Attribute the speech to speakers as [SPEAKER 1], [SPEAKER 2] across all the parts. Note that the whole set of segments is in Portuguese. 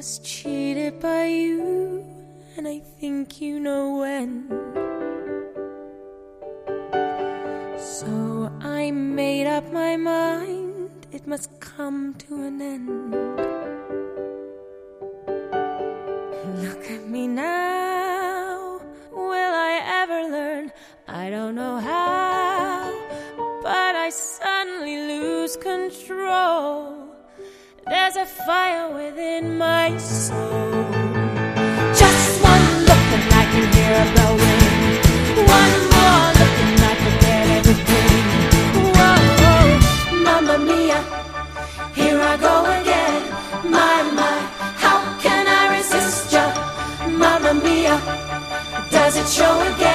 [SPEAKER 1] was cheated by you, and I think you know when. So I made up my mind, it must come to an end. Fire within my soul. Just one look and I can hear a bell ring. One more look and I forget everything. Whoa, mamma mia, here I go again. My, my, how can I resist ya? Mamma mia, does it show again?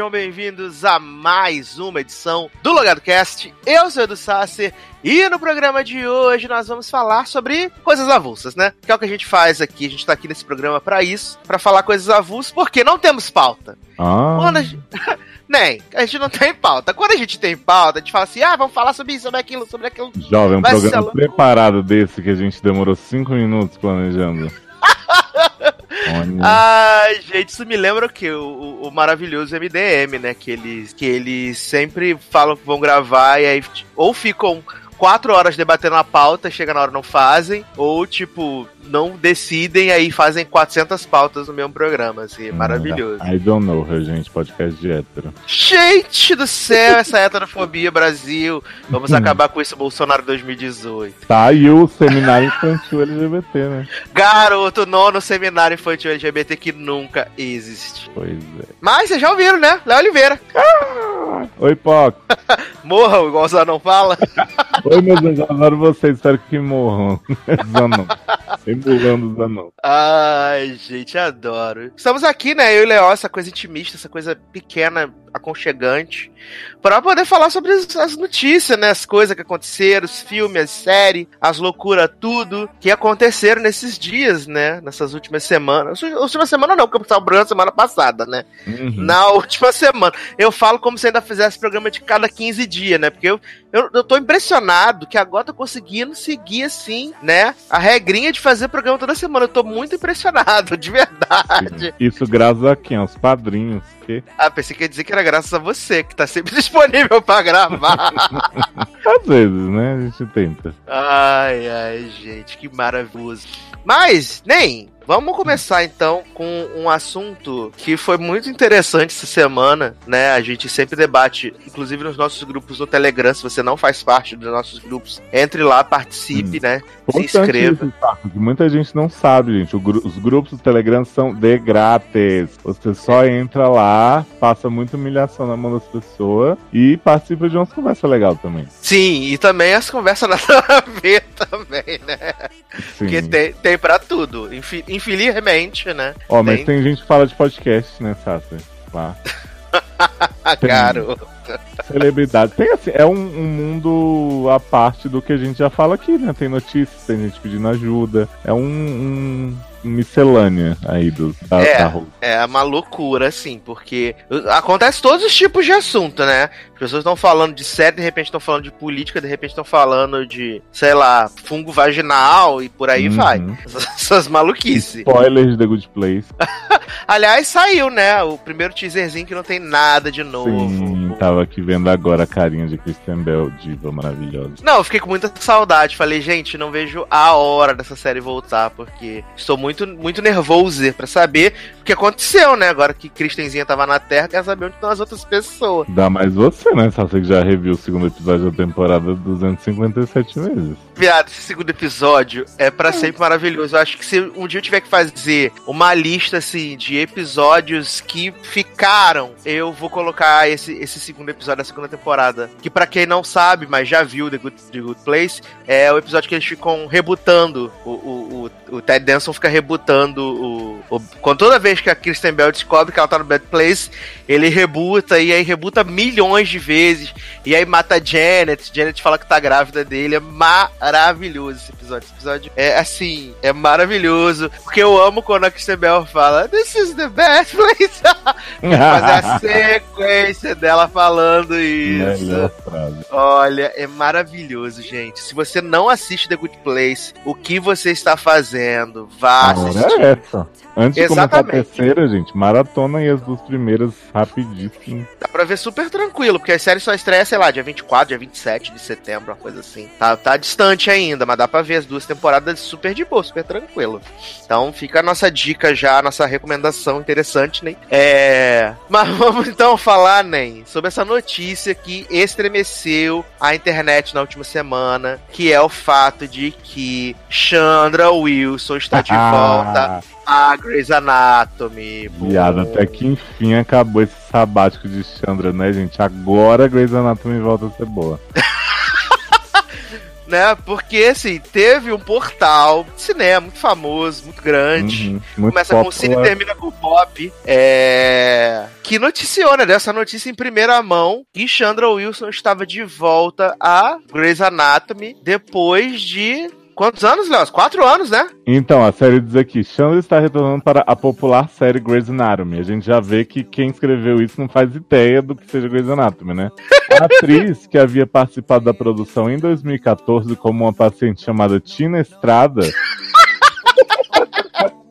[SPEAKER 2] Sejam bem-vindos a mais uma edição do Logado Cast. Eu sou o Edu Sasser e no programa de hoje nós vamos falar sobre coisas avulsas, né? Que é o que a gente faz aqui. A gente tá aqui nesse programa pra isso, pra falar coisas avulsas, porque não temos pauta.
[SPEAKER 3] Ah,
[SPEAKER 2] Quando a gente... Nem, a gente não tem pauta. Quando a gente tem pauta, a gente fala assim: ah, vamos falar sobre isso, sobre aquilo, sobre aquilo.
[SPEAKER 3] jovem, um
[SPEAKER 2] Vai
[SPEAKER 3] programa preparado desse que a gente demorou cinco minutos planejando.
[SPEAKER 2] Ai, gente, isso me lembra que? O, o- o maravilhoso MDM, né? Que eles, que eles sempre falam que vão gravar e aí ou ficam quatro horas debatendo a pauta, chega na hora não fazem, ou tipo, não decidem aí fazem 400 pautas no mesmo programa, assim, é maravilhoso.
[SPEAKER 3] I don't know gente, podcast de hétero.
[SPEAKER 2] Gente do céu, essa heterofobia Brasil. Vamos
[SPEAKER 3] Hum.
[SPEAKER 2] acabar com isso Bolsonaro 2018.
[SPEAKER 3] Tá, e o seminário infantil LGBT, né?
[SPEAKER 2] Garoto, nono seminário infantil LGBT que nunca existe.
[SPEAKER 3] Pois é.
[SPEAKER 2] Mas vocês já ouviram, né? Léo Oliveira.
[SPEAKER 3] Oi, Poc.
[SPEAKER 2] Morram, igual o Zé não fala.
[SPEAKER 3] Oi, meus anjos, adoro vocês, espero que morram. Zanão. Emulando Zanão.
[SPEAKER 2] Ai, gente, adoro. Estamos aqui, né? Eu e Léo, essa coisa intimista, essa coisa pequena, aconchegante, para poder falar sobre as, as notícias, né? As coisas que aconteceram, os filmes, as séries, as loucuras, tudo que aconteceram nesses dias, né? Nessas últimas semanas. Última semana não, porque eu estava brando semana passada, né?
[SPEAKER 3] Uhum.
[SPEAKER 2] Na última semana. Eu falo como se ainda fizesse programa de cada 15 dias, né? Porque eu, eu, eu tô impressionado que agora tô conseguindo seguir, assim, né? A regrinha de fazer programa toda semana. Eu tô muito impressionado, de verdade.
[SPEAKER 3] Isso graças a quem? Aos padrinhos. Que
[SPEAKER 2] Ah, pensei que ia dizer que era graças a você, que tá sempre disponível pra gravar.
[SPEAKER 3] às vezes, né? A gente tenta.
[SPEAKER 2] ai, ai, gente, que maravilhoso. Mas, nem. Vamos começar então com um assunto que foi muito interessante essa semana, né? A gente sempre debate, inclusive nos nossos grupos no Telegram. Se você não faz parte dos nossos grupos, entre lá, participe, né? Se inscreva.
[SPEAKER 3] isso, tá? Muita gente não sabe, gente. Gru- os grupos do Telegram são de grátis. Você só entra lá, passa muita humilhação na mão das pessoas e participa de umas conversas legais também.
[SPEAKER 2] Sim, e também as conversas nada a ver também, né?
[SPEAKER 3] Sim.
[SPEAKER 2] Porque tem, tem pra tudo. Infi- Infelizmente, né?
[SPEAKER 3] Ó, mas
[SPEAKER 2] tem-
[SPEAKER 3] tem gente que fala de podcast, né, Sassi? Lá.
[SPEAKER 2] Garoto.
[SPEAKER 3] Celebridade. Tem assim, é um, um mundo à parte do que a gente já fala aqui, né? Tem notícias, tem gente pedindo ajuda. É um, um miscelânea aí do, da,
[SPEAKER 2] É.
[SPEAKER 3] da rua.
[SPEAKER 2] É uma loucura, assim, porque acontece todos os tipos de assunto, né? As pessoas estão falando de série, de repente estão falando de política, de repente estão falando de, sei lá, fungo vaginal e por aí
[SPEAKER 3] Uhum.
[SPEAKER 2] vai. Essas maluquices.
[SPEAKER 3] Spoilers de The Good Place.
[SPEAKER 2] Aliás, saiu, né? O primeiro teaserzinho que não tem nada de novo.
[SPEAKER 3] Sim, tava aqui vendo agora a carinha de Christian Bell, diva maravilhosa.
[SPEAKER 2] Não, eu fiquei com muita saudade. Falei, gente, não vejo a hora dessa série voltar, porque estou muito, muito nervoso pra saber o que aconteceu, né? Agora que Kristenzinha tava na Terra, quer saber onde estão as outras pessoas.
[SPEAKER 3] Dá mais você, né? Só você que já reviu o segundo episódio da temporada 257 vezes.
[SPEAKER 2] Viado, esse segundo episódio é pra sempre maravilhoso. Eu acho que se um dia eu tiver que fazer uma lista, assim, de episódios que ficaram, eu vou colocar esse, esse segundo episódio da segunda temporada. Que para quem não sabe, mas já viu The Good, The Good Place, é o episódio que eles ficam rebutando. O, o, o, o Ted Danson fica rebutando o, o. Com toda vez que a Kristen Bell descobre que ela tá no Bad Place, ele rebuta e aí rebuta milhões de vezes. E aí mata a Janet. Janet fala que tá grávida dele. É maravilhoso esse episódio. Esse episódio é assim, é maravilhoso. Porque eu amo quando a Kristen Bell fala: This is the best place. Fazer a sequência dela falando isso. Olha, é maravilhoso, gente. Se você não assiste The Good Place, o que você está fazendo? Vá assistir.
[SPEAKER 3] É essa. Antes de começar a terceira, gente, maratona e as duas primeiras rapidíssimo.
[SPEAKER 2] Dá pra ver super tranquilo, porque a série só estreia, sei lá, dia 24, dia 27 de setembro, uma coisa assim. Tá, tá distante ainda, mas dá pra ver as duas temporadas super de boa, super tranquilo. Então fica a nossa dica já, a nossa recomendação interessante, né? É. Mas vamos então falar, né, sobre essa notícia que estremeceu a internet na última semana, que é o fato de que Chandra Wilson está de volta a Grey's Anatomy.
[SPEAKER 3] Viado, até que enfim acabou esse sabático de Chandra, né, gente? Agora Grey's Anatomy volta a ser boa.
[SPEAKER 2] né? Porque, assim, teve um portal de cinema muito famoso, muito grande. Uhum, muito Começa popular. com o Cine e termina com o Pop. É... Que noticiou, né? Dessa notícia em primeira mão que Chandra Wilson estava de volta a Grey's Anatomy depois de Quantos anos, Léo? Quatro anos, né?
[SPEAKER 3] Então, a série diz aqui: Chandler está retornando para a popular série Grey's Anatomy. A gente já vê que quem escreveu isso não faz ideia do que seja Grey's Anatomy, né? A atriz, que havia participado da produção em 2014 como uma paciente chamada Tina Estrada.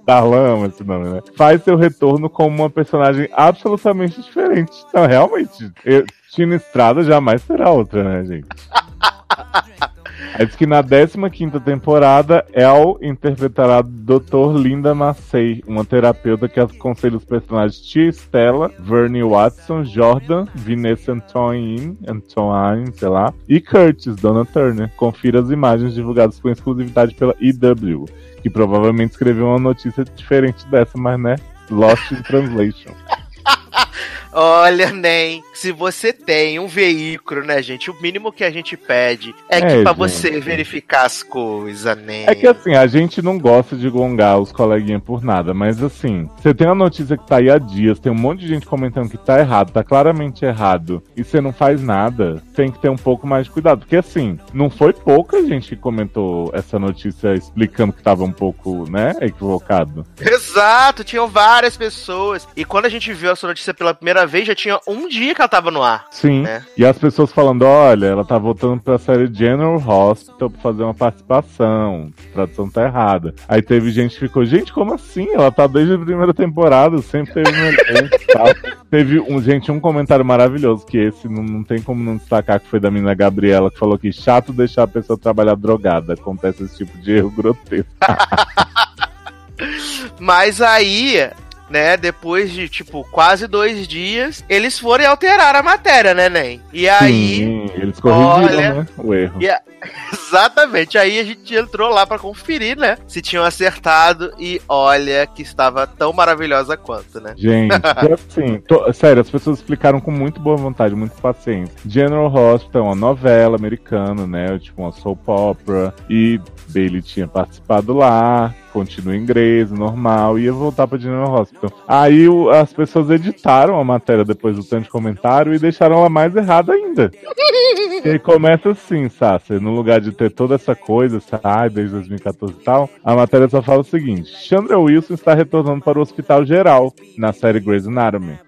[SPEAKER 3] Darlan, esse nome, né? Faz seu retorno como uma personagem absolutamente diferente. Então, realmente, eu, Tina Estrada jamais será outra, né, gente? É diz que na 15 temporada, El interpretará Dr. Linda Massey, uma terapeuta que aconselha os personagens Tia Stella, Vernie Watson, Jordan, Vanessa Antoine, Antoine, sei lá, e Curtis, Donna Turner. Confira as imagens divulgadas com exclusividade pela EW, que provavelmente escreveu uma notícia diferente dessa, mas né, Lost in Translation.
[SPEAKER 2] Olha, nem se você tem um veículo, né, gente? O mínimo que a gente pede é, que é, pra você verificar as coisas, nem.
[SPEAKER 3] É que assim, a gente não gosta de gongar os coleguinhas por nada, mas assim, você tem uma notícia que tá aí há dias, tem um monte de gente comentando que tá errado, tá claramente errado, e você não faz nada, tem que ter um pouco mais de cuidado. Porque assim, não foi pouca gente que comentou essa notícia explicando que tava um pouco, né, equivocado.
[SPEAKER 2] Exato, tinham várias pessoas. E quando a gente viu essa notícia pela primeira vez, já tinha um dia que ela tava no ar.
[SPEAKER 3] Sim. Né? E as pessoas falando: olha, ela tá voltando pra série General Hospital pra fazer uma participação. A tradução tá errada. Aí teve gente que ficou: gente, como assim? Ela tá desde a primeira temporada, sempre teve e tal. Teve um, gente, um comentário maravilhoso, que esse não, não tem como não destacar, que foi da menina Gabriela, que falou que chato deixar a pessoa trabalhar drogada. Acontece esse tipo de erro grotesco.
[SPEAKER 2] Mas aí, né? Depois de, tipo, quase dois dias, eles foram alterar a matéria, né, Nen? E aí.
[SPEAKER 3] Sim, eles corrigiram, olha, né? O erro.
[SPEAKER 2] A... Exatamente. Aí a gente entrou lá para conferir, né? Se tinham acertado e olha que estava tão maravilhosa quanto, né?
[SPEAKER 3] Gente, assim, tô... sério, as pessoas explicaram com muito boa vontade, muito paciência. General Hospital é uma novela americana, né? Tipo uma soap opera. E Bailey tinha participado lá continua em inglês, normal, e ia voltar pra General Hospital. Aí o, as pessoas editaram a matéria depois do tanto de comentário e deixaram ela mais errada ainda. e aí começa assim, Sassi, no lugar de ter toda essa coisa, sai desde 2014 e tal, a matéria só fala o seguinte: Chandra Wilson está retornando para o Hospital Geral na série Grey's Anatomy.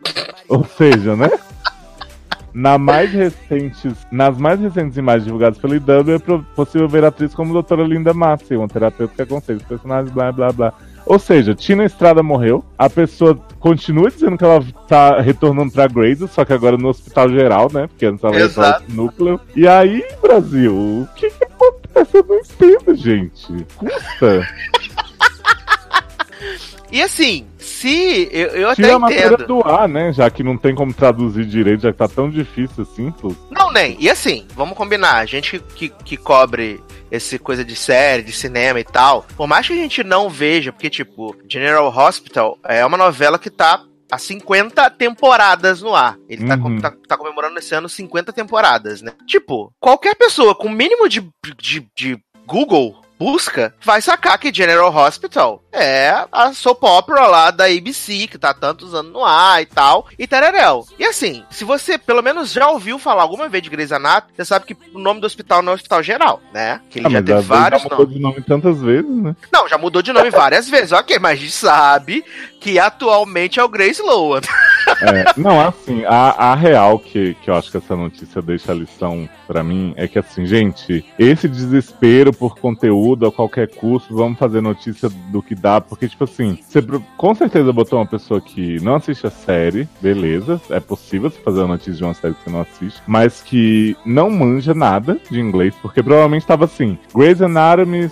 [SPEAKER 3] Ou seja, né? Na mais recentes, nas mais recentes imagens divulgadas pelo IW, é possível ver a atriz como a doutora Linda Massi, uma terapeuta que aconselha os personagens, blá blá blá. Ou seja, Tina Estrada morreu, a pessoa continua dizendo que ela tá retornando pra Grace, só que agora no hospital geral, né? Porque antes ela no núcleo. E aí, Brasil, o que, que acontece? Eu não entendo, gente. Custa.
[SPEAKER 2] E assim, se. Eu, eu Tira
[SPEAKER 3] até a entendo. do ar, né? Já que não tem como traduzir direito, já que tá tão difícil assim. Pô.
[SPEAKER 2] Não, nem. E assim, vamos combinar. A gente que, que cobre esse coisa de série, de cinema e tal, por mais que a gente não veja, porque, tipo, General Hospital é uma novela que tá há 50 temporadas no ar. Ele tá,
[SPEAKER 3] Uhum.
[SPEAKER 2] tá, tá comemorando esse ano 50 temporadas, né? Tipo, qualquer pessoa com o mínimo de, de, de Google busca, vai sacar que General Hospital é a soap opera lá da ABC, que tá tantos anos no ar e tal, e tereréu. E assim, se você pelo menos já ouviu falar alguma vez de Grey's Anatomy, você sabe que o nome do hospital não é Hospital Geral, né? Que ele
[SPEAKER 3] Ah,
[SPEAKER 2] já teve vários
[SPEAKER 3] já mudou
[SPEAKER 2] nomes.
[SPEAKER 3] de nome tantas vezes, né?
[SPEAKER 2] Não, já mudou de nome várias vezes, ok, mas a gente sabe que atualmente é o Grace Lowan.
[SPEAKER 3] É, não, assim, a, a real que, que eu acho que essa notícia deixa a lição pra mim é que, assim, gente, esse desespero por conteúdo a qualquer custo, vamos fazer notícia do que dá, porque, tipo assim, você com certeza botou uma pessoa que não assiste a série, beleza, é possível você fazer a notícia de uma série que você não assiste, mas que não manja nada de inglês, porque provavelmente tava assim: Grey's Anatomy,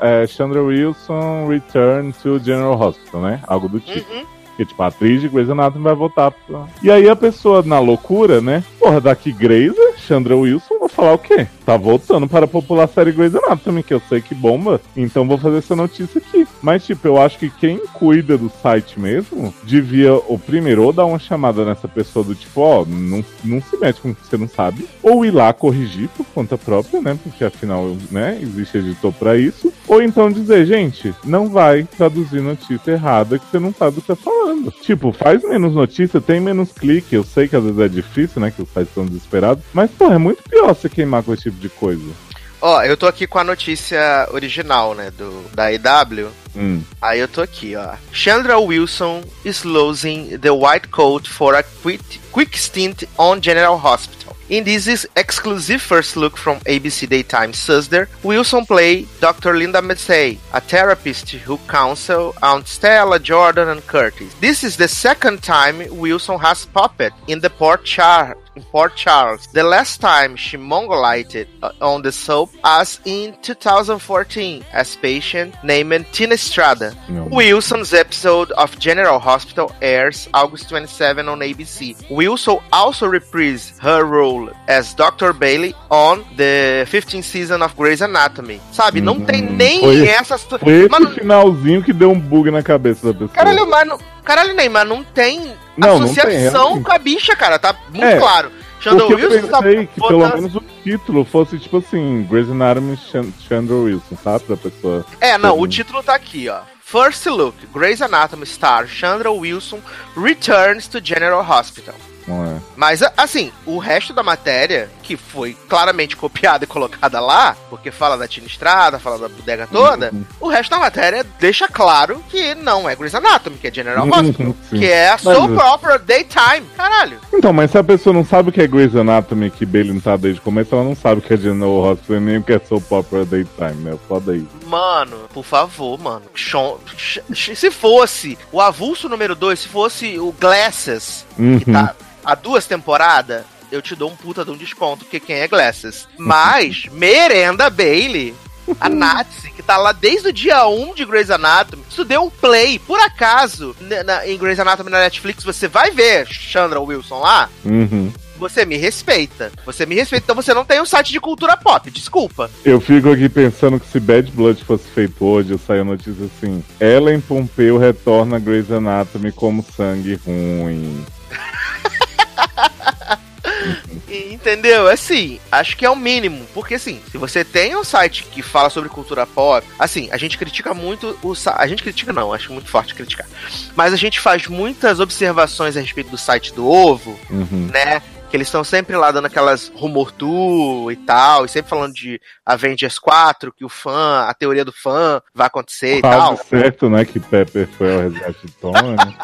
[SPEAKER 3] é, Chandra Wilson, Return to General Hospital, né? Algo do tipo. Porque, tipo, a atriz de Grey's Anatomy vai voltar pra... E aí a pessoa, na loucura, né? Porra, daqui Grey's, Chandra Wilson, vou falar o quê? Tá voltando para a popular série Grey's Anatomy, que eu sei que bomba, então vou fazer essa notícia aqui. Mas, tipo, eu acho que quem cuida do site mesmo, devia, o primeiro, ou dar uma chamada nessa pessoa do tipo, ó, não, não se mete com o que você não sabe, ou ir lá corrigir por conta própria, né? Porque afinal, né, existe editor pra isso. Ou então dizer, gente, não vai traduzir notícia errada que você não sabe o que tá falando. Tipo, faz menos notícia, tem menos clique. Eu sei que às vezes é difícil, né? Que os sites estão desesperados. Mas, pô, é muito pior você queimar com esse tipo de coisa.
[SPEAKER 2] Ó, eu tô aqui com a notícia original, né, do, da EW.
[SPEAKER 3] Hum.
[SPEAKER 2] Aí eu tô aqui, ó. Chandra Wilson is losing the white coat for a quick, quick stint on General Hospital. In this exclusive first look from ABC Daytime Susder, Wilson play Dr. Linda Massey, a therapist who counsel on Stella, Jordan, and Curtis. This is the second time Wilson has popped in the Port Char in Port Charles. The last time she mongolited uh, on the soap as in 2014 as patient named Tina Estrada. Wilson's episode of General Hospital airs August 27 on ABC. Wilson also reprised her role as Dr. Bailey on the 15th season of Grey's Anatomy. Sabe, não tem nem
[SPEAKER 3] Foi-
[SPEAKER 2] essa... situ-
[SPEAKER 3] Foi esse
[SPEAKER 2] Mano,
[SPEAKER 3] finalzinho que deu um bug na cabeça da pessoa.
[SPEAKER 2] caralho, mano, caralho, Neymar, não tem
[SPEAKER 3] Não, não tem,
[SPEAKER 2] associação
[SPEAKER 3] realmente.
[SPEAKER 2] com a bicha, cara, tá muito
[SPEAKER 3] É,
[SPEAKER 2] claro. Chandler
[SPEAKER 3] Porque eu
[SPEAKER 2] Wilson tá
[SPEAKER 3] pensei que pelo menos o título fosse tipo assim, Grey's Anatomy Chan- Chandra Wilson, sabe? Da pessoa.
[SPEAKER 2] É, não, o título tá aqui, ó. First Look, Grey's Anatomy star Chandra Wilson returns to General Hospital.
[SPEAKER 3] Não é?
[SPEAKER 2] Mas, assim, o resto da matéria, que foi claramente copiada e colocada lá, porque fala da Tina Estrada, fala da bodega toda,
[SPEAKER 3] Uhum.
[SPEAKER 2] o resto da matéria deixa claro que não é Grey's Anatomy, que é General
[SPEAKER 3] Uhum,
[SPEAKER 2] Hospital. Que é a soap opera daytime. Caralho.
[SPEAKER 3] Então, mas se a pessoa não sabe o que é Grey's Anatomy, que Bailey não tá desde o começo, ela não sabe o que é General Hospital nem o que é Soap Opera Daytime, né? Foda aí.
[SPEAKER 2] Mano, por favor, mano. Se fosse o avulso número 2, se fosse o Glasses,
[SPEAKER 3] Uhum.
[SPEAKER 2] que tá há duas temporadas, eu te dou um puta de um desconto, porque quem é Glasses? Mas, Merenda Bailey, a Nazi, que tá lá desde o dia 1 de Grey's Anatomy, tu deu um play, por acaso, na- na- em Grey's Anatomy na Netflix, você vai ver Chandra Wilson lá,
[SPEAKER 3] Uhum.
[SPEAKER 2] você me respeita. Você me respeita, então você não tem um site de cultura pop, desculpa.
[SPEAKER 3] Eu fico aqui pensando que se Bad Blood fosse feito hoje, eu saio a notícia assim: Ellen Pompeu retorna a Grey's Anatomy como sangue ruim.
[SPEAKER 2] Entendeu? Assim, acho que é o mínimo. Porque, assim, se você tem um site que fala sobre cultura pop, assim, a gente critica muito o A gente critica, não, acho muito forte criticar. Mas a gente faz muitas observações a respeito do site do ovo,
[SPEAKER 3] Uhum.
[SPEAKER 2] né? Que eles estão sempre lá dando aquelas rumor tu e tal, e sempre falando de Avengers 4, que o fã, a teoria do fã vai acontecer e tal.
[SPEAKER 3] Quase certo, né? Que Pepper foi ao resgate de Tom, né?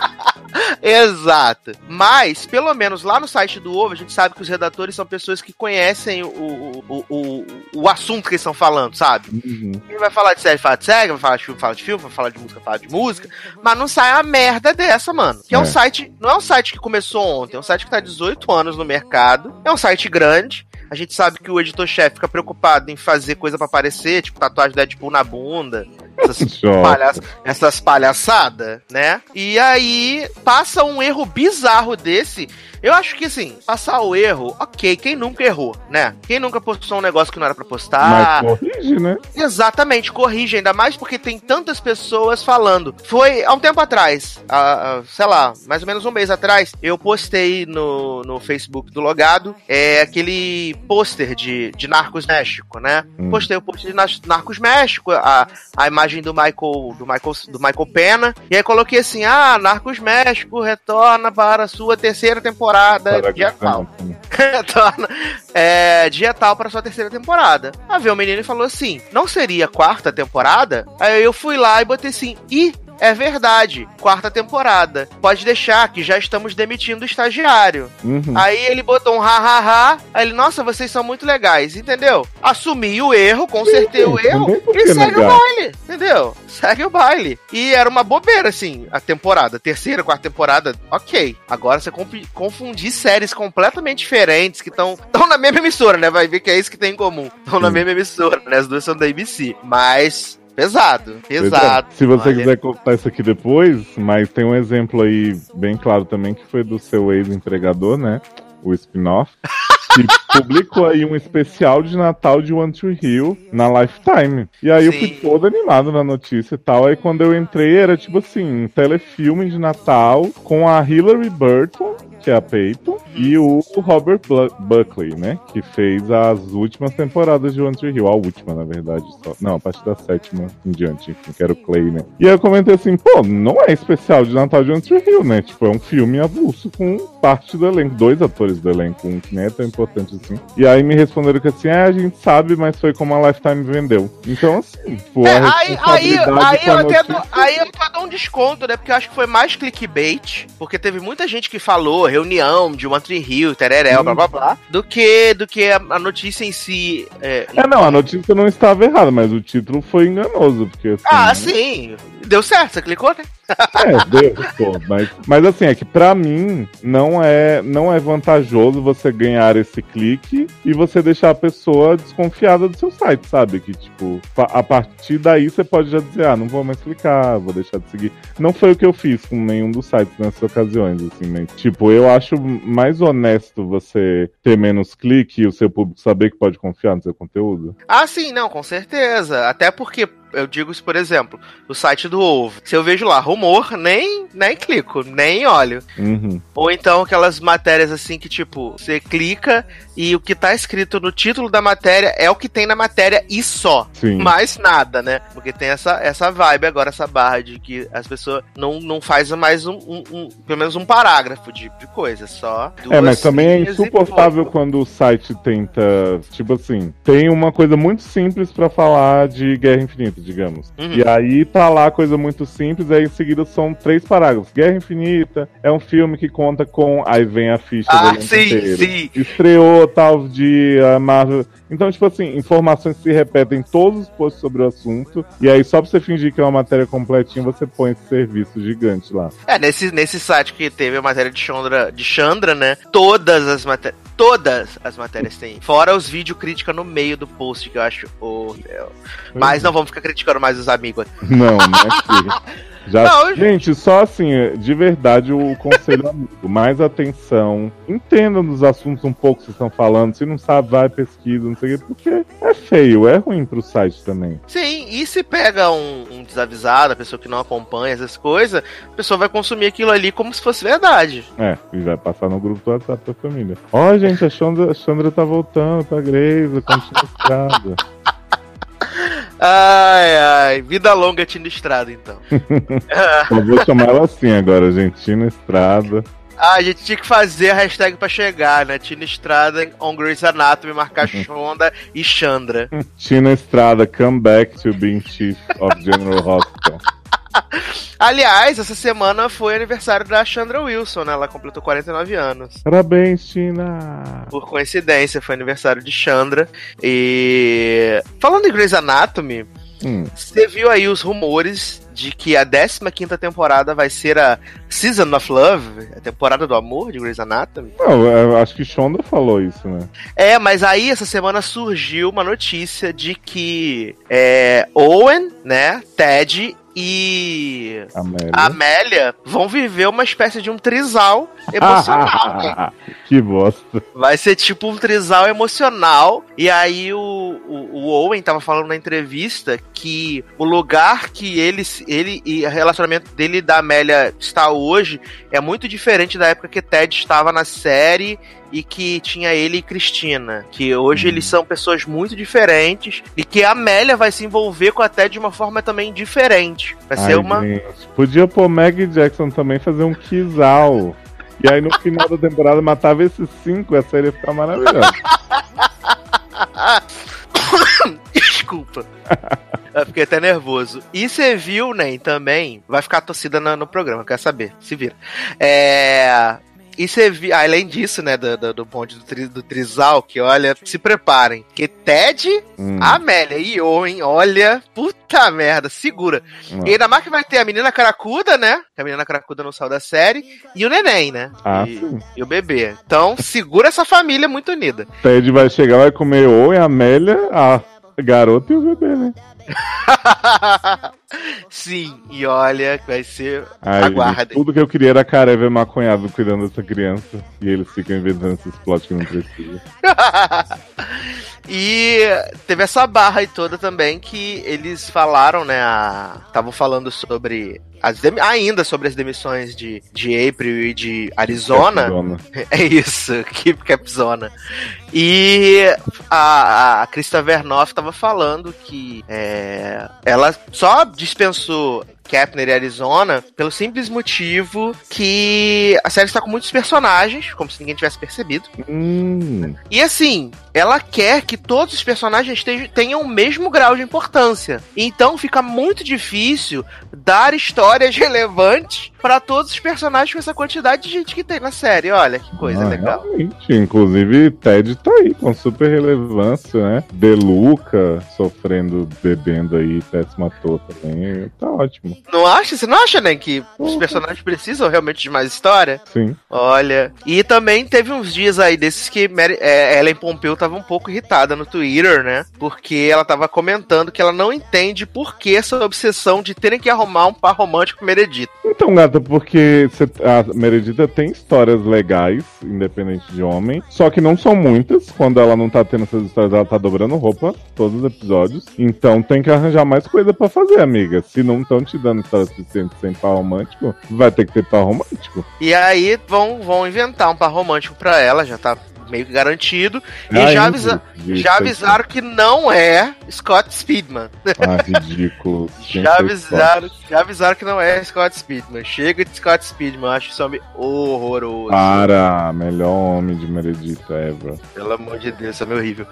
[SPEAKER 2] Exato. Mas, pelo menos lá no site do Ovo, a gente sabe que os redatores são pessoas que conhecem o, o, o, o, o assunto que eles estão falando, sabe?
[SPEAKER 3] Uhum.
[SPEAKER 2] Ele vai falar de série, fala de série, vai falar de filme, fala de filme, vai falar de música, fala de música. Mas não sai uma merda dessa, mano. Que é, um
[SPEAKER 3] É.
[SPEAKER 2] site. Não é um site que começou ontem, é um site que tá há 18 anos no mercado. É um site grande. A gente sabe que o editor-chefe fica preocupado em fazer coisa pra aparecer, tipo tatuagem do Deadpool na bunda Essas, palha essas palhaçadas, né? E aí passa um erro bizarro desse eu acho que, assim, passar o erro, ok, quem nunca errou, né? Quem nunca postou um negócio que não era pra postar.
[SPEAKER 3] Mas corrige, né?
[SPEAKER 2] Exatamente, corrige, ainda mais porque tem tantas pessoas falando. Foi há um tempo atrás, sei lá, mais ou menos um mês atrás, eu postei no, no Facebook do Logado é, aquele pôster de, de Narcos México, né? Hum. Postei o pôster de Narcos México, a, a imagem do Michael, do Michael do Michael Pena, e aí coloquei assim: ah, Narcos México retorna para a sua terceira temporada dia tal. é, dia tal para sua terceira temporada. Aí veio o menino e falou assim: não seria quarta temporada? Aí eu fui lá e botei assim: e é verdade, quarta temporada. Pode deixar que já estamos demitindo o estagiário. Uhum. Aí ele botou um ha-ha-ha. Aí ele, nossa, vocês são muito legais, entendeu? Assumi o erro, consertei o erro e segue negar. o baile, entendeu? Segue o baile. E era uma bobeira, assim, a temporada. Terceira, quarta temporada, ok. Agora você confundir séries completamente diferentes que estão na mesma emissora, né? Vai ver que é isso que tem em comum. Estão na mesma emissora, né? As duas são da ABC. Mas Pesado, pesado.
[SPEAKER 3] É. Se você quiser contar isso aqui depois, mas tem um exemplo aí bem claro também que foi do seu ex-empregador, né? O spin-off. que publicou aí um especial de Natal de One Tree Hill na Lifetime. E aí eu fui todo animado na notícia e tal. Aí quando eu entrei era tipo assim, um telefilme de Natal com a Hilary Burton que é a Peyton, e o Robert Buckley, né? Que fez as últimas temporadas de One Tree Hill. A última, na verdade. Só. Não, a partir da sétima em diante, enfim, que era o Clay, né? E aí eu comentei assim, pô, não é especial de Natal de One Tree Hill, né? Tipo, é um filme avulso com parte do elenco, dois atores do elenco, um que nem é tão importante assim. E aí me responderam que assim, é, a gente sabe, mas foi como a Lifetime vendeu. Então, assim,
[SPEAKER 2] pô, é, aí, aí, aí, eu notícia... tento, aí eu dou um desconto, né? Porque eu acho que foi mais clickbait, porque teve muita gente que falou, reunião de One Tree Hill, tereré, blá blá blá, do que, do que a, a notícia em si.
[SPEAKER 3] É, é, não, a notícia não estava errada, mas o título foi enganoso. Porque, assim,
[SPEAKER 2] ah, né? sim. Deu certo, você clicou, né?
[SPEAKER 3] É, deu, pô, mas, mas assim, é que pra mim não é, não é vantajoso você ganhar esse clique e você deixar a pessoa desconfiada do seu site, sabe? Que, tipo, a partir daí você pode já dizer, ah, não vou mais clicar, vou deixar de seguir. Não foi o que eu fiz com nenhum dos sites nessas ocasiões, assim, né? Tipo, eu acho mais honesto você ter menos clique e o seu público saber que pode confiar no seu conteúdo.
[SPEAKER 2] Ah, sim, não, com certeza. Até porque eu digo isso, por exemplo, o site do Ovo. Se eu vejo lá rumor, nem, nem clico, nem olho. Uhum. Ou então aquelas matérias assim que, tipo, você clica e o que tá escrito no título da matéria é o que tem na matéria e só. Sim. Mais nada, né? Porque tem essa, essa vibe agora, essa barra de que as pessoas não, não fazem mais um, um, um, pelo menos um parágrafo de, de coisa, só.
[SPEAKER 3] É, mas também é insuportável quando o site tenta, tipo assim, tem uma coisa muito simples para falar de Guerra Infinita digamos. Uhum. E aí tá lá coisa muito simples, aí em seguida são três parágrafos. Guerra Infinita é um filme que conta com. Aí vem a ficha
[SPEAKER 2] ah, do sim, inteiro. sim.
[SPEAKER 3] Estreou tal dia, Marvel. Então, tipo assim, informações se repetem em todos os posts sobre o assunto. E aí, só pra você fingir que é uma matéria completinha, você põe esse serviço gigante lá.
[SPEAKER 2] É, nesse, nesse site que teve a matéria de Chandra, de Chandra né? Todas as matérias. Todas as matérias têm. Fora os vídeos crítica no meio do post, que eu acho horrível. Mas não vamos ficar criticando mais os amigos.
[SPEAKER 3] Não, não é Já... Não, gente, só assim, de verdade, o conselho amigo, mais atenção, entenda nos assuntos um pouco que vocês estão falando, se não sabe, vai, pesquisa, não sei o quê, porque é feio, é ruim pro site também.
[SPEAKER 2] Sim, e se pega um, um desavisado, a pessoa que não acompanha essas coisas, a pessoa vai consumir aquilo ali como se fosse verdade.
[SPEAKER 3] É, e vai passar no grupo do WhatsApp da família. Ó, oh, gente, a Chandra, a Chandra tá voltando pra Grace, continua estrada.
[SPEAKER 2] Ai, ai. Vida longa Tina Estrada, então.
[SPEAKER 3] Eu vou chamar ela assim agora, gente. Tina Estrada.
[SPEAKER 2] Ah, a gente tinha que fazer a hashtag pra chegar, né? Tina Estrada on Grey's Anatomy, marcar Shonda e Chandra.
[SPEAKER 3] Tina Estrada, come back to being chief of General Hospital.
[SPEAKER 2] Aliás, essa semana foi aniversário da Chandra Wilson, né? Ela completou 49 anos.
[SPEAKER 3] Parabéns, Tina!
[SPEAKER 2] Por coincidência, foi aniversário de Chandra. E. Falando em Grey's Anatomy.
[SPEAKER 3] Hum.
[SPEAKER 2] Você viu aí os rumores de que a 15 temporada vai ser a Season of Love, a temporada do amor de Grey's Anatomy?
[SPEAKER 3] Não, acho que Shonda falou isso, né?
[SPEAKER 2] É, mas aí essa semana surgiu uma notícia de que é, Owen, né, Ted e
[SPEAKER 3] Amélia.
[SPEAKER 2] a Amélia vão viver uma espécie de um trisal emocional.
[SPEAKER 3] que bosta.
[SPEAKER 2] Vai ser tipo um trisal emocional. E aí o, o, o Owen tava falando na entrevista que o lugar que ele, ele e o relacionamento dele e da Amélia está hoje é muito diferente da época que Ted estava na série e que tinha ele e Cristina. Que hoje
[SPEAKER 3] Hum.
[SPEAKER 2] eles são pessoas muito diferentes e que a Amélia vai se envolver com a Ted de uma forma também diferente. Vai ser
[SPEAKER 3] Ai,
[SPEAKER 2] uma.
[SPEAKER 3] gente, Podia pôr Maggie Jackson também fazer um Kizal. E aí no final da temporada matava esses cinco, a série ia ficar maravilhosa.
[SPEAKER 2] Desculpa. Eu fiquei até nervoso. E você viu, né, também, vai ficar a torcida no, no programa, quer saber, se vira. É... E você viu, além disso, né, do, do, do bonde do, tri, do Trisal, que olha, se preparem. Que Ted,
[SPEAKER 3] Hum,
[SPEAKER 2] Amélia e Owen, olha, puta merda, segura.
[SPEAKER 3] hum.
[SPEAKER 2] E ainda mais que vai ter a menina caracuda, né? Que a menina caracuda não saiu da série. E o neném, né?
[SPEAKER 3] Ah,
[SPEAKER 2] e,
[SPEAKER 3] sim.
[SPEAKER 2] e o bebê. Então, segura essa família muito unida.
[SPEAKER 3] Ted vai chegar, vai comer Owen, Amélia, a garota e o bebê, né?
[SPEAKER 2] Sim, e olha, vai ser.
[SPEAKER 3] Ai,
[SPEAKER 2] Aguardem.
[SPEAKER 3] Tudo que eu queria era Carever maconhado cuidando dessa criança. E eles ficam inventando esses plots que não precisa.
[SPEAKER 2] e teve essa barra aí toda também que eles falaram, né? Estavam falando sobre. As demi- ainda sobre as demissões de, de April e de Arizona. É isso, Keep Capzona. E a, a Krista Vernoff tava falando que é, ela só dispensou Kepner e Arizona pelo simples motivo que a série está com muitos personagens, como se ninguém tivesse percebido.
[SPEAKER 3] Hum,
[SPEAKER 2] E assim, ela quer que todos os personagens tenham o mesmo grau de importância. Então fica muito difícil dar histórias relevantes para todos os personagens com essa quantidade de gente que tem na série. Olha que coisa
[SPEAKER 3] ah,
[SPEAKER 2] legal.
[SPEAKER 3] Realmente. Inclusive, Ted tá aí com super relevância, né? Deluca sofrendo, bebendo aí, Tess matou também. Tá ótimo.
[SPEAKER 2] Não acha? Você não acha, né, que os personagens precisam realmente de mais história?
[SPEAKER 3] Sim.
[SPEAKER 2] Olha. E também teve uns dias aí desses que Mary, é, Ellen Pompeu tava um pouco irritada no Twitter, né? Porque ela tava comentando que ela não entende por que essa obsessão de terem que arrumar um par romântico com Meredith.
[SPEAKER 3] Então, gata, porque cê- a Meredita tem histórias legais, independente de homem, só que não são muitas. Quando ela não tá tendo essas histórias, ela tá dobrando roupa todos os episódios. Então tem que arranjar mais coisa pra fazer, amiga. Se não estão te dando história suficiente sem par romântico, vai ter que ter par romântico.
[SPEAKER 2] E aí vão, vão inventar um par romântico pra ela, já tá meio que garantido. E
[SPEAKER 3] Ah,
[SPEAKER 2] já, avisa- já avisaram que não é Scott Speedman.
[SPEAKER 3] Ah, ridículo.
[SPEAKER 2] Já
[SPEAKER 3] fez
[SPEAKER 2] avisaram, já avisaram que não é Scott Speedman. Chega de Scott Speedman, acho esse homem horroroso.
[SPEAKER 3] Para, melhor homem de Meredita ever.
[SPEAKER 2] Pelo amor de Deus, homem é horrível.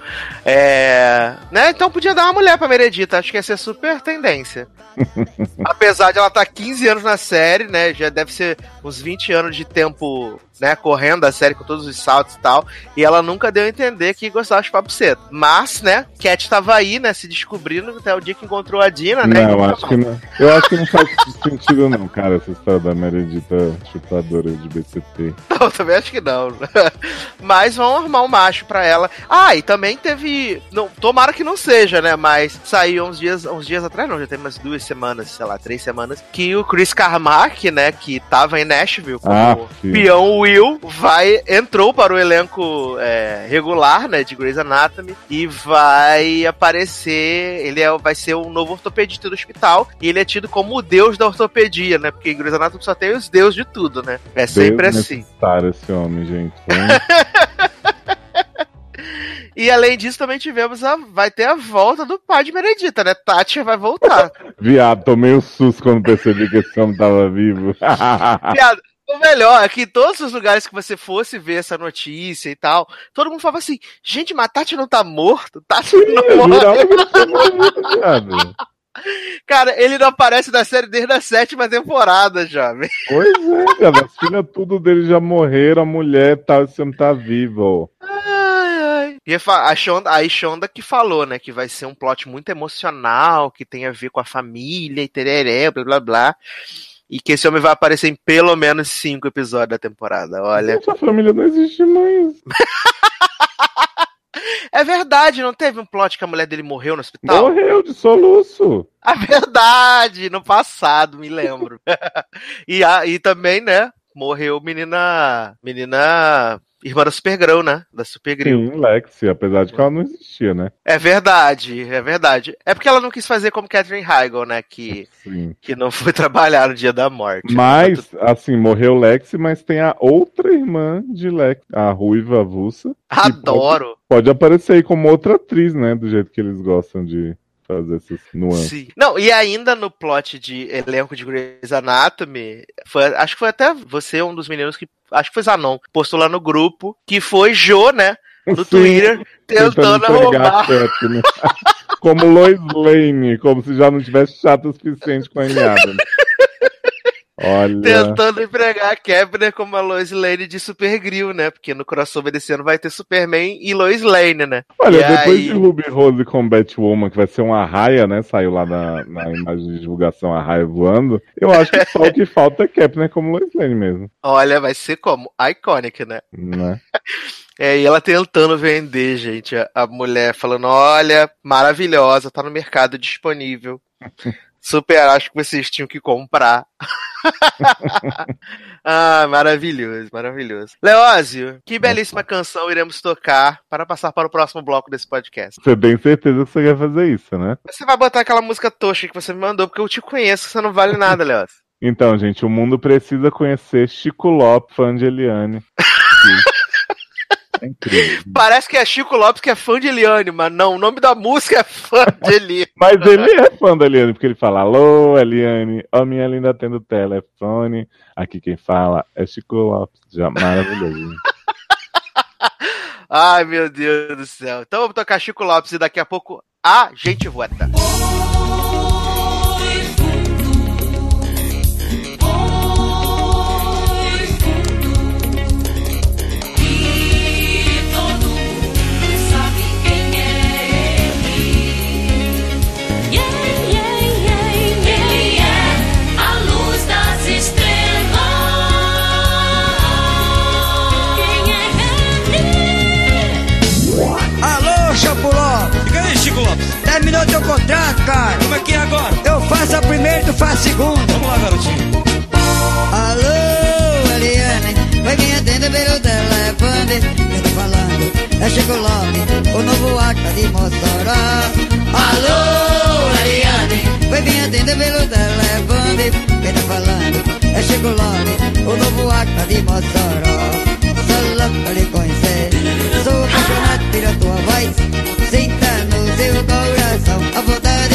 [SPEAKER 2] É. Né? Então podia dar uma mulher pra Meredita, acho que ia ser super tendência. Apesar de ela estar 15 anos na série, né? Já deve ser uns 20 anos de tempo, né? Correndo a série com todos os saltos e tal. E ela nunca deu a entender que gostava de papo cedo. Mas, né? Cat tava aí, né? Se descobrindo até o dia que encontrou a Dina, né?
[SPEAKER 3] Não, eu acho que não. Eu acho que não faz sentido, não, cara, essa história da Meredita chupadora de BCT.
[SPEAKER 2] Não, eu também acho que não. Mas vão arrumar um macho pra ela. Ah, e também teve. Não, tomara que não seja, né? Mas saiu uns dias, uns dias atrás, não, já tem umas duas semanas, sei lá, três semanas, que o Chris Carmack, né, que tava em Nashville como
[SPEAKER 3] Ah,
[SPEAKER 2] peão Will, vai, entrou para o elenco é, regular, né, de Grey's Anatomy, e vai aparecer, ele é, vai ser o novo ortopedista do hospital, e ele é tido como o deus da ortopedia, né, porque em Grey's Anatomy só tem os deuses de tudo, né, é sempre assim.
[SPEAKER 3] Desnecessário esse homem, gente.
[SPEAKER 2] E além disso, também tivemos a. Vai ter a volta do pai de Meredita, né? Tati vai voltar.
[SPEAKER 3] viado, tomei um susto quando percebi que esse homem tava vivo.
[SPEAKER 2] Viado, o melhor é que em todos os lugares que você fosse ver essa notícia e tal, todo mundo falava assim: gente, mas Tati não tá morto? Tati não
[SPEAKER 3] morrido, viado.
[SPEAKER 2] Cara, ele não aparece na série desde a sétima temporada, jovem.
[SPEAKER 3] Pois é, viado. As filhas tudo dele já morreram, a mulher tal, esse homem tá vivo.
[SPEAKER 2] Ai, ai. E a Shonda, a Shonda que falou, né, que vai ser um plot muito emocional, que tem a ver com a família e tereré, blá blá blá. E que esse homem vai aparecer em pelo menos cinco episódios da temporada. Olha.
[SPEAKER 3] Essa família não existe mais.
[SPEAKER 2] É verdade, não teve um plot que a mulher dele morreu no hospital?
[SPEAKER 3] Morreu de soluço.
[SPEAKER 2] É verdade, no passado, me lembro. e, a, e também, né, morreu menina. Menina irmã da Supergirl, né? Da Supergirl.
[SPEAKER 3] Sim, Lexi, apesar de que ela não existia, né?
[SPEAKER 2] É verdade, é verdade. É porque ela não quis fazer como Catherine Heigl, né? Que, Sim. que não foi trabalhar no dia da morte.
[SPEAKER 3] Mas, assim, morreu Lexi, mas tem a outra irmã de Lexi, a Ruiva Avulsa.
[SPEAKER 2] Adoro!
[SPEAKER 3] Pode, pode aparecer aí como outra atriz, né? Do jeito que eles gostam de fazer essas nuances. Sim.
[SPEAKER 2] Não, e ainda no plot de elenco de Grey's Anatomy, foi, acho que foi até você, um dos meninos que. Acho que foi Zanon, postou lá no grupo, que foi Jo, né? No Sim, Twitter, tentando, tentando roubar. né?
[SPEAKER 3] como Lois Lane, como se já não tivesse chato o suficiente com a Amy Olha.
[SPEAKER 2] Tentando empregar a Kepner como a Lois Lane de Supergrill, né? Porque no crossover desse ano vai ter Superman e Lois Lane, né?
[SPEAKER 3] Olha, e depois aí... de Ruby Rose com Batwoman, que vai ser uma raia, né? Saiu lá na, na imagem de divulgação a raia voando. Eu acho que só o que falta é Kepner como Lois Lane mesmo.
[SPEAKER 2] Olha, vai ser como? Iconic, né?
[SPEAKER 3] Né?
[SPEAKER 2] É, e ela tentando vender, gente. A, a mulher falando: olha, maravilhosa, tá no mercado disponível. Super acho que vocês tinham que comprar. ah, maravilhoso, maravilhoso. Leózio, que belíssima canção iremos tocar para passar para o próximo bloco desse podcast.
[SPEAKER 3] Você tem certeza que você quer fazer isso, né?
[SPEAKER 2] Você vai botar aquela música toxa que você me mandou, porque eu te conheço, você não vale nada, Leózio.
[SPEAKER 3] Então, gente, o mundo precisa conhecer Chico Lopes, fã de Eliane.
[SPEAKER 2] É incrível. Parece que é Chico Lopes que é fã de Eliane, mas não, o nome da música é fã de Eliane.
[SPEAKER 3] mas ele é fã da Eliane, porque ele fala: Alô, Eliane, ó, minha linda tendo telefone. Aqui quem fala é Chico Lopes. Já maravilhoso.
[SPEAKER 2] Ai, meu Deus do céu. Então vamos tocar Chico Lopes e daqui a pouco a gente volta.
[SPEAKER 4] Teu contrato, cara.
[SPEAKER 5] Como é que é agora?
[SPEAKER 4] Eu faço a primeira e tu faz a segunda.
[SPEAKER 5] Vamos lá, garotinho.
[SPEAKER 4] Alô, Eliane, vai me atender pelo telefone. Quem tá falando é Chico Lopes, o novo acta de Mossoró. Alô, Eliane, vai me atender pelo telefone. Quem tá falando é Chico Lopes, o novo acta de Mossoró. Sou louco pra lhe conhecer, sou apaixonado pela tua voz. Sinta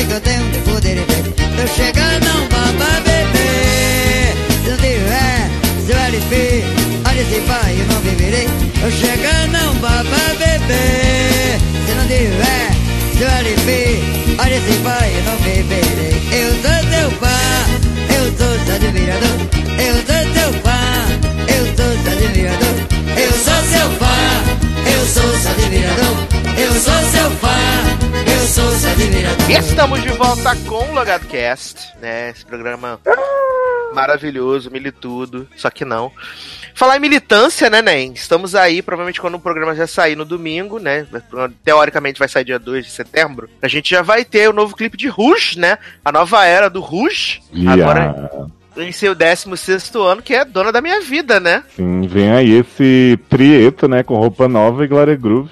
[SPEAKER 4] que eu tenho de poder ver. Eu chegar não vá pra. Se não tiver seu LP, olha se vai, eu não beberei. Eu chegar não vá beber. Se não tiver seu LP, olha se vai, eu não beberei. Eu sou seu fã, eu sou seu admirador. Eu sou seu fã, eu sou seu admirador. Eu sou seu fã, eu sou seu admirador. Eu sou seu fã,
[SPEAKER 2] Estamos de volta com o Logadcast, né? Esse programa maravilhoso, militudo, só que não. Falar em militância, né, Nen? Estamos aí, provavelmente quando o programa já sair no domingo, né? Teoricamente vai sair dia 2 de setembro. A gente já vai ter o novo clipe de Rush, né? A nova era do Rush.
[SPEAKER 3] Yeah. Agora
[SPEAKER 2] em seu 16 ano, que é dona da minha vida, né?
[SPEAKER 3] Sim, vem aí esse trieto, né? Com roupa nova e Glória Groove,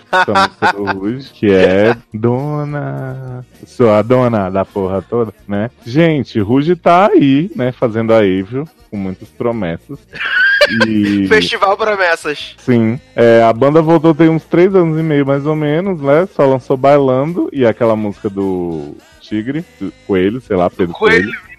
[SPEAKER 3] hoje, que é dona. Sou a dona da porra toda, né? Gente, Ruge tá aí, né? Fazendo a Evil, com muitas promessas.
[SPEAKER 2] E... Festival Promessas.
[SPEAKER 3] Sim. É, a banda voltou tem uns três anos e meio, mais ou menos, né? Só lançou Bailando e aquela música do Tigre, do Coelho, sei lá, Pedro Coelho. Coelho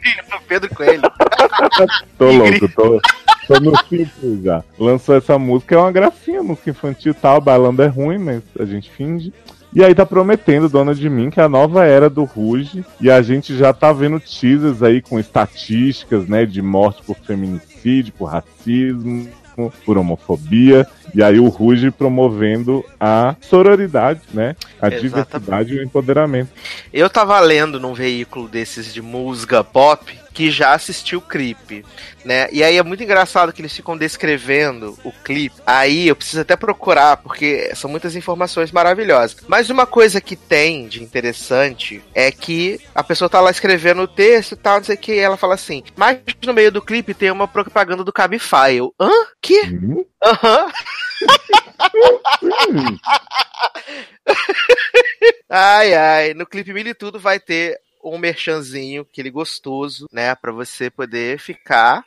[SPEAKER 2] Pedro Coelho.
[SPEAKER 3] tô louco, tô, tô no ciclo já. Lançou essa música, é uma gracinha, música infantil e tal, bailando é ruim, mas a gente finge. E aí tá prometendo, Dona de Mim, que é a nova era do Ruge. E a gente já tá vendo teasers aí com estatísticas, né, de morte por feminicídio, por racismo. Racismo, por homofobia, e aí o Ruge promovendo a sororidade, né? A
[SPEAKER 2] Exatamente.
[SPEAKER 3] diversidade e o empoderamento.
[SPEAKER 2] Eu tava lendo num veículo desses de música pop que já assistiu o clipe, né? E aí é muito engraçado que eles ficam descrevendo o clipe. Aí eu preciso até procurar, porque são muitas informações maravilhosas. Mas uma coisa que tem de interessante é que a pessoa tá lá escrevendo o texto e tal, não sei o que, e ela fala assim, mas no meio do clipe tem uma propaganda do Cabify. Eu, hã? Que?
[SPEAKER 3] Hum,
[SPEAKER 2] Aham.
[SPEAKER 3] hum.
[SPEAKER 2] Ai, ai. No clipe Mil e Tudo vai ter um merchanzinho, aquele gostoso, né? Pra você poder ficar.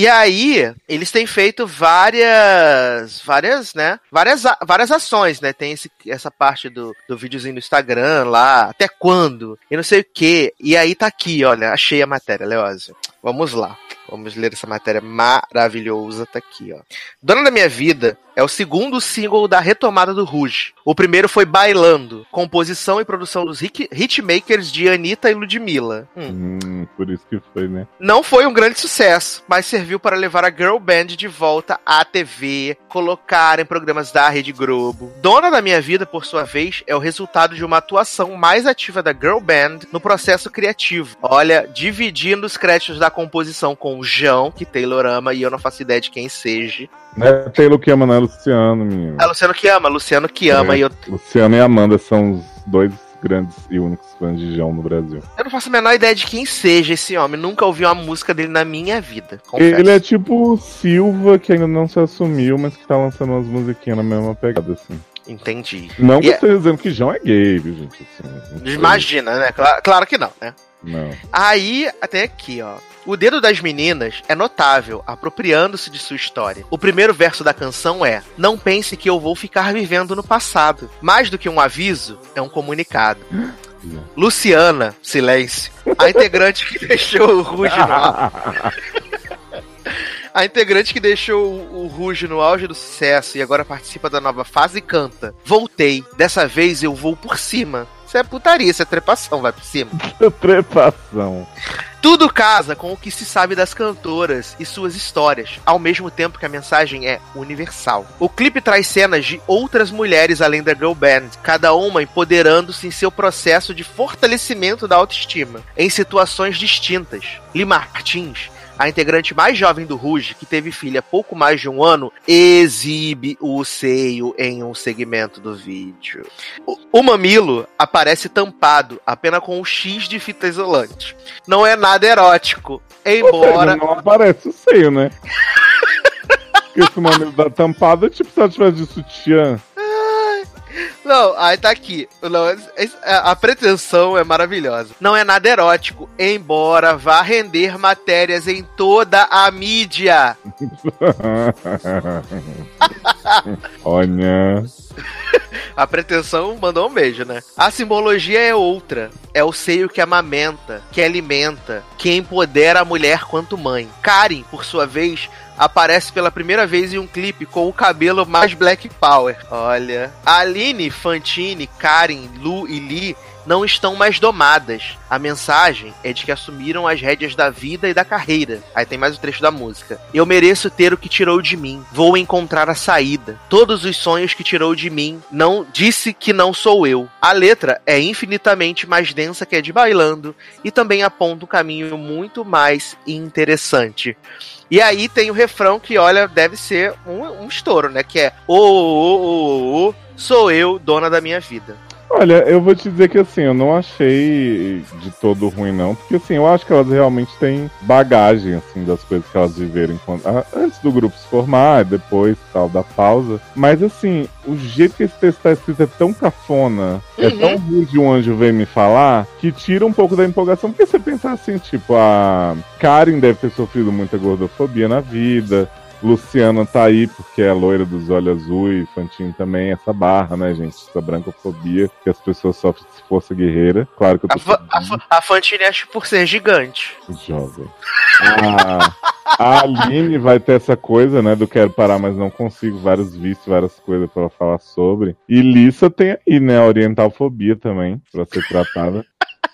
[SPEAKER 2] E aí, eles têm feito várias, várias, né? Várias, várias ações, né? Tem esse, essa parte do, do videozinho no Instagram lá, até quando, e não sei o que. E aí tá aqui, olha, achei a matéria, Leózio. Vamos lá. Vamos ler essa matéria maravilhosa, tá aqui, ó. Dona da Minha Vida é o segundo single da retomada do Rouge. O primeiro foi Bailando, composição e produção dos hit- hitmakers de Anitta e Ludmilla. Hum.
[SPEAKER 3] Hum, por isso que foi, né?
[SPEAKER 2] Não foi um grande sucesso, mas serviu para levar a girl band de volta à TV, colocar em programas da Rede Globo. Dona da Minha Vida, por sua vez, é o resultado de uma atuação mais ativa da girl band no processo criativo. Olha, dividindo os créditos da composição com o João, que Taylor ama e eu não faço ideia de quem seja.
[SPEAKER 3] Não é Taylor que ama, não é Luciano, menino.
[SPEAKER 2] É Luciano que ama, Luciano que ama
[SPEAKER 3] É.
[SPEAKER 2] e eu,
[SPEAKER 3] Luciano e Amanda são os dois grandes e únicos fãs de João no Brasil.
[SPEAKER 2] eu não faço a menor ideia de quem seja esse homem. Nunca ouvi uma música dele na minha vida. Confesso.
[SPEAKER 3] Ele é tipo Silva, que ainda não se assumiu, mas que tá lançando umas musiquinhas na mesma pegada, assim.
[SPEAKER 2] Entendi.
[SPEAKER 3] Não que
[SPEAKER 2] E
[SPEAKER 3] eu
[SPEAKER 2] é-
[SPEAKER 3] esteja dizendo que João é gay, viu, gente? Assim.
[SPEAKER 2] Imagina, né? Claro, claro que não, né?
[SPEAKER 3] Não.
[SPEAKER 2] Aí, até aqui, ó. O dedo das meninas é notável, apropriando-se de sua história. O primeiro verso da canção é: Não pense que eu vou ficar vivendo no passado. Mais do que um aviso, é um comunicado. Luciana, silêncio. A integrante que deixou o Ruge no auge. A integrante que deixou o, o Ruge no auge do sucesso e agora participa da nova fase canta. Voltei. Dessa vez eu vou por cima. Isso é putaria, isso é trepação, vai por cima.
[SPEAKER 3] Trepação.
[SPEAKER 2] Tudo casa com o que se sabe das cantoras e suas histórias, ao mesmo tempo que a mensagem é universal. O clipe traz cenas de outras mulheres além da girl band, cada uma empoderando-se em seu processo de fortalecimento da autoestima, em situações distintas. Lee Martins a integrante mais jovem do Ruge, que teve filha há pouco mais de um ano, exibe o seio em um segmento do vídeo. O, o mamilo aparece tampado apenas com um X de fita isolante. Não é nada erótico, embora.
[SPEAKER 3] Não aparece o seio, né? Porque esse mamilo da tampada é tipo se ela tivesse de sutiã.
[SPEAKER 2] Não, aí tá aqui. Não, a pretensão é maravilhosa. Não é nada erótico, embora vá render matérias em toda a mídia.
[SPEAKER 3] Olha.
[SPEAKER 2] A pretensão mandou um beijo, né? A simbologia é outra. É o seio que amamenta, que alimenta, que empodera a mulher quanto mãe. Karen, por sua vez, aparece pela primeira vez em um clipe com o cabelo mais Black Power. Olha. Aline, Fantine, Karen, Lu e Lee não estão mais domadas. A mensagem é de que assumiram as rédeas da vida e da carreira. Aí tem mais o trecho da música. Eu mereço ter o que tirou de mim. Vou encontrar a saída. Todos os sonhos que tirou de mim. Não disse que não sou eu. A letra é infinitamente mais densa que a de Bailando e também aponta um caminho muito mais interessante. E aí tem o refrão que, olha, deve ser um, um estouro, né? Que é ô, ô, ô, ô, sou eu, dona da minha vida.
[SPEAKER 3] Olha, eu vou te dizer que assim, eu não achei de todo ruim, não. Porque assim, eu acho que elas realmente têm bagagem, assim, das coisas que elas viveram enquanto, ah, antes do grupo se formar, depois tal, da pausa. Mas assim, o jeito que esse texto tá escrito é tão cafona, é
[SPEAKER 2] Uhum.
[SPEAKER 3] tão rude um anjo vem me falar, que tira um pouco da empolgação. Porque você pensar assim, tipo, a Karen deve ter sofrido muita gordofobia na vida. Luciana tá aí porque é loira dos olhos azuis, Fantine também, essa barra, né, gente? Essa brancofobia que as pessoas sofrem de força guerreira. Claro que eu
[SPEAKER 2] A,
[SPEAKER 3] tô
[SPEAKER 2] Fa- a, Fa- a Fantine acho por ser gigante.
[SPEAKER 3] jovem. A, a Aline vai ter essa coisa, né, do quero parar, mas não consigo, vários vícios, várias coisas pra ela falar sobre. E Lissa tem aí, né, a orientalfobia também, pra ser tratada.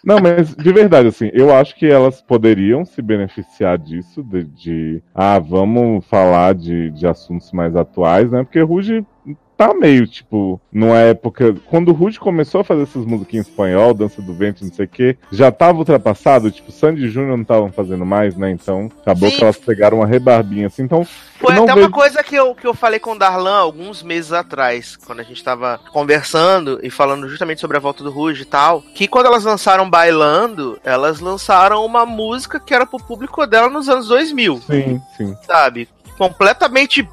[SPEAKER 3] Não, mas de verdade, assim, eu acho que elas poderiam se beneficiar disso, de, de ah, vamos falar de, de assuntos mais atuais, né? Porque Ruge tá meio, tipo, numa época. Quando o Rude começou a fazer essas musiquinhas em espanhol, Dança do Vento, não sei o quê, já tava ultrapassado, tipo, Sandy Júnior não estavam fazendo mais, né? Então, acabou
[SPEAKER 2] Sim.
[SPEAKER 3] que elas pegaram uma rebarbinha assim. Então,
[SPEAKER 2] Foi até
[SPEAKER 3] vejo...
[SPEAKER 2] uma coisa que eu, que eu falei com o Darlan alguns meses atrás, quando a gente tava conversando e falando justamente sobre a volta do Ruge e tal, que quando elas lançaram Bailando, elas lançaram uma música que era pro público dela nos anos 2000,
[SPEAKER 3] Sim, sim.
[SPEAKER 2] sabe? Completamente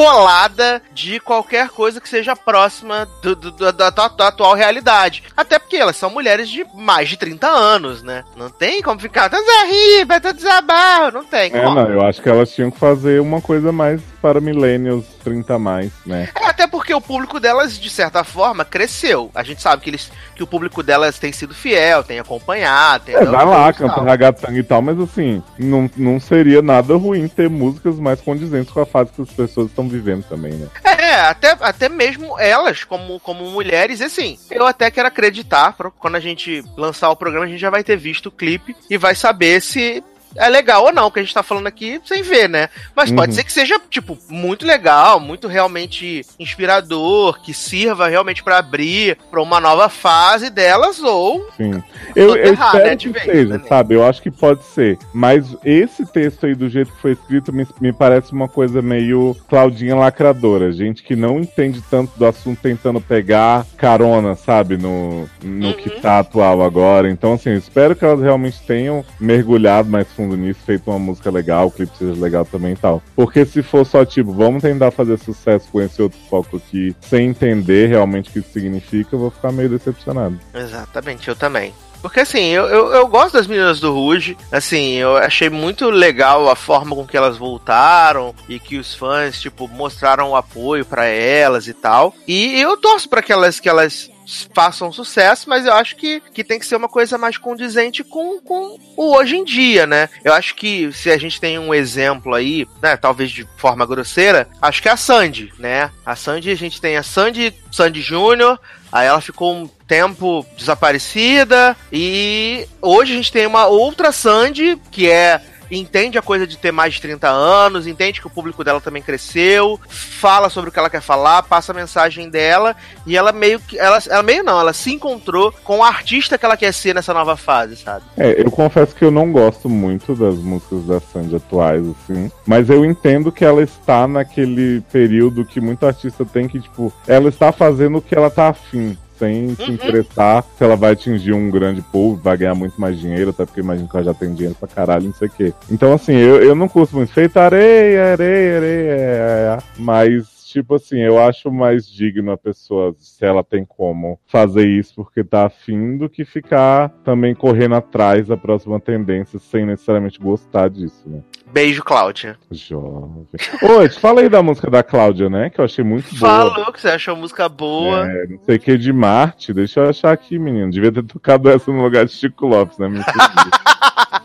[SPEAKER 2] descolada de qualquer coisa que seja próxima do, do- do- da, da- da atual realidade. Até porque elas são mulheres de mais de 30 anos, né? Não tem como ficar, tá Riba, tá desabarro, não tem
[SPEAKER 3] É,
[SPEAKER 2] como.
[SPEAKER 3] não, eu acho que elas tinham que fazer uma coisa mais para millennials 30 a mais, né?
[SPEAKER 2] É, até porque o público delas, de certa forma, cresceu. A gente sabe que, eles, que o público delas tem sido fiel, tem acompanhado, tem
[SPEAKER 3] É, vai lá, canta
[SPEAKER 2] tal.
[SPEAKER 3] ragatanga e tal, mas assim, não, não seria nada ruim ter músicas mais condizentes com a fase que as pessoas estão vivendo também, né?
[SPEAKER 2] É, até, até mesmo elas, como, como mulheres, assim, eu até quero acreditar, quando a gente lançar o programa, a gente já vai ter visto o clipe e vai saber se é legal ou não, que a gente tá falando aqui sem ver, né? Mas pode
[SPEAKER 3] Uhum.
[SPEAKER 2] ser que seja, tipo, muito legal, muito realmente inspirador, que sirva realmente pra abrir pra uma nova fase delas, ou
[SPEAKER 3] Sim. Eu, eu
[SPEAKER 2] errar,
[SPEAKER 3] espero
[SPEAKER 2] né,
[SPEAKER 3] que
[SPEAKER 2] vez,
[SPEAKER 3] seja,
[SPEAKER 2] né?
[SPEAKER 3] sabe? Eu acho que pode ser. Mas esse texto aí, do jeito que foi escrito, me, me parece uma coisa meio Claudinha lacradora. Gente que não entende tanto do assunto tentando pegar carona, sabe? No, no que
[SPEAKER 2] Uhum.
[SPEAKER 3] tá atual agora. Então, assim, eu espero que elas realmente tenham mergulhado mais fundo nisso, feito uma música legal, o clipe seja legal também e tal. Porque se for só, tipo, vamos tentar fazer sucesso com esse outro foco aqui, sem entender realmente o que isso significa, eu vou ficar meio decepcionado.
[SPEAKER 2] Exatamente, eu também. Porque assim, eu, eu, eu gosto das meninas do Ruge, assim, eu achei muito legal a forma com que elas voltaram e que os fãs, tipo, mostraram o apoio pra elas e tal. E eu torço pra que elas, que elas façam sucesso, mas eu acho que, que tem que ser uma coisa mais condizente com, com o hoje em dia, né? Eu acho que se a gente tem um exemplo aí, né, talvez de forma grosseira, acho que é a Sandy, né? A Sandy, a gente tem a Sandy, Sandy Júnior, Aí ela ficou um tempo desaparecida e hoje a gente tem uma outra Sandy que é entende a coisa de ter mais de 30 anos, entende que o público dela também cresceu, fala sobre o que ela quer falar, passa a mensagem dela e ela meio que ela, ela meio não, ela se encontrou com o artista que ela quer ser nessa nova fase, sabe?
[SPEAKER 3] É, eu confesso que eu não gosto muito das músicas da Sandy atuais, assim. Mas eu entendo que ela está naquele período que muito artista tem que, tipo, ela está fazendo o que ela tá afim. Sem se
[SPEAKER 2] Uhum.
[SPEAKER 3] interessar se ela vai atingir um grande público, vai ganhar muito mais dinheiro, até porque imagino que ela já tem dinheiro pra caralho, não sei o quê. Então, assim, eu, eu não curto muito feito areia, areia, areia, mas tipo assim, eu acho mais digno a pessoa, se ela tem como fazer isso porque tá afim, do que ficar também correndo atrás da próxima tendência sem necessariamente gostar disso, né?
[SPEAKER 2] Beijo, Cláudia.
[SPEAKER 3] Jovem. Eu te falei da música da Cláudia, né? Que eu achei muito boa.
[SPEAKER 2] Falou que você achou a música boa.
[SPEAKER 3] É, não sei o que de Marte. Deixa eu achar aqui, menino. Devia ter tocado essa no lugar de Chico Lopes, né? Me.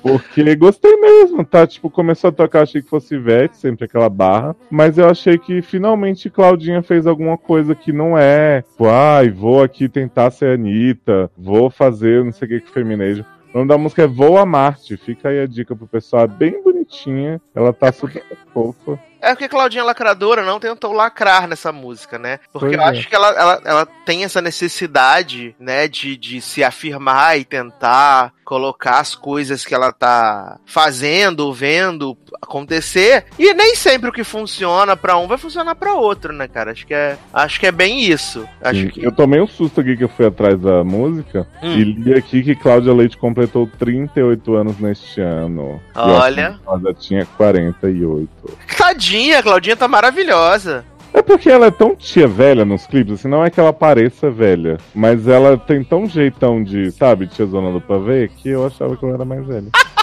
[SPEAKER 3] Porque gostei mesmo, tá? Tipo, começou a tocar, achei que fosse Ivete, sempre aquela barra. Mas eu achei que finalmente Claudinha fez alguma coisa que não é. Tipo, ai, vou aqui tentar ser Anitta, vou fazer não sei o que que feminejo. O nome da música é Voa Marte. Fica aí a dica pro pessoal. É bem bonitinha. Ela tá super fofa.
[SPEAKER 2] É porque Claudinha Lacradora não tentou lacrar nessa música, né? Porque
[SPEAKER 3] Pois
[SPEAKER 2] eu
[SPEAKER 3] é.
[SPEAKER 2] acho que ela, ela, ela tem essa necessidade, né, de, de se afirmar e tentar colocar as coisas que ela tá fazendo vendo acontecer. E nem sempre o que funciona pra um vai funcionar pra outro, né, cara? Acho que é, acho que é bem isso. Acho
[SPEAKER 3] Sim.
[SPEAKER 2] que
[SPEAKER 3] Eu tomei um susto aqui que eu fui atrás da música
[SPEAKER 2] Hum.
[SPEAKER 3] e li aqui que Cláudia Leite completou 38 anos neste ano.
[SPEAKER 2] Olha.
[SPEAKER 3] Ela já tinha 48.
[SPEAKER 2] Tadinha, a Claudinha tá maravilhosa.
[SPEAKER 3] É porque ela é tão tia velha nos clipes, assim, não é que ela pareça velha, mas ela tem tão jeitão de, sabe, tia zona do pavê, que eu achava que ela era mais velha.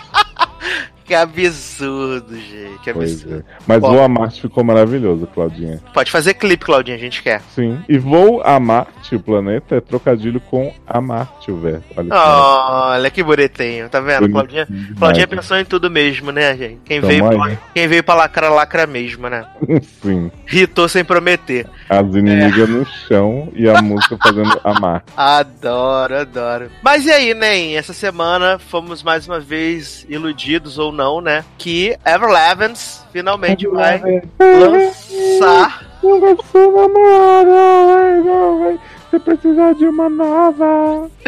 [SPEAKER 2] Que absurdo, gente. Que absurdo.
[SPEAKER 3] é. Mas
[SPEAKER 2] Bom.
[SPEAKER 3] Vou Amar-te ficou maravilhoso, Claudinha.
[SPEAKER 2] Pode fazer clipe, Claudinha, a gente quer.
[SPEAKER 3] Sim. E Vou Amar-te, o planeta, é trocadilho com Amar-te, o verbo. Olha que
[SPEAKER 2] Olha que bonitinho, tá vendo?
[SPEAKER 3] Bonitinho
[SPEAKER 2] Claudinha,
[SPEAKER 3] demais.
[SPEAKER 2] Claudinha pensou em tudo mesmo, né, gente? Quem veio,
[SPEAKER 3] aí.
[SPEAKER 2] quem veio pra lacra, lacra mesmo, né?
[SPEAKER 3] Sim.
[SPEAKER 2] Ritou sem prometer.
[SPEAKER 3] As inimigas no chão e a música fazendo amar.
[SPEAKER 2] Adoro, adoro. Mas e aí, Nen? Essa semana fomos mais uma vez iludidos ou não, né? Que Ever Levens finalmente vai lançar.
[SPEAKER 3] Namorada, não, vai. Você precisa de uma nova.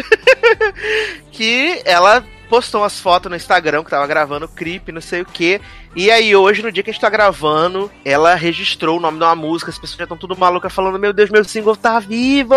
[SPEAKER 2] Que ela postou umas fotos no Instagram que tava gravando clipe, não sei o que. E aí, hoje, no dia que a gente tá gravando, ela registrou o nome de uma música. As pessoas já estão tudo malucas falando: Meu Deus, meu single tá vivo!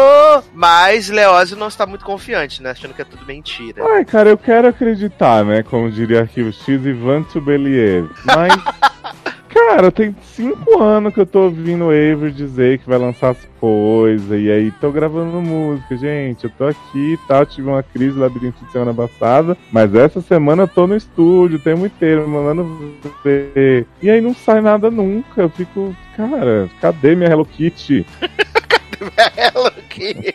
[SPEAKER 2] Mas Leózio não está muito confiante, né? Achando que é tudo mentira.
[SPEAKER 3] Ai, cara, eu quero acreditar, né? Como diria Arquivo X, Ivan Tubeliev. Mas, cara, tem cinco anos que eu tô ouvindo o Avery dizer que vai lançar as coisas. E aí, tô gravando música, gente. Eu tô aqui e tal. Tive uma crise labiríntica semana passada. Mas essa semana eu tô no estúdio o tempo inteiro, mandando ver. E aí não sai nada nunca. Eu fico, cara, cadê minha Hello Kitty?
[SPEAKER 2] Hello Kitty.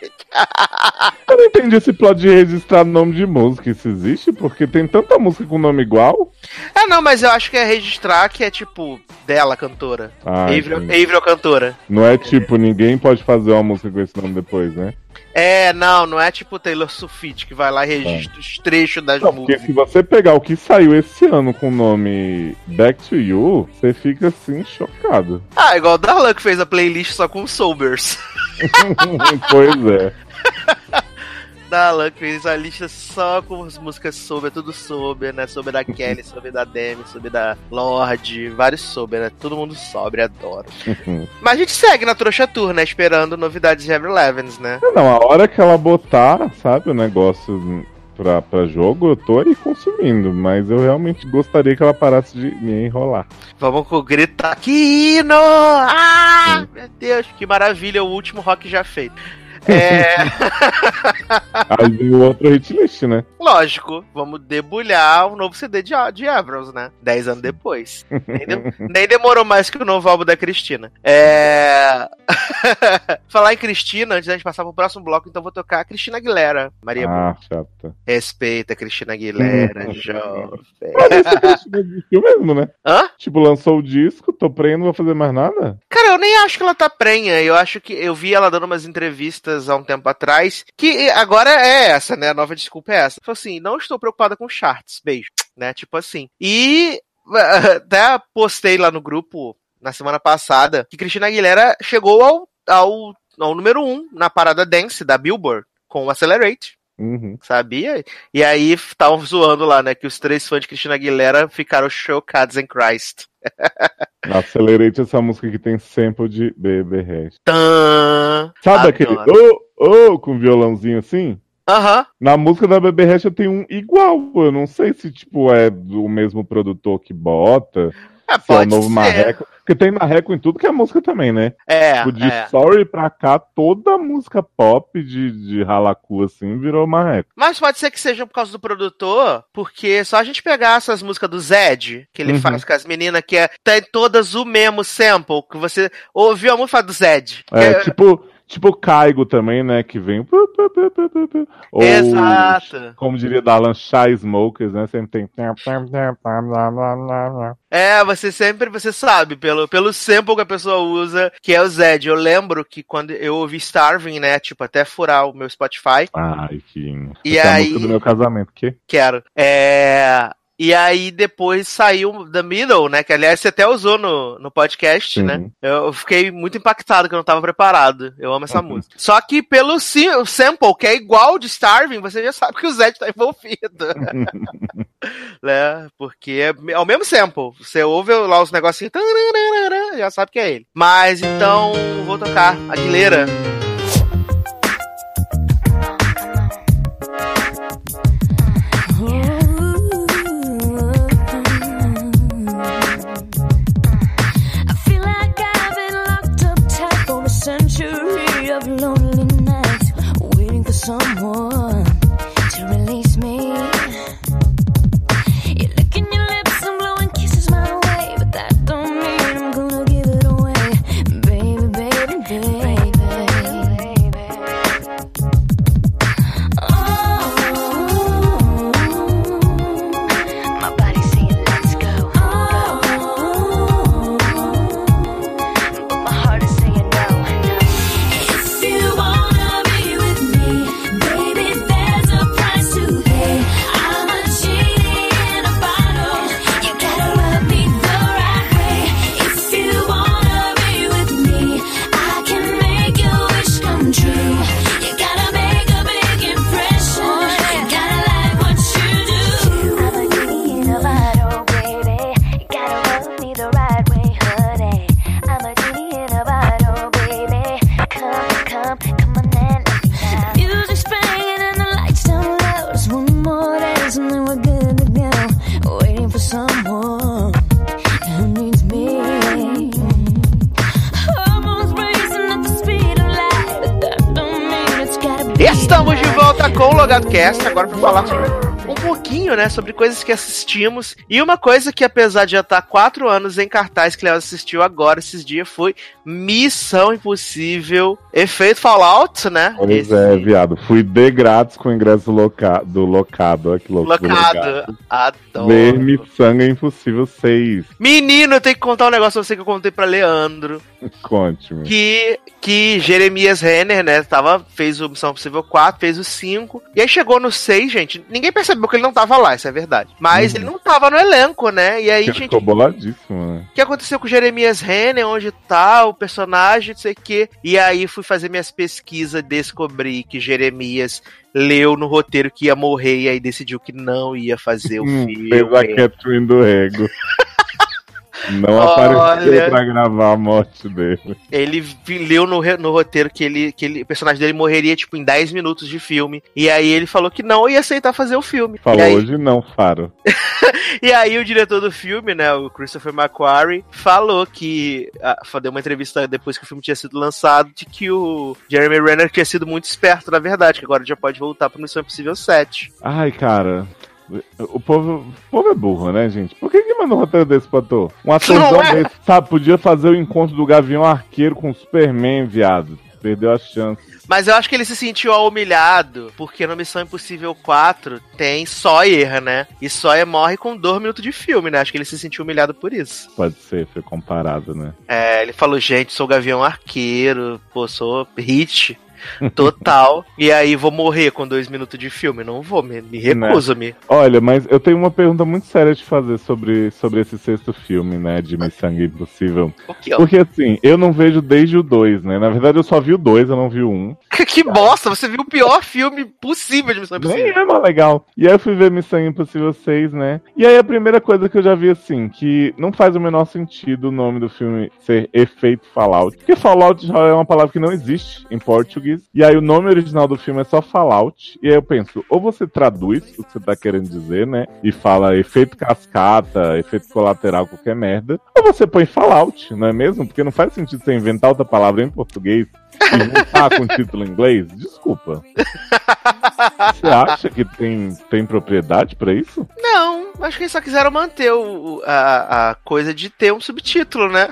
[SPEAKER 3] Eu não entendi esse plot de registrar nome de música. Isso existe? Porque tem tanta música com nome igual.
[SPEAKER 2] Ah, não, mas eu acho que é registrar que é tipo dela, cantora.
[SPEAKER 3] Ah,
[SPEAKER 2] Avril. Avril cantora.
[SPEAKER 3] Não é tipo, ninguém pode fazer uma música com esse nome depois, né?
[SPEAKER 2] É, não, não é tipo Taylor Swift que vai lá e registra os trechos das
[SPEAKER 3] Não, porque
[SPEAKER 2] músicas.
[SPEAKER 3] se você pegar o que saiu esse ano com o nome Back to You, você fica assim, chocado.
[SPEAKER 2] Ah, igual o Darlan que fez a playlist só com Sobers.
[SPEAKER 3] pois é.
[SPEAKER 2] Darlan que fez a lista só com as músicas Sober, tudo Sober, né? Sober da Kelly, Sober da Demi, Sober da Lorde, vários Sober, né? Todo mundo sobe, adoro. Mas a gente segue na trouxa tour, né? Esperando novidades de Ever Levens, né?
[SPEAKER 3] Não, a hora que ela botar, sabe, o negócio pra, pra jogo, eu tô aí consumindo. Mas eu realmente gostaria que ela parasse de me enrolar.
[SPEAKER 2] Vamos com o gritar Kino! Ah, meu Deus, que maravilha, o último rock já feito. É,
[SPEAKER 3] Aí o outro hit list, né?
[SPEAKER 2] lógico, vamos debulhar o novo CD de, de Avrils, né? Dez anos depois. Nem, de- nem demorou mais que o novo álbum da Cristina. É... Falar em Cristina, antes da gente passar pro próximo bloco, então vou tocar a Cristina Aguilera. Maria
[SPEAKER 3] Ah, chata.
[SPEAKER 2] Respeita a Cristina Aguilera, jovem.
[SPEAKER 3] Mas desistiu mesmo, né?
[SPEAKER 2] Hã?
[SPEAKER 3] Tipo, lançou o disco, tô prendo, não vou fazer mais nada?
[SPEAKER 2] Cara, eu nem acho que ela tá prenha. Eu acho que eu vi ela dando umas entrevistas há um tempo atrás. Que agora é essa, né? A nova desculpa é essa. Falou assim: não estou preocupada com charts. Beijo. Né? Tipo assim. E até postei lá no grupo na semana passada que Cristina Aguilera chegou ao, ao, ao número 1 um na parada dance da Billboard com o Accelerate.
[SPEAKER 3] Uhum.
[SPEAKER 2] Sabia? E aí estavam zoando lá, né? Que os três fãs de Cristina Aguilera ficaram chocados em Christ.
[SPEAKER 3] Acelerate essa música que tem sample de Baby Hash.
[SPEAKER 2] Tã!
[SPEAKER 3] Sabe
[SPEAKER 2] Adoro.
[SPEAKER 3] aquele ô, ô, com violãozinho assim?
[SPEAKER 2] Aham.
[SPEAKER 3] Na música da Hash eu tenho um igual. Eu não sei se, tipo, é do mesmo produtor que bota.
[SPEAKER 2] É,
[SPEAKER 3] Se é o
[SPEAKER 2] pode
[SPEAKER 3] novo
[SPEAKER 2] ser.
[SPEAKER 3] Marreco. Porque tem Marreco em tudo que é música também, né?
[SPEAKER 2] É,
[SPEAKER 3] Tipo, de
[SPEAKER 2] é.
[SPEAKER 3] Sorry pra cá, toda música pop de, de ralacu assim virou Marreco.
[SPEAKER 2] Mas pode ser que seja por causa do produtor, porque só a gente pegar essas músicas do Zed, que ele
[SPEAKER 3] Uhum.
[SPEAKER 2] faz com as meninas, que é, tem todas o mesmo sample, que você ouviu a música do Zed.
[SPEAKER 3] É,
[SPEAKER 2] Que-
[SPEAKER 3] tipo, tipo Caigo também, né? Que vem. Ou,
[SPEAKER 2] Exato.
[SPEAKER 3] Como diria Darlan, Shy Smokers, né? Sempre tem.
[SPEAKER 2] É, você sempre, você sabe, pelo, pelo sample que a pessoa usa, que é o Zed. Eu lembro que quando eu ouvi Starving, né, tipo, até furar o meu Spotify,
[SPEAKER 3] Ai, que.
[SPEAKER 2] E
[SPEAKER 3] Essa é a
[SPEAKER 2] aí-
[SPEAKER 3] música do meu casamento, que?
[SPEAKER 2] quero. É. E aí depois saiu The Middle, né? Que aliás você até usou no, no podcast,
[SPEAKER 3] Sim.
[SPEAKER 2] né? Eu fiquei muito impactado que eu não tava preparado. Eu amo essa música. Só que pelo sample, que é igual de Starving, você já sabe que o Zed tá envolvido. né? Porque é, é o mesmo sample. Você ouve lá os negocinhos, já sabe que é ele. Mas então, vou tocar Aguilera.
[SPEAKER 1] Someone
[SPEAKER 2] o Logado Cast agora para falar sobre pouquinho, né, sobre coisas que assistimos. E uma coisa que, apesar de já estar quatro anos em cartaz, que Léo assistiu agora esses dias, foi Missão Impossível, efeito Fallout, né?
[SPEAKER 3] Pois
[SPEAKER 2] Esse-
[SPEAKER 3] é, viado. Fui de grátis com o ingresso loca... do locado. Olha que louco. do
[SPEAKER 2] Locado. Adoro.
[SPEAKER 3] Ver Missanga Impossível 6.
[SPEAKER 2] Menino, eu tenho que contar um negócio pra você que eu contei pra Leandro.
[SPEAKER 3] Conte-me.
[SPEAKER 2] Que, que Jeremias Renner, né, tava, fez o Missão Impossível 4, fez o 5. E aí chegou no 6, gente. Ninguém percebeu que ele não tava lá, isso é verdade. Mas
[SPEAKER 3] Uhum.
[SPEAKER 2] ele não tava no elenco, né? E aí,
[SPEAKER 3] Ele
[SPEAKER 2] gente,
[SPEAKER 3] ficou boladíssimo, né?
[SPEAKER 2] o que aconteceu com o Jeremias Renner, onde tá o personagem, não sei o quê. E aí fui fazer minhas pesquisas, descobri que Jeremias leu no roteiro que ia morrer e aí decidiu que não ia fazer o filme.
[SPEAKER 3] Fez a Catherine do Rego. Não
[SPEAKER 2] Olha.
[SPEAKER 3] apareceu pra gravar a morte dele.
[SPEAKER 2] Ele leu no, re- no roteiro que ele, que ele, o personagem dele morreria tipo em 10 minutos de filme. E aí ele falou que não ia aceitar fazer o filme.
[SPEAKER 3] Falou
[SPEAKER 2] e, aí,
[SPEAKER 3] hoje não, Faro.
[SPEAKER 2] e aí o diretor do filme, né, o Christopher McQuarrie, falou que ah, deu uma entrevista depois que o filme tinha sido lançado de que o Jeremy Renner tinha sido muito esperto, na verdade, que agora já pode voltar para Missão Impossível 7.
[SPEAKER 3] Ai, cara. O povo, o povo é burro, né, gente? Por que que manda um roteiro desse pra ator? Um atorzão
[SPEAKER 2] é?
[SPEAKER 3] desse, sabe? Podia fazer o encontro do Gavião Arqueiro com o Superman, viado. Perdeu a chance.
[SPEAKER 2] Mas eu acho que ele se sentiu humilhado, porque no Missão Impossível 4 tem Sawyer, né? E Sawyer morre com dois minutos de filme, né? Acho que ele se sentiu humilhado por isso.
[SPEAKER 3] Pode ser, foi comparado, né?
[SPEAKER 2] É, ele falou, gente, sou Gavião Arqueiro, pô, sou hit. Total. e aí vou morrer com dois minutos de filme. Não vou, me, me recuso, me.
[SPEAKER 3] Olha, mas eu tenho uma pergunta muito séria de fazer sobre, sobre esse sexto filme, né? De Missão Impossível.
[SPEAKER 2] Ó?
[SPEAKER 3] Porque assim, eu não vejo desde o 2, né? Na verdade, eu só vi o 2, eu não vi o 1.
[SPEAKER 2] Que bosta, você viu o pior filme possível de Missão
[SPEAKER 3] Nem
[SPEAKER 2] Impossível.
[SPEAKER 3] é mais legal. E aí eu fui ver Missão Impossível 6, né? E aí a primeira coisa que eu já vi assim, que não faz o menor sentido o nome do filme ser Efeito Fallout. Porque Fallout já é uma palavra que não existe em português. E aí o nome original do filme é só Fallout. E aí eu penso, ou você traduz o que você tá querendo dizer, né? E fala efeito cascata, efeito colateral, qualquer merda. Ou você põe Fallout, não é mesmo? Porque não faz sentido você inventar outra palavra em português juntar com título em inglês. Desculpa. Você acha que tem, tem propriedade pra isso?
[SPEAKER 2] Não, acho que eles só quiseram manter o- a, a coisa de ter um subtítulo, né?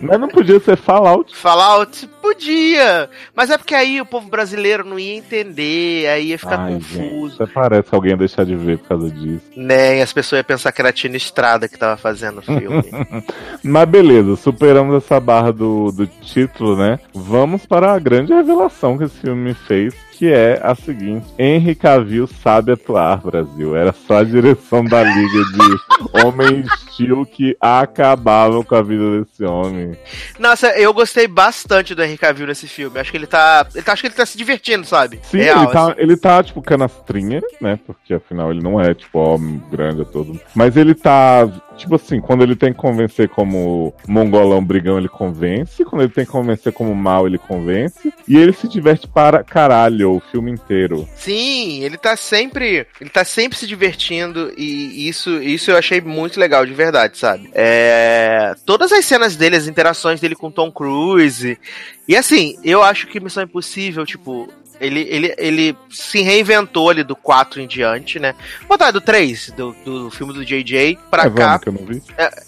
[SPEAKER 3] Mas não podia ser Fallout.
[SPEAKER 2] Fallout podia, mas é porque aí o povo brasileiro não ia entender, aí ia ficar
[SPEAKER 3] Ai,
[SPEAKER 2] confuso.
[SPEAKER 3] gente, até parece alguém ia deixar de ver por causa disso.
[SPEAKER 2] Né, e as pessoas iam pensar que era a Tina Estrada que tava fazendo o filme.
[SPEAKER 3] Mas beleza, superamos essa barra do, do título, né? Vamos para a grande revelação que esse filme fez, que é a seguinte: Henry Cavill sabe atuar, Brasil. Era só a direção da liga de homem estilo que acabava com a vida desse homem.
[SPEAKER 2] Nossa, eu gostei bastante do Henry Cavill nesse filme. Acho que ele tá. Ele tá acho que ele tá se divertindo, sabe?
[SPEAKER 3] Sim,
[SPEAKER 2] Real,
[SPEAKER 3] ele, tá,
[SPEAKER 2] assim.
[SPEAKER 3] ele tá, tipo, canastrinha, né? Porque afinal ele não é, tipo, homem grande a todo. Mas ele tá, tipo assim, quando ele tem que convencer como mongolão brigão, ele convence. Quando ele tem que convencer como mal, ele convence. E ele se diverte para caralho o filme inteiro.
[SPEAKER 2] Sim, ele tá sempre. Ele tá sempre se divertindo. E isso, isso eu achei muito legal, de verdade, sabe? É, todas as cenas dele, as interações dele com Tom Cruise. E assim, eu acho que Missão Impossível, tipo. Ele, ele, ele se reinventou ali do 4 em diante, né? Botar do 3, do, do filme do JJ, pra
[SPEAKER 3] é,
[SPEAKER 2] cá.
[SPEAKER 3] que eu não vi.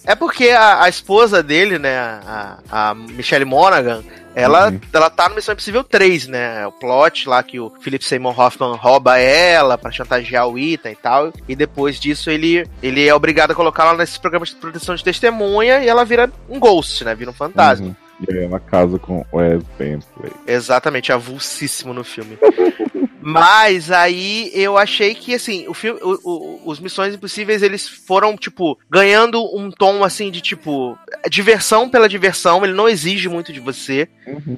[SPEAKER 2] É porque a, a esposa dele, né, a, a Michelle Monaghan, ela,
[SPEAKER 3] Uhum.
[SPEAKER 2] ela tá no Missão Impossível 3, né? O plot lá que o Philip Seymour Hoffman rouba ela pra chantagear o Ethan e tal. E depois disso ele, ele é obrigado a colocá-la nesses programas de proteção de testemunha e ela vira um ghost, né? Vira um fantasma.
[SPEAKER 3] Uhum. E ela casa com Wes Bentley.
[SPEAKER 2] Exatamente, avulsíssimo no filme. Mas aí eu achei que, assim, o filme, o- o- os Missões Impossíveis, eles foram, tipo, ganhando um tom, assim, de, tipo, diversão pela diversão, ele não exige muito de você.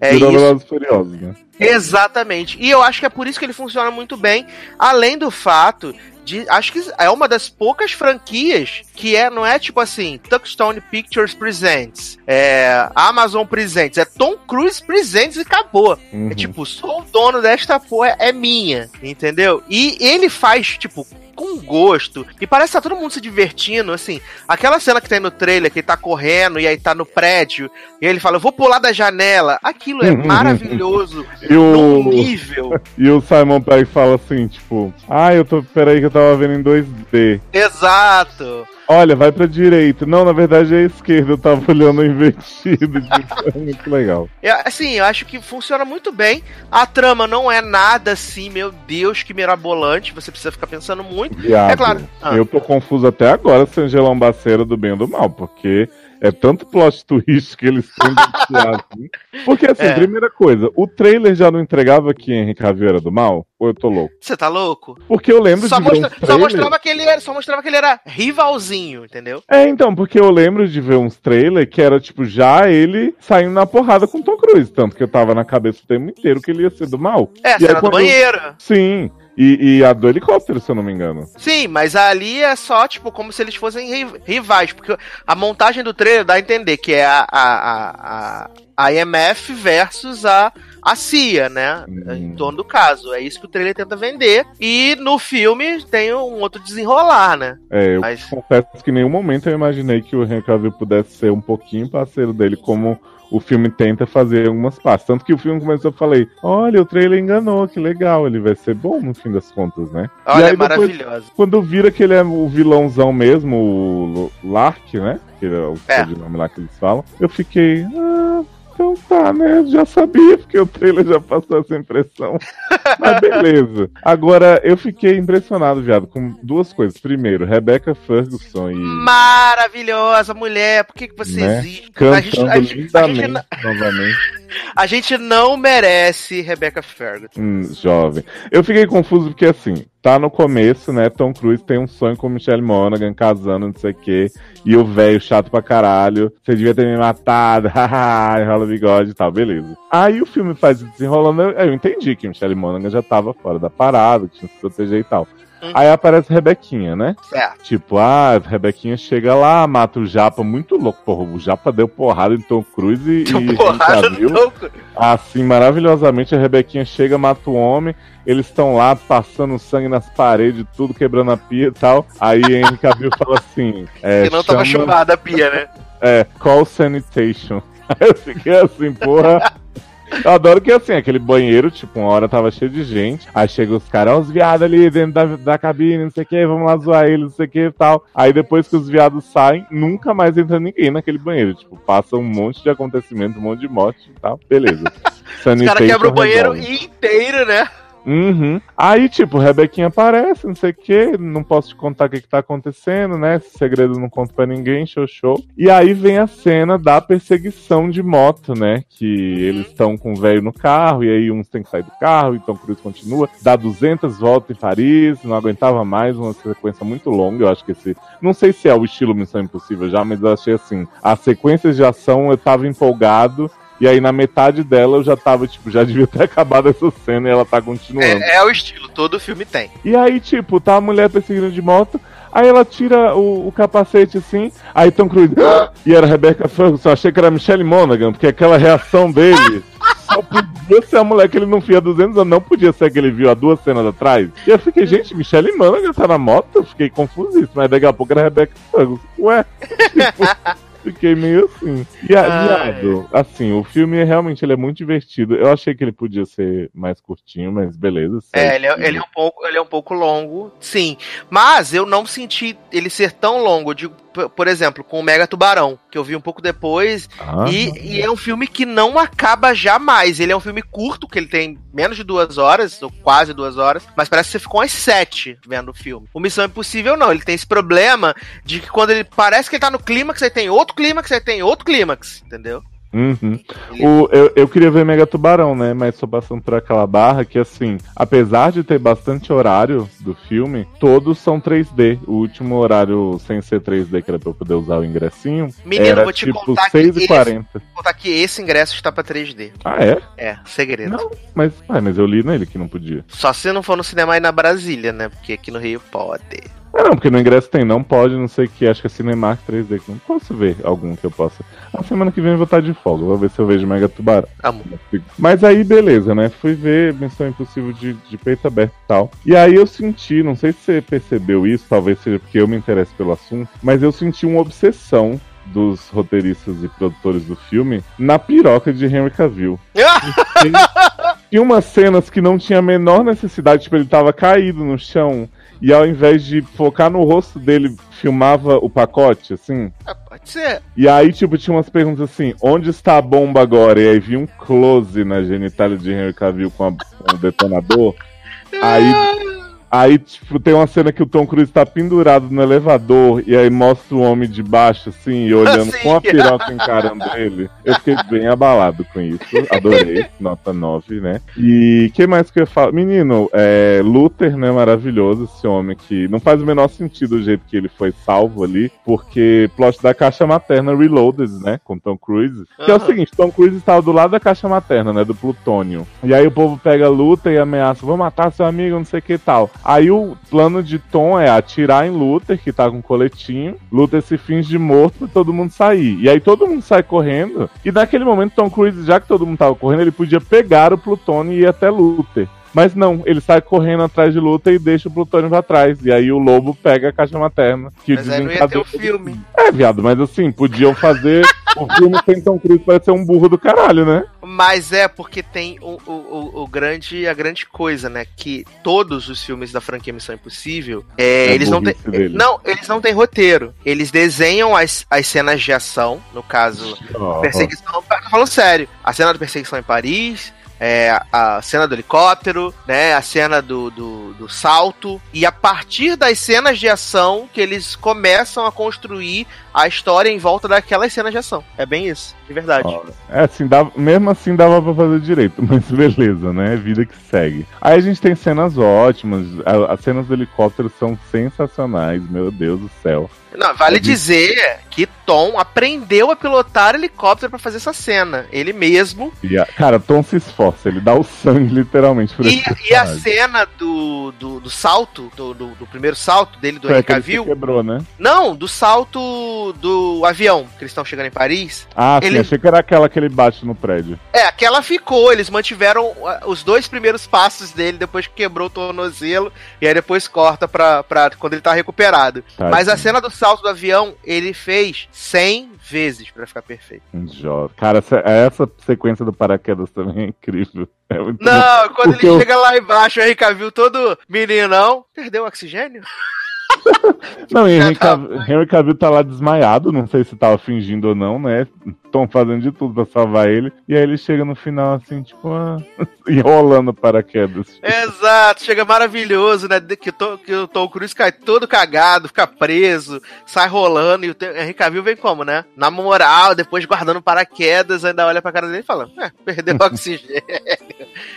[SPEAKER 2] É
[SPEAKER 3] Virou
[SPEAKER 2] isso.
[SPEAKER 3] Furiosos, né?
[SPEAKER 2] Exatamente. E eu acho que é por isso que ele funciona muito bem, além do fato de, acho que é uma das poucas franquias que é, não é tipo assim, Touchstone Pictures Presents, é, Amazon Presents, é Tom Cruise Presents e acabou.
[SPEAKER 3] Uhum.
[SPEAKER 2] É tipo, sou o dono desta porra, é minha, entendeu? E ele faz, tipo, com gosto. E parece que tá todo mundo se divertindo, assim. Aquela cena que tem no trailer, que ele tá correndo e aí tá no prédio, e ele fala, eu vou pular da janela. Aquilo é maravilhoso.
[SPEAKER 3] E o-
[SPEAKER 2] nível.
[SPEAKER 3] E o Simon Pegg fala assim, tipo, ah, eu tô. Peraí que eu tava vendo em 2D.
[SPEAKER 2] Exato.
[SPEAKER 3] Olha, vai pra direita. Não, na verdade é a esquerda, eu tava olhando invertido. É muito legal.
[SPEAKER 2] Eu, assim, eu acho que funciona muito bem. A trama não é nada assim, meu Deus, que mirabolante. Você precisa ficar pensando muito.
[SPEAKER 3] Viado,
[SPEAKER 2] É claro. Ah.
[SPEAKER 3] Eu tô confuso até agora se Angelão Baceira do bem ou do mal, porque é tanto plot twist que eles enfiar, assim. Porque, assim,
[SPEAKER 2] É.
[SPEAKER 3] primeira coisa, o trailer já não entregava que Henry Cavill era do mal? Ou eu tô louco?
[SPEAKER 2] Você tá louco?
[SPEAKER 3] Porque eu lembro
[SPEAKER 2] Só,
[SPEAKER 3] de ver
[SPEAKER 2] mostra-
[SPEAKER 3] uns
[SPEAKER 2] só mostrava que ele era, só mostrava que ele era rivalzinho, entendeu?
[SPEAKER 3] É, então, porque eu lembro de ver uns trailers que era, tipo, já ele saindo na porrada com Tom Cruise. Tanto que eu tava na cabeça o tempo inteiro que ele ia ser do mal.
[SPEAKER 2] É,
[SPEAKER 3] E
[SPEAKER 2] cena
[SPEAKER 3] aí,
[SPEAKER 2] do banheiro.
[SPEAKER 3] Sim. E, e a do helicóptero, se eu não me engano.
[SPEAKER 2] Sim, mas ali é só, tipo, como se eles fossem ri- rivais, porque a montagem do trailer dá a entender que é a, a, a, a IMF versus a, a CIA, né?
[SPEAKER 3] Hum.
[SPEAKER 2] Em torno do caso. É isso que o trailer tenta vender. E no filme tem um outro desenrolar, né?
[SPEAKER 3] É, eu
[SPEAKER 2] Mas-
[SPEAKER 3] confesso que em nenhum momento eu imaginei que o Henry Cavill pudesse ser um pouquinho parceiro dele, como o filme tenta fazer algumas partes. Tanto que o filme começou, eu falei, olha, o trailer enganou, que legal, ele vai ser bom no fim das contas, né? E
[SPEAKER 2] Olha,
[SPEAKER 3] aí
[SPEAKER 2] é
[SPEAKER 3] depois-
[SPEAKER 2] maravilhoso.
[SPEAKER 3] Quando vira que ele é o vilãozão mesmo, o Lark, né? Que é o
[SPEAKER 2] É.
[SPEAKER 3] nome lá que eles falam, eu fiquei, ah, então tá, né? Eu já sabia, porque o trailer já passou essa impressão. Mas beleza. Agora, eu fiquei impressionado, viado, com duas coisas. Primeiro, Rebecca Ferguson e
[SPEAKER 2] Maravilhosa mulher, por que, que você
[SPEAKER 3] Né?
[SPEAKER 2] existe? A
[SPEAKER 3] cantando
[SPEAKER 2] gente, a, gente, a, gente,
[SPEAKER 3] lindamente
[SPEAKER 2] não-
[SPEAKER 3] novamente.
[SPEAKER 2] a gente não merece Rebecca Ferguson.
[SPEAKER 3] Hum, jovem. Eu fiquei confuso porque, assim, tá no começo, né? Tom Cruise tem um sonho com Michelle Monaghan, casando, não sei o quê. E o velho chato pra caralho. Você devia ter me matado, enrola o bigode e tal, beleza. Aí o filme faz desenrolando, eu, eu entendi que Michelle Monaghan já tava fora da parada, tinha que se proteger e tal.
[SPEAKER 2] Hum.
[SPEAKER 3] Aí aparece Rebequinha, né?
[SPEAKER 2] Certo.
[SPEAKER 3] Tipo, ah, a Rebequinha chega lá, mata o Japa, muito louco. Porra, o Japa deu porrada em Tom Cruise e.
[SPEAKER 2] Deu
[SPEAKER 3] e
[SPEAKER 2] porrada
[SPEAKER 3] viu?
[SPEAKER 2] louco.
[SPEAKER 3] Assim, maravilhosamente, a Rebequinha chega, mata o homem. Eles estão lá passando sangue nas paredes, tudo quebrando a pia e tal. Aí Henry Cavill fala assim: é,
[SPEAKER 2] Que não tava
[SPEAKER 3] chama-
[SPEAKER 2] chumbada a pia, né?
[SPEAKER 3] é, call sanitation. Aí eu fiquei assim, porra. Eu adoro que assim, aquele banheiro, tipo, uma hora tava cheio de gente. Aí chega os caras, ó, os viados ali dentro da, da cabine, não sei o que, vamos lá zoar eles, não sei o que e tal. Aí depois que os viados saem, nunca mais entra ninguém naquele banheiro. Tipo, passa um monte de acontecimento, um monte de morte e tal. Beleza.
[SPEAKER 2] Os caras quebram o banheiro
[SPEAKER 3] resolve.
[SPEAKER 2] inteiro, né?
[SPEAKER 3] Uhum. Aí, tipo, Rebequinha aparece, não sei o que, não posso te contar o que, que tá acontecendo, né? Esse segredo não conto pra ninguém, show, show. E aí vem a cena da perseguição de moto, né? Que eles estão com o velho no carro, e aí uns tem que sair do carro, então Cruz continua, dá 200 voltas em Paris, não aguentava mais, uma sequência muito longa, eu acho que esse... Não sei se é o estilo Missão Impossível já, mas eu achei assim, as sequências de ação eu tava empolgado, e aí na metade dela eu já tava, tipo, já devia ter acabado essa cena e ela tá continuando.
[SPEAKER 2] É, é o estilo, todo filme tem.
[SPEAKER 3] E aí, tipo, tá a mulher perseguindo de moto, aí ela tira o, o capacete assim, aí Tom Cruise, e era Rebecca Ferguson, eu achei que era Michelle Monaghan, porque aquela reação dele só podia ser a mulher que ele não via há 200 anos, não podia ser a que ele viu há duas cenas atrás. E eu fiquei, gente, Michelle Monaghan tá na moto? Eu fiquei confusíssimo, mas daqui a pouco era Rebecca Ferguson. Ué, tipo... Fiquei meio assim. E viado, assim, o filme realmente ele é muito divertido. Eu achei que ele podia ser mais curtinho, mas beleza.
[SPEAKER 2] É, ele é, ele é um pouco, ele é um pouco longo, sim. Mas eu não senti ele ser tão longo. Eu digo, por exemplo, com o Mega Tubarão, que eu vi um pouco depois.
[SPEAKER 3] Ah,
[SPEAKER 2] E, e é um filme que não acaba jamais. Ele é um filme curto, que ele tem menos de duas horas, ou quase duas horas, mas parece que você ficou umas sete vendo o filme. O Missão Impossível não, ele tem esse problema de que quando ele parece que ele tá no clímax, aí tem outro clímax, aí tem outro clímax, entendeu?
[SPEAKER 3] Uhum. O, eu, eu queria ver Mega Tubarão, né? Mas tô passando por aquela barra que, assim, apesar de ter bastante horário do filme, todos são 3D. O último horário sem ser 3D, que era pra eu poder usar o ingressinho,
[SPEAKER 2] Menino,
[SPEAKER 3] era
[SPEAKER 2] vou te
[SPEAKER 3] tipo
[SPEAKER 2] contar que
[SPEAKER 3] 6h40.
[SPEAKER 2] Vou contar que esse ingresso está pra 3D.
[SPEAKER 3] Ah, é?
[SPEAKER 2] É, segredo.
[SPEAKER 3] Não, mas, ah, mas eu li nele que não podia.
[SPEAKER 2] Só se não for no cinema aí na Brasília, né? Porque aqui no Rio pode.
[SPEAKER 3] Ah, não, porque no ingresso tem, não pode, não sei o que, acho que é Cinemark 3D. Não posso ver algum que eu possa. A semana que vem eu vou estar de folga, vou ver se eu vejo Mega Tubarão.
[SPEAKER 2] Amor.
[SPEAKER 3] Mas aí, beleza, né? Fui ver Missão Impossível de, de peito aberto e tal. E aí eu senti, não sei se você percebeu isso, talvez seja porque eu me interesso pelo assunto, mas eu senti uma obsessão dos roteiristas e produtores do filme na piroca de Henry Cavill. Tinha umas cenas que não tinha a menor necessidade, tipo, ele tava caído no chão. E ao invés de focar no rosto dele, filmava o pacote, assim.
[SPEAKER 2] Ah, pode ser.
[SPEAKER 3] E aí, tipo, tinha umas perguntas assim: onde está a bomba agora? E aí vi um close na genitália de Henry Cavill com, a, com o detonador. Aí, aí, tipo, tem uma cena que o Tom Cruise tá pendurado no elevador e aí mostra o homem de baixo, assim, e olhando com a piroca encarando ele. Eu fiquei bem abalado com isso. Adorei. Nota 9, né? E que mais que eu ia falar? Menino, é, Luther, né? Maravilhoso esse homem que não faz o menor sentido o jeito que ele foi salvo ali, porque plot da caixa materna Reloaded, né? Com Tom Cruise. Que é o seguinte: Tom Cruise estava do lado da caixa materna, né? Do plutônio. E aí o povo pega Luther e ameaça: vou matar seu amigo, não sei o que e tal. Aí o plano de Tom é atirar em Luther, que tá com um coletinho. Luther se finge de morto pra todo mundo sair. E aí todo mundo sai correndo. E naquele momento, Tom Cruise, já que todo mundo tava correndo, ele podia pegar o plutônio e ir até Luther. Mas não, ele sai correndo atrás de Luther e deixa o plutônio pra trás. E aí o lobo pega a caixa materna. Que
[SPEAKER 2] Mas aí não ia ter o filme.
[SPEAKER 3] é, viado, mas assim, podiam fazer o filme sem Tom Cruise parecer um burro do caralho, né?
[SPEAKER 2] Mas é porque tem o, o, o, grande, a grande coisa, né? Que todos os filmes da franquia Missão Impossível, é,
[SPEAKER 3] É
[SPEAKER 2] eles não têm. Não, eles não têm roteiro. Eles desenham as, as cenas de ação, no caso,
[SPEAKER 3] Ó,
[SPEAKER 2] perseguição. Tô falando sério. A cena de perseguição em Paris. É, a cena do helicóptero, né? A cena do, do, do salto. E a partir das cenas de ação que eles começam a construir a história em volta daquelas cenas de ação. É bem isso, de verdade.
[SPEAKER 3] É assim, dava, mesmo assim dava pra fazer direito, mas beleza, né? Vida que segue. Aí a gente tem cenas ótimas, as cenas do helicóptero são sensacionais, meu Deus do céu.
[SPEAKER 2] Não, vale dizer que Tom aprendeu a pilotar helicóptero pra fazer essa cena. Ele mesmo.
[SPEAKER 3] A- cara, Tom se esforça, ele dá o sangue literalmente por
[SPEAKER 2] E, e a cena do, do, do salto, do, do, do primeiro salto dele, do Henry
[SPEAKER 3] que
[SPEAKER 2] Cavill.
[SPEAKER 3] quebrou, né?
[SPEAKER 2] Não, do salto do avião, que eles estão chegando em Paris.
[SPEAKER 3] Ah, sim,
[SPEAKER 2] Ele-
[SPEAKER 3] achei que era aquela que ele bate no prédio.
[SPEAKER 2] É, aquela ficou. Eles mantiveram ah, os dois primeiros passos dele depois que quebrou o tornozelo. E aí depois corta pra, pra quando ele tá recuperado.
[SPEAKER 3] Tadinho.
[SPEAKER 2] Mas a cena do salto do avião, ele fez 100 vezes pra ficar perfeito.
[SPEAKER 3] Jovem. Cara, essa, essa sequência do paraquedas também é incrível. É muito bom.
[SPEAKER 2] Não, quando
[SPEAKER 3] Porque
[SPEAKER 2] ele
[SPEAKER 3] eu-
[SPEAKER 2] chega lá embaixo, o Henry Cavill todo meninão, perdeu o oxigênio?
[SPEAKER 3] Não, e Henry
[SPEAKER 2] Já tá.
[SPEAKER 3] Cavill, Henry Cavill tá lá desmaiado, não sei se tava fingindo ou não, né? Estão fazendo de tudo pra salvar ele. E aí ele chega no final assim, tipo, ah, enrolando paraquedas.
[SPEAKER 2] Exato, chega maravilhoso, né? Que, o Tom- que o Tom Cruise cai todo cagado, fica preso, sai rolando, e o Henry Cavill vem como, né? Na moral, depois guardando paraquedas, ainda olha pra cara dele e fala, é, perdeu o oxigênio.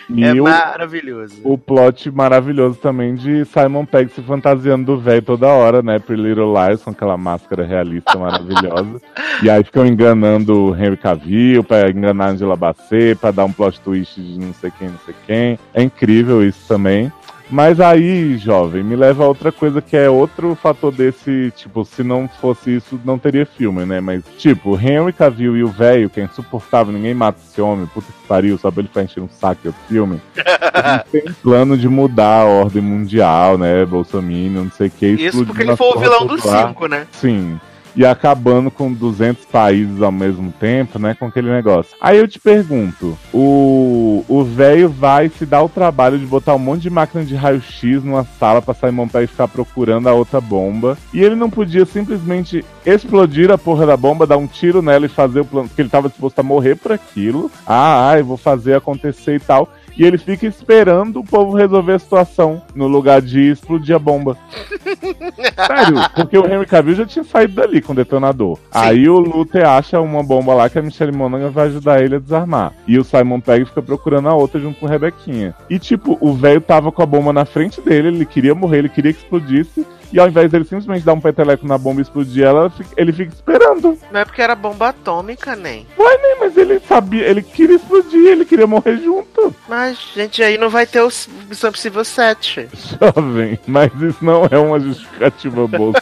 [SPEAKER 3] E
[SPEAKER 2] é
[SPEAKER 3] o,
[SPEAKER 2] maravilhoso.
[SPEAKER 3] o plot maravilhoso também de Simon Pegg se fantasiando do velho toda hora, né? Pretty Little Lies, com aquela máscara realista maravilhosa. E aí ficam enganando Henry Cavill pra enganar Angela Bassett, pra dar um plot twist de não sei quem, não sei quem. É incrível isso também. Mas aí, jovem, me leva a outra coisa que é outro fator desse, tipo, se não fosse isso, não teria filme, né? Mas, tipo, Henry Cavill e o velho, que é insuportável, ninguém mata esse homem, puta que pariu, só pra ele ficar enchendo um saco do filme. Um plano de mudar a ordem mundial, né? Bolsonaro, não sei o que.
[SPEAKER 2] Isso porque ele foi o vilão
[SPEAKER 3] toda
[SPEAKER 2] dos cinco, né?
[SPEAKER 3] Sim. E acabando com 200 países ao mesmo tempo, né? Com aquele negócio. Aí eu te pergunto: o velho vai se dar o trabalho de botar um monte de máquina de raio-x numa sala pra Simon Pegg ficar procurando a outra bomba. E ele não podia simplesmente explodir a porra da bomba, dar um tiro nela e fazer o plano. Porque ele tava disposto a morrer por aquilo. Ah, ah, eu vou fazer acontecer e tal. E ele fica esperando o povo resolver a situação no lugar de explodir a bomba. Sério, porque o Henry Cavill já tinha saído dali com o detonador. Aí o Luther acha uma bomba lá que a Michelle Monaghan vai ajudar ele a desarmar. E o Simon Pegg fica procurando a outra junto com a Rebequinha. E tipo, o velho tava com a bomba na frente dele, ele queria morrer, ele queria que explodisse. E ao invés dele simplesmente dar um peteleco na bomba e explodir ela, ele fica esperando.
[SPEAKER 2] Não é porque era bomba atômica, nem.
[SPEAKER 3] Ué, nem, mas ele sabia, ele queria explodir, ele queria morrer junto.
[SPEAKER 2] Mas, gente, aí não vai ter o Missão Impossível 7.
[SPEAKER 3] Jovem, mas isso não é uma justificativa boa.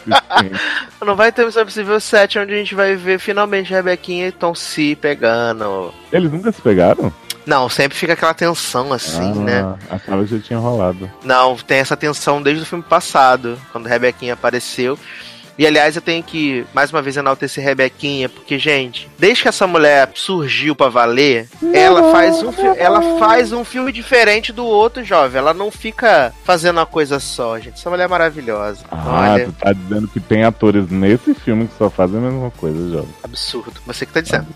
[SPEAKER 2] Não vai ter Missão Impossível 7, onde a gente vai ver finalmente Rebequinha e Tom C pegando.
[SPEAKER 3] Eles nunca se pegaram?
[SPEAKER 2] Não, sempre fica aquela tensão assim,
[SPEAKER 3] ah,
[SPEAKER 2] né?
[SPEAKER 3] Achava que já tinha rolado.
[SPEAKER 2] Não, tem essa tensão desde o filme passado, quando Rebequinha apareceu. E aliás, eu tenho que mais uma vez enaltecer Rebequinha, porque gente, desde que essa mulher surgiu pra valer, ela faz um ela faz um filme diferente do outro, jovem. Ela não fica fazendo uma coisa só, gente. Essa mulher é maravilhosa.
[SPEAKER 3] Ah,
[SPEAKER 2] Olha,
[SPEAKER 3] tu tá dizendo que tem atores nesse filme que só fazem a mesma coisa, jovem.
[SPEAKER 2] absurdo. Você que tá dizendo.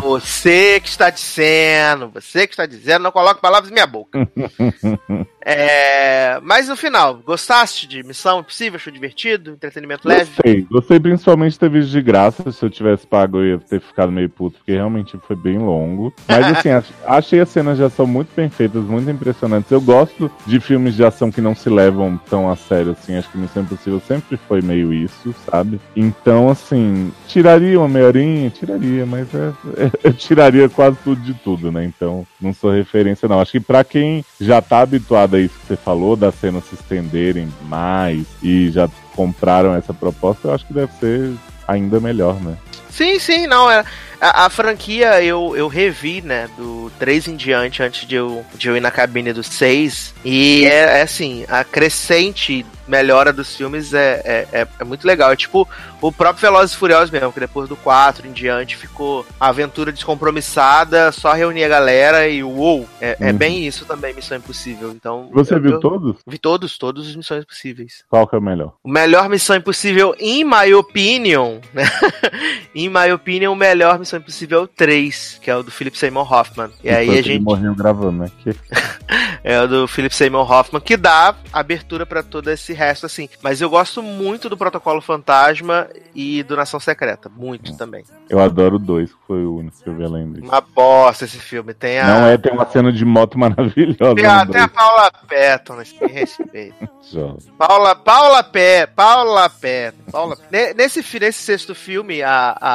[SPEAKER 2] Você que está dizendo, você que está dizendo, não coloque palavras em minha boca. É, mas no final, gostaste de Missão Impossível? Achou divertido? Entretenimento leve?
[SPEAKER 3] Gostei, gostei principalmente de ter visto de graça. Se eu tivesse pago, eu ia ter ficado meio puto, porque realmente foi bem longo. Mas assim, ach- achei as cenas de ação muito bem feitas, muito impressionantes. Eu gosto de filmes de ação que não se levam tão a sério, assim. Acho que Missão Impossível sempre foi meio isso, sabe? Então, assim, tiraria uma meia horinha? Tiraria, mas é, é- eu tiraria quase tudo de tudo, né? Então, não sou referência, não. Acho que pra quem já tá habituado a isso que você falou, das cenas se estenderem mais e já compraram essa proposta, eu acho que deve ser ainda melhor, né?
[SPEAKER 2] Sim, sim, não. É, a, a franquia eu, eu revi, né, do 3 em diante, antes de eu, de eu ir na cabine do 6. E é, é assim, a crescente melhora dos filmes é, é, é, é muito legal. É tipo o próprio Velozes e Furiosos mesmo, que depois do 4 em diante ficou a aventura descompromissada, só reunir a galera e uou. É, é
[SPEAKER 3] Uhum.
[SPEAKER 2] bem isso também, Missão Impossível. Então.
[SPEAKER 3] Você
[SPEAKER 2] eu-
[SPEAKER 3] viu
[SPEAKER 2] eu
[SPEAKER 3] todos?
[SPEAKER 2] Vi todos, todos os Missões Impossíveis.
[SPEAKER 3] Qual que é o melhor?
[SPEAKER 2] O melhor Missão Impossível, in my opinion, né? in my opinion, o melhor Missão Impossível é o 3, que é o do Philip Seymour Hoffman. E aí a gente.
[SPEAKER 3] morreu gravando, né? Que...
[SPEAKER 2] É o do Philip Seymour Hoffman, que dá abertura pra todo esse resto, assim. Mas eu gosto muito do Protocolo Fantasma e do Nação Secreta. Muito também.
[SPEAKER 3] Eu adoro dois, que foi o único que eu vi além disso.
[SPEAKER 2] Uma bosta esse filme. Tem a.
[SPEAKER 3] Não é, tem uma cena de moto maravilhosa.
[SPEAKER 2] Tem a, tem a Paula Patton, nesse respeito.
[SPEAKER 3] jovem.
[SPEAKER 2] Paula, Paula Pé, Paula Pé, Paula. Ne- Nesse, nesse sexto filme, a, a,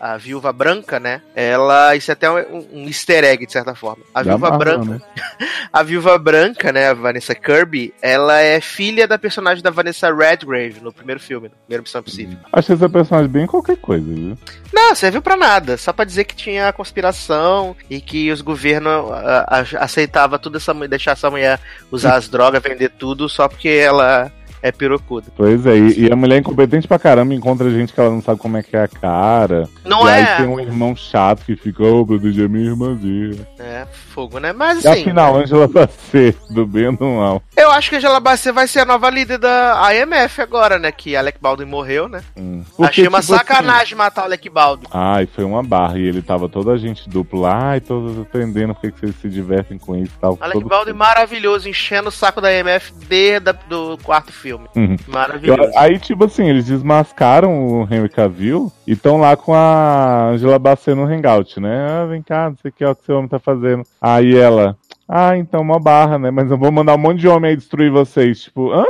[SPEAKER 2] a Viúva Branca, né? Ela, isso é até um, um easter egg, de certa forma. A
[SPEAKER 3] Da
[SPEAKER 2] Viúva
[SPEAKER 3] Marvel,
[SPEAKER 2] Branca,
[SPEAKER 3] né?
[SPEAKER 2] a Viúva Branca, né? A Vanessa Kirby, ela é filha da personagem da Vanessa Redgrave no primeiro filme, no primeiro Missão Impossível.
[SPEAKER 3] Achei essa personagem bem qualquer coisa, viu?
[SPEAKER 2] Não, serviu pra nada. Só pra dizer que tinha conspiração e que os governos ah, ah, aceitavam tudo essa mulher, deixar essa mulher usar as drogas, vender tudo só porque ela é pirocuda.
[SPEAKER 3] Pois é, e, e a mulher é incompetente pra caramba encontra gente que ela não sabe como é que é a cara.
[SPEAKER 2] Não
[SPEAKER 3] e
[SPEAKER 2] é.
[SPEAKER 3] aí tem um irmão chato que fica, ô, proteger minha irmãzinha.
[SPEAKER 2] É, fogo, né? Mas
[SPEAKER 3] E
[SPEAKER 2] assim,
[SPEAKER 3] afinal, Angela Bassett, do bem ou do mal?
[SPEAKER 2] eu acho que a Angela Bassett vai ser a nova líder da IMF agora, né? Que Alec Baldwin morreu, né?
[SPEAKER 3] Hum.
[SPEAKER 2] Achei uma
[SPEAKER 3] tipo assim,
[SPEAKER 2] sacanagem matar o Alec Baldwin.
[SPEAKER 3] Ai, foi uma barra. E ele tava toda a gente dupla lá. Ai, todos entendendo por que vocês se divertem com isso e tal.
[SPEAKER 2] Alec Baldwin maravilhoso, enchendo o saco da IMF desde do quarto filme.
[SPEAKER 3] Uhum.
[SPEAKER 2] Maravilhoso.
[SPEAKER 3] Eu- aí, tipo assim, eles desmascaram o Henry Cavill e estão lá com a Angela Bassett no hangout, né? Ah, vem cá, não sei o que, ó, o que seu homem tá fazendo. Aí ela, ah, então uma barra, né? Mas eu vou mandar um monte de homem aí destruir vocês. Tipo, hã?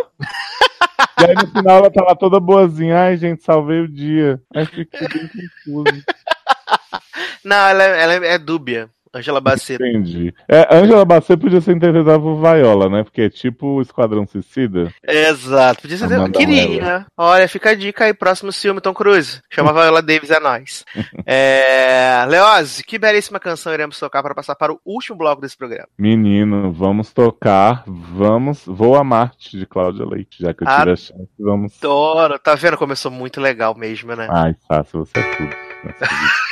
[SPEAKER 3] e aí no final ela tá lá toda boazinha. Ai, gente, salvei o dia. Aí fiquei bem confuso.
[SPEAKER 2] Não, ela, é- ela é dúbia. Angela Bassett.
[SPEAKER 3] Entendi. É, Angela Bassett podia ser interpretada por Viola, né? Porque é tipo o Esquadrão Suicida.
[SPEAKER 2] Exato. Podia ser.
[SPEAKER 3] Amanda
[SPEAKER 2] queria. Olha, fica a dica aí, próximo filme, Tom Cruise. Chamava ela Davis, é nóis. É... Leoz, que belíssima canção iremos tocar para passar para o último bloco desse programa.
[SPEAKER 3] Menino, vamos tocar, vamos. Vou a Marte de Cláudia Leite, já que eu tive a chance, vamos.
[SPEAKER 2] Adoro. Tá vendo? Começou muito legal mesmo, né?
[SPEAKER 3] Ai, fácil, você é tudo.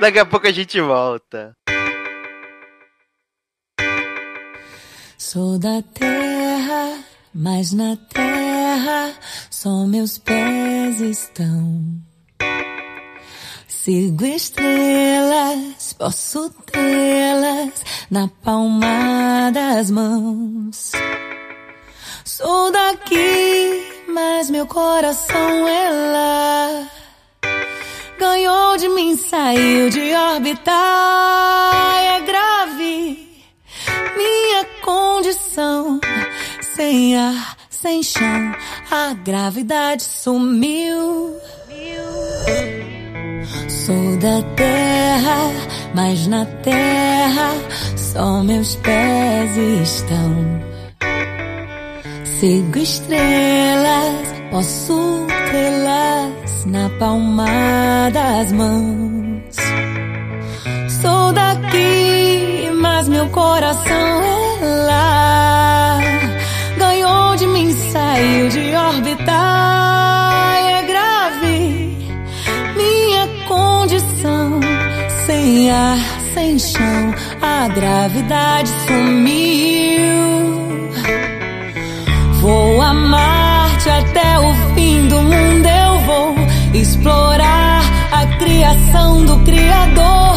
[SPEAKER 2] Daqui a pouco a gente volta.
[SPEAKER 1] Sou da terra, mas na terra só meus pés estão. Sigo estrelas, posso tê-las na palma das mãos. Sou daqui, mas meu coração é lá. Ganhou de mim, saiu de órbita. É grave minha condição. Sem ar, sem chão, a gravidade sumiu. Sou da terra, mas na terra só meus pés estão. Sigo estrelas, posso tê-las na palma das mãos. Sou daqui, mas meu coração é lá. Ganhou de mim, saiu de órbita. É grave minha condição. Sem ar, sem chão, a gravidade sumiu. Vou a Marte até o fim do mundo. Eu vou explorar a criação do Criador,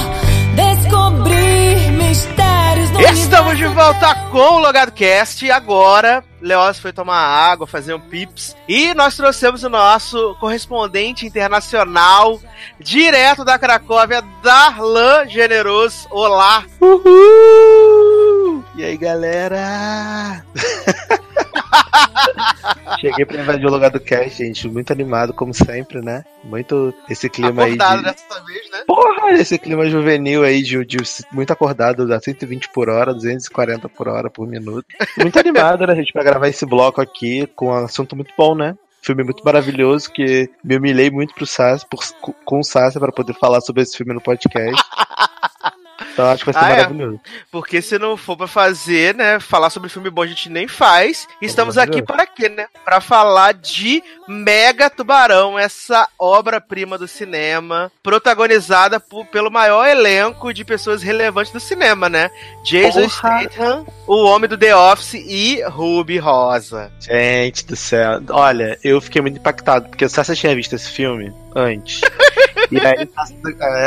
[SPEAKER 1] descobrir mistérios do
[SPEAKER 2] Estamos de volta com o Logado Cast. E agora, Leoz foi tomar água, fazer um pips. E nós trouxemos o nosso correspondente internacional, direto da Cracóvia, Darlan Generoso. Olá!
[SPEAKER 5] Uhul! E aí, galera? Cheguei pra invadir o lugar do cast, gente. Muito animado, como sempre, né? Muito esse clima aí.
[SPEAKER 2] Acordado
[SPEAKER 5] De...
[SPEAKER 2] dessa vez, né?
[SPEAKER 5] Porra, esse clima juvenil aí de, de muito acordado, a 120 por hora, 240 por hora por minuto. Muito animado, né, gente, pra gravar esse bloco aqui com um assunto muito bom, né? Filme muito maravilhoso que me humilhei muito pro Sassi, por, com o Sassi pra poder falar sobre esse filme no podcast. Então acho que vai ser
[SPEAKER 2] Ah, é?
[SPEAKER 5] maravilhoso.
[SPEAKER 2] Porque se não for pra fazer, né, falar sobre filme bom a gente nem faz. Estamos aqui para quê, né? Pra falar de Mega Tubarão, essa obra-prima do cinema, protagonizada por- pelo maior elenco de pessoas relevantes do cinema, né? Jason
[SPEAKER 5] Porra!
[SPEAKER 2] Statham, o homem do The Office e Ruby Rosa.
[SPEAKER 5] Gente do céu. Olha, eu fiquei muito impactado, porque o Sasha tinha visto esse filme antes. e aí,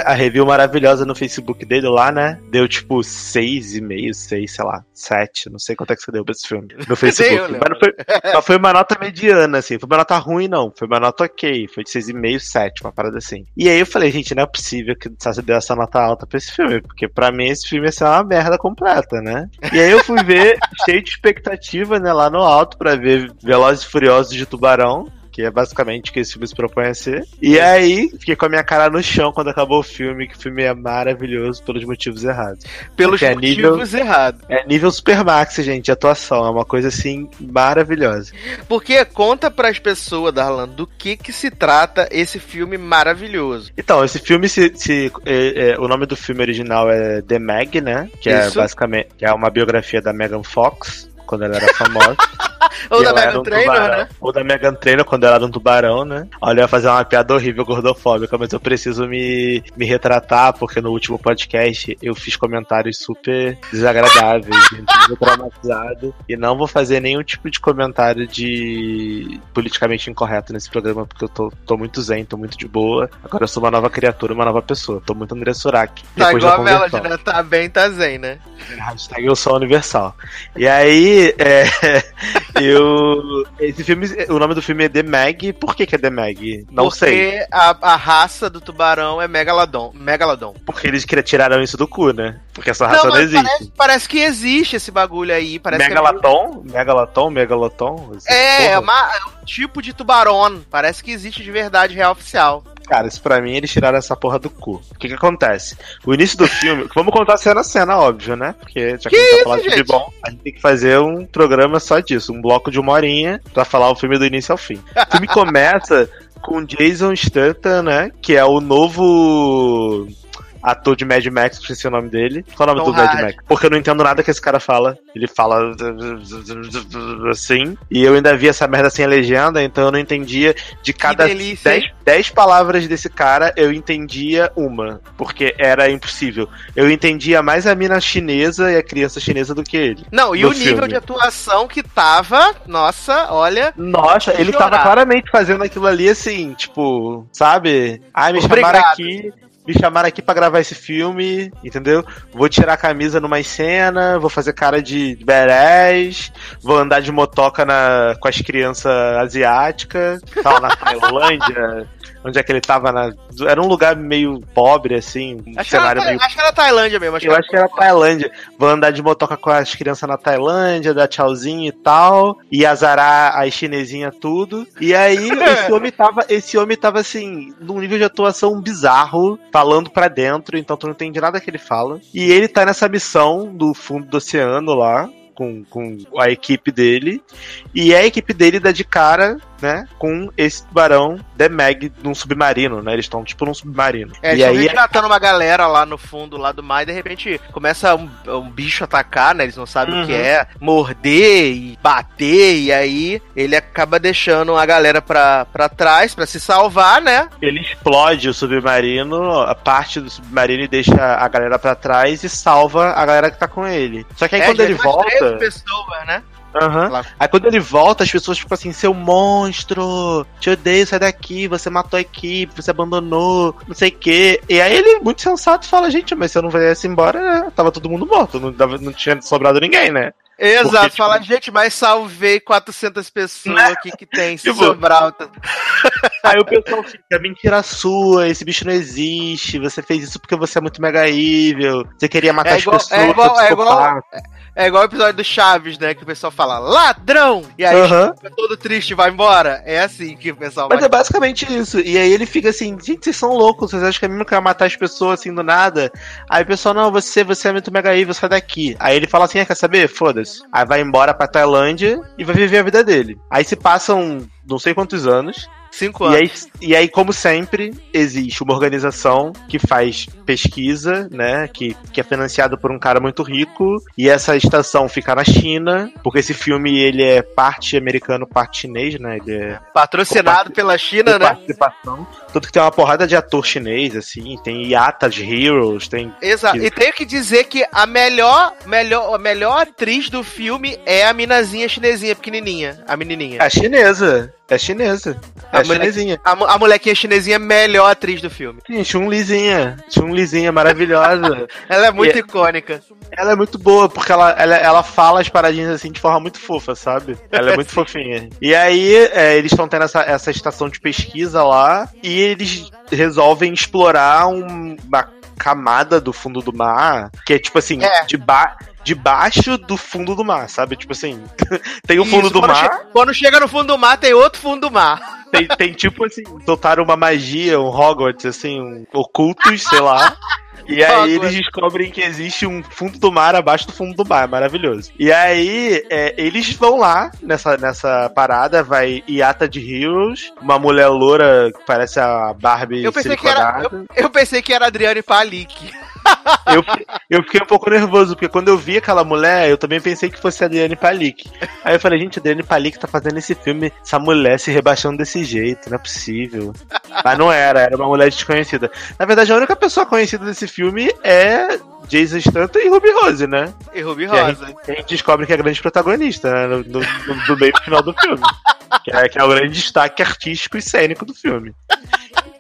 [SPEAKER 5] a, review maravilhosa no Facebook dele lá, né? Deu tipo 6,5, 6, sei lá, 7. Não sei quanto é que você deu pra esse filme. No Facebook.
[SPEAKER 2] eu
[SPEAKER 5] mas, não foi, mas foi uma nota mediana, assim. Foi uma nota ruim, não. Foi uma nota ok. Foi de 6,5, 7, uma parada assim. E aí eu falei, gente, não é possível que o Sasha deu essa nota alta pra esse filme. Porque pra mim esse filme ia ser uma merda completa, né? E aí eu fui ver, cheio de expectativa, né, lá no alto, pra ver Velozes e Furiosos de Tubarão. Que é basicamente o que esse filme se propõe a ser. E aí, fiquei com a minha cara no chão quando acabou o filme, que o filme é maravilhoso pelos motivos errados.
[SPEAKER 2] Pelos
[SPEAKER 5] Porque é
[SPEAKER 2] motivos errados.
[SPEAKER 5] É nível Supermax, gente, de atuação. É uma coisa assim maravilhosa.
[SPEAKER 2] Porque conta pras pessoas, Darlan, do que que se trata esse filme maravilhoso.
[SPEAKER 5] Então, esse filme, se, se- é- é, o nome do filme original é The Meg, né? Que é
[SPEAKER 2] Isso.
[SPEAKER 5] basicamente que é uma biografia da Megan Fox. Quando ela era famosa.
[SPEAKER 2] Ou da
[SPEAKER 5] era
[SPEAKER 2] Megan
[SPEAKER 5] um
[SPEAKER 2] Trainor,
[SPEAKER 5] tubarão.
[SPEAKER 2] né?
[SPEAKER 5] Ou da Megan Trainor, quando ela era um tubarão, né? Olha, eu ia fazer uma piada horrível gordofóbica, mas eu preciso me, me retratar, porque no último podcast eu fiz comentários super desagradáveis, traumatizado. E não vou fazer nenhum tipo de comentário de politicamente incorreto nesse programa, porque eu tô, tô muito zen, tô muito de boa. Agora eu sou uma nova criatura, uma nova pessoa. Tô muito André Surak.
[SPEAKER 2] Tá igual a Melody, né? Tá bem, tá zen, né?
[SPEAKER 5] Hashtag eu sou universal. E aí, é, eu. Esse filme, o nome do filme é The Meg. Por que, que é The Meg? Não
[SPEAKER 2] Porque
[SPEAKER 5] sei.
[SPEAKER 2] a, a raça do tubarão é Megalodon. Megalodon.
[SPEAKER 5] Porque eles tiraram isso do cu, né? Porque essa raça não,
[SPEAKER 2] mas
[SPEAKER 5] existe.
[SPEAKER 2] Parece, parece que existe esse bagulho aí. Parece
[SPEAKER 5] Megalaton? Megalaton? Megalaton?
[SPEAKER 2] Que é, é, uma- é um tipo de tubarão. Parece que existe de verdade, real oficial.
[SPEAKER 5] Cara, isso pra mim eles tiraram essa porra do cu. O que que acontece? O início do filme. Vamos contar cena a cena, óbvio, né? Porque já que,
[SPEAKER 2] Que
[SPEAKER 5] a gente
[SPEAKER 2] isso,
[SPEAKER 5] falar de bom, a gente tem que fazer um programa só disso, um bloco de uma horinha pra falar o filme do início ao fim. O filme começa com Jason Statham, né? Que é o novo ator de Mad Max, esqueci o nome dele. Qual é o nome
[SPEAKER 2] Tom
[SPEAKER 5] do Mad. Max? Porque eu não entendo nada que esse cara fala. Ele fala assim. E eu ainda vi essa merda sem legenda, então eu não entendia de cada
[SPEAKER 2] delícia,
[SPEAKER 5] 10, 10 palavras desse cara, eu entendia uma. Porque era impossível. Eu entendia mais a mina chinesa e a criança chinesa do que ele.
[SPEAKER 2] Não, e o nível
[SPEAKER 5] filme.
[SPEAKER 2] de atuação que tava, nossa, olha.
[SPEAKER 5] Nossa, ele
[SPEAKER 2] Chorar.
[SPEAKER 5] tava claramente fazendo aquilo ali assim, tipo, sabe? Ai, me
[SPEAKER 2] Obrigado.
[SPEAKER 5] chamaram aqui. Me chamaram aqui pra gravar esse filme, entendeu? Vou tirar a camisa numa cena, vou fazer cara de badass, vou andar de motoca na, com as crianças asiáticas, tal, na Tailândia, onde é que ele tava na. Era um lugar meio pobre, assim, um
[SPEAKER 2] Acho que, era,
[SPEAKER 5] cenário
[SPEAKER 2] na-
[SPEAKER 5] meio.
[SPEAKER 2] acho que era Tailândia mesmo. Acho
[SPEAKER 5] Eu acho que era Tailândia. Vou andar de motoca com as crianças na Tailândia, dar tchauzinho e tal. E azarar as chinesinhas tudo. E aí, esse homem tava, esse homem tava assim, num nível de atuação bizarro, falando pra dentro, então tu não entende nada que ele fala. E ele tá nessa missão do fundo do oceano lá. Com, com a equipe dele. E a equipe dele dá de cara, né? Com esse tubarão The Meg num submarino, né? Eles estão tipo num submarino.
[SPEAKER 2] É,
[SPEAKER 5] e aí
[SPEAKER 2] resgatando uma galera lá no fundo lá do mar e de repente começa um, um bicho atacar, né? Eles não sabem o que
[SPEAKER 5] Uhum.
[SPEAKER 2] é, morder e bater, e aí ele acaba deixando a galera pra, pra trás pra se salvar, né?
[SPEAKER 5] Ele explode o submarino, a parte do submarino e deixa a galera pra trás e salva a galera que tá com ele. Só que aí
[SPEAKER 2] É,
[SPEAKER 5] quando ele volta.
[SPEAKER 2] 13 pessoas, né? Lá.
[SPEAKER 5] Aí quando ele volta, as pessoas ficam assim, seu monstro, te odeio, sai daqui, você matou a equipe, você abandonou, não sei o quê. E aí ele, muito sensato, fala, gente, mas se eu não viesse embora, tava todo mundo morto, não, não tinha sobrado ninguém, né?
[SPEAKER 2] Exato,
[SPEAKER 5] Porque, tipo-
[SPEAKER 2] fala, gente, mas salvei 400 pessoas aqui que tem
[SPEAKER 5] Tipo-
[SPEAKER 2] Sobral.
[SPEAKER 5] Aí o pessoal fica, mentira sua, esse bicho não existe, você fez isso porque você é muito mega evil, você queria matar
[SPEAKER 2] É
[SPEAKER 5] as
[SPEAKER 2] igual-
[SPEAKER 5] pessoas,
[SPEAKER 2] é igual- é igual-
[SPEAKER 5] psicopata.
[SPEAKER 2] É igual o episódio do Chaves, né? Que o pessoal fala, ladrão! E aí
[SPEAKER 5] Aham.
[SPEAKER 2] fica todo triste e vai embora. É assim que o pessoal
[SPEAKER 5] Mas
[SPEAKER 2] vai.
[SPEAKER 5] é basicamente isso. E aí ele fica assim, gente, vocês são loucos, vocês acham que a mim não quer matar as pessoas assim do nada? Aí o pessoal, não, você, você é muito mega evil, sai daqui. Aí ele fala assim, ah, quer saber? Foda-se. Aí vai embora pra Tailândia e vai viver a vida dele. Aí se passam não sei quantos anos.
[SPEAKER 2] Cinco
[SPEAKER 5] E
[SPEAKER 2] anos.
[SPEAKER 5] aí, e aí, como sempre, existe uma organização que faz pesquisa, né? Que, que é financiada por um cara muito rico. E essa estação fica na China, porque esse filme ele é parte americano, parte chinês, né? Ele é
[SPEAKER 2] Patrocinado pela China, né?
[SPEAKER 5] participação. Tanto que tem uma porrada de ator chinês, assim, tem Yata de Heroes, tem.
[SPEAKER 2] Exato. E tenho que dizer que a melhor, melhor, a melhor atriz do filme é a minazinha chinesinha, pequenininha. A menininha.
[SPEAKER 5] É chinesa. É chinesa. É
[SPEAKER 2] A
[SPEAKER 5] chinesinha.
[SPEAKER 2] A, a molequinha chinesinha é a melhor atriz do filme.
[SPEAKER 5] Sim, Chun-Lizinha. Chun-Lizinha, maravilhosa.
[SPEAKER 2] Ela é muito
[SPEAKER 5] E-
[SPEAKER 2] icônica.
[SPEAKER 5] ela é muito boa, porque ela, ela, ela fala as paradinhas assim de forma muito fofa, sabe? Ela é muito fofinha. E aí, é, eles estão tendo essa, essa estação de pesquisa lá, e eles resolvem explorar um- uma camada do fundo do mar, que é tipo assim,
[SPEAKER 2] É.
[SPEAKER 5] de ba- debaixo do fundo do mar, sabe? Tipo assim, tem o fundo
[SPEAKER 2] Isso,
[SPEAKER 5] do
[SPEAKER 2] quando
[SPEAKER 5] mar.
[SPEAKER 2] che- quando chega no fundo do mar, tem outro fundo do mar.
[SPEAKER 5] Tem, tem tipo assim, soltaram uma magia, um Hogwarts, assim, um ocultos, sei lá. E aí eles descobrem que existe um fundo do mar abaixo do fundo do mar, é maravilhoso. E aí é, eles vão lá nessa, nessa parada, vai Iata de Heroes, uma mulher loura que parece a Barbie
[SPEAKER 2] Eu pensei que era. Eu, eu pensei que era Adriane Palik.
[SPEAKER 5] Eu, eu fiquei um pouco nervoso, porque quando eu vi aquela mulher, eu também pensei que fosse a Adriane Palik. Aí eu falei, gente, a Adriane Palik tá fazendo esse filme, essa mulher se rebaixando desse jeito, não é possível. Mas não era, era uma mulher desconhecida. Na verdade, a única pessoa conhecida desse filme é Jason Statham e Ruby Rose, né?
[SPEAKER 2] E Ruby
[SPEAKER 5] Que a gente, a gente descobre que é a grande protagonista, né? No, no, no- do meio final do filme. Que é, que é o grande destaque artístico e cênico do filme.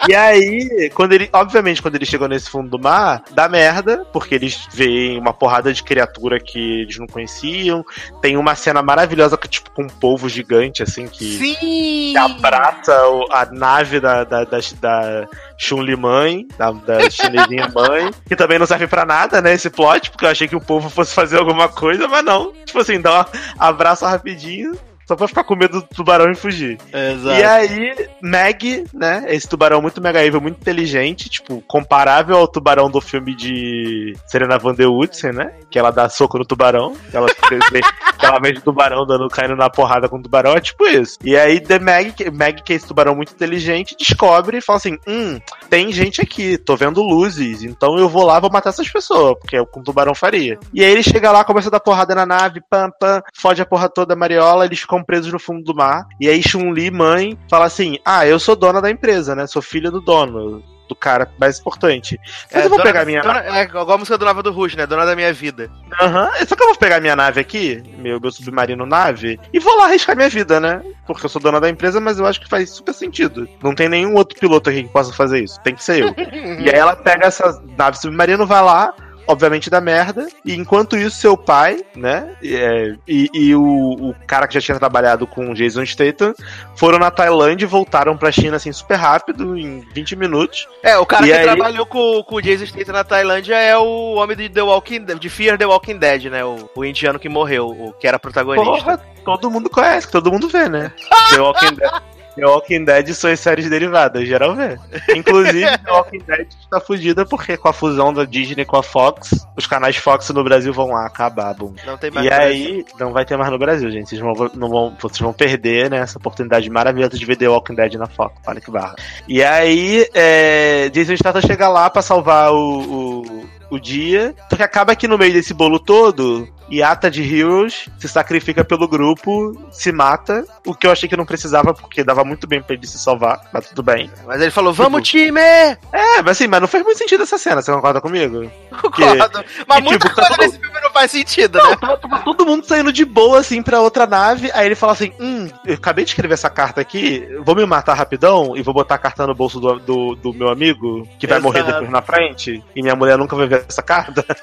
[SPEAKER 5] E aí, quando ele. Obviamente, quando eles chegam nesse fundo do mar, dá merda, porque eles veem uma porrada de criatura que eles não conheciam. Tem uma cena maravilhosa que, tipo, com um polvo gigante, assim, que.
[SPEAKER 2] Sim!
[SPEAKER 5] que abraça a nave da, da, da, da Chun-Li mãe, da, da chinesinha mãe, que também não serve pra nada, né, esse plot, porque eu achei que o povo fosse fazer alguma coisa, mas não. Tipo assim, dá um abraço rapidinho, só pra ficar com medo do tubarão e fugir.
[SPEAKER 2] Exato.
[SPEAKER 5] E aí, Meg, né, esse tubarão muito mega evil, muito inteligente, tipo, comparável ao tubarão do filme de Serena Van der Woodsen, né, que ela dá soco no tubarão, que ela, que ela vê o tubarão dando, caindo na porrada com o tubarão, é tipo isso. E aí, The Meg, Meg, que é esse tubarão muito inteligente, descobre e fala assim, hum, tem gente aqui, tô vendo luzes, então eu vou lá, vou matar essas pessoas, porque é o que um tubarão faria. E aí ele chega lá, começa a dar porrada na nave, pam, pam, fode a porra toda, Mariola, eles ficam presos no fundo do mar. E aí Chun-Li, mãe, fala assim: Ah, eu sou dona da empresa, né? Sou filha do dono. do cara mais importante. Mas
[SPEAKER 2] É,
[SPEAKER 5] eu vou pegar minha
[SPEAKER 2] dona- É igual a música do Nova do Ruge, né? Dona da minha vida.
[SPEAKER 5] Aham. Só que eu vou pegar minha nave aqui, meu, meu submarino nave, e vou lá arriscar minha vida, né? Porque eu sou dona da empresa, mas eu acho que faz super sentido. Não tem nenhum outro piloto aqui que possa fazer isso. Tem que ser eu. e aí ela pega essa nave submarino, vai lá. Obviamente dá merda, e enquanto isso, seu pai, né? é, e e o, o cara que já tinha trabalhado com o Jason Statham foram na Tailândia e voltaram pra China assim super rápido, em 20 minutos.
[SPEAKER 2] É, o cara
[SPEAKER 5] E
[SPEAKER 2] que
[SPEAKER 5] aí-
[SPEAKER 2] trabalhou com, com o Jason Statham na Tailândia é o homem de The Walking de Fear the Walking Dead, né? O, o indiano que morreu, o que era protagonista.
[SPEAKER 5] Porra, todo mundo conhece, todo mundo vê, né? The Walking Dead. The Walking Dead são as séries derivadas, geral vê. Inclusive, The Walking Dead está fugida porque com a fusão da Disney com a Fox, os canais Fox no Brasil vão lá acabar, bum.
[SPEAKER 2] Não tem mais
[SPEAKER 5] E
[SPEAKER 2] no Brasil.
[SPEAKER 5] aí, não vai ter mais no Brasil, gente. Vocês vão, não vão, vocês vão perder né, essa oportunidade maravilhosa de ver The Walking Dead na Fox. Olha que barra. E aí, é, Jason Statham chega lá pra salvar o, o, o dia. Só que acaba que no meio desse bolo todo, Yata de Heroes se sacrifica pelo grupo, se mata. O que eu achei que não precisava, porque dava muito bem pra ele se salvar. Mas tudo bem.
[SPEAKER 2] Mas ele falou,
[SPEAKER 5] Tipo,
[SPEAKER 2] vamos time!
[SPEAKER 5] É, mas assim, mas não fez muito sentido essa cena, você concorda comigo?
[SPEAKER 2] Concordo. Mas
[SPEAKER 5] que,
[SPEAKER 2] muita
[SPEAKER 5] tipo, tá
[SPEAKER 2] coisa
[SPEAKER 5] todo-
[SPEAKER 2] nesse filme não faz sentido, né?
[SPEAKER 5] Não, tava todo mundo saindo de boa, assim, pra outra nave. Aí ele fala assim: Hum, eu acabei de escrever essa carta aqui, vou me matar rapidão e vou botar a carta no bolso do, do, do meu amigo, que vai
[SPEAKER 2] Exato.
[SPEAKER 5] morrer depois na frente, e minha mulher nunca vai ver essa carta.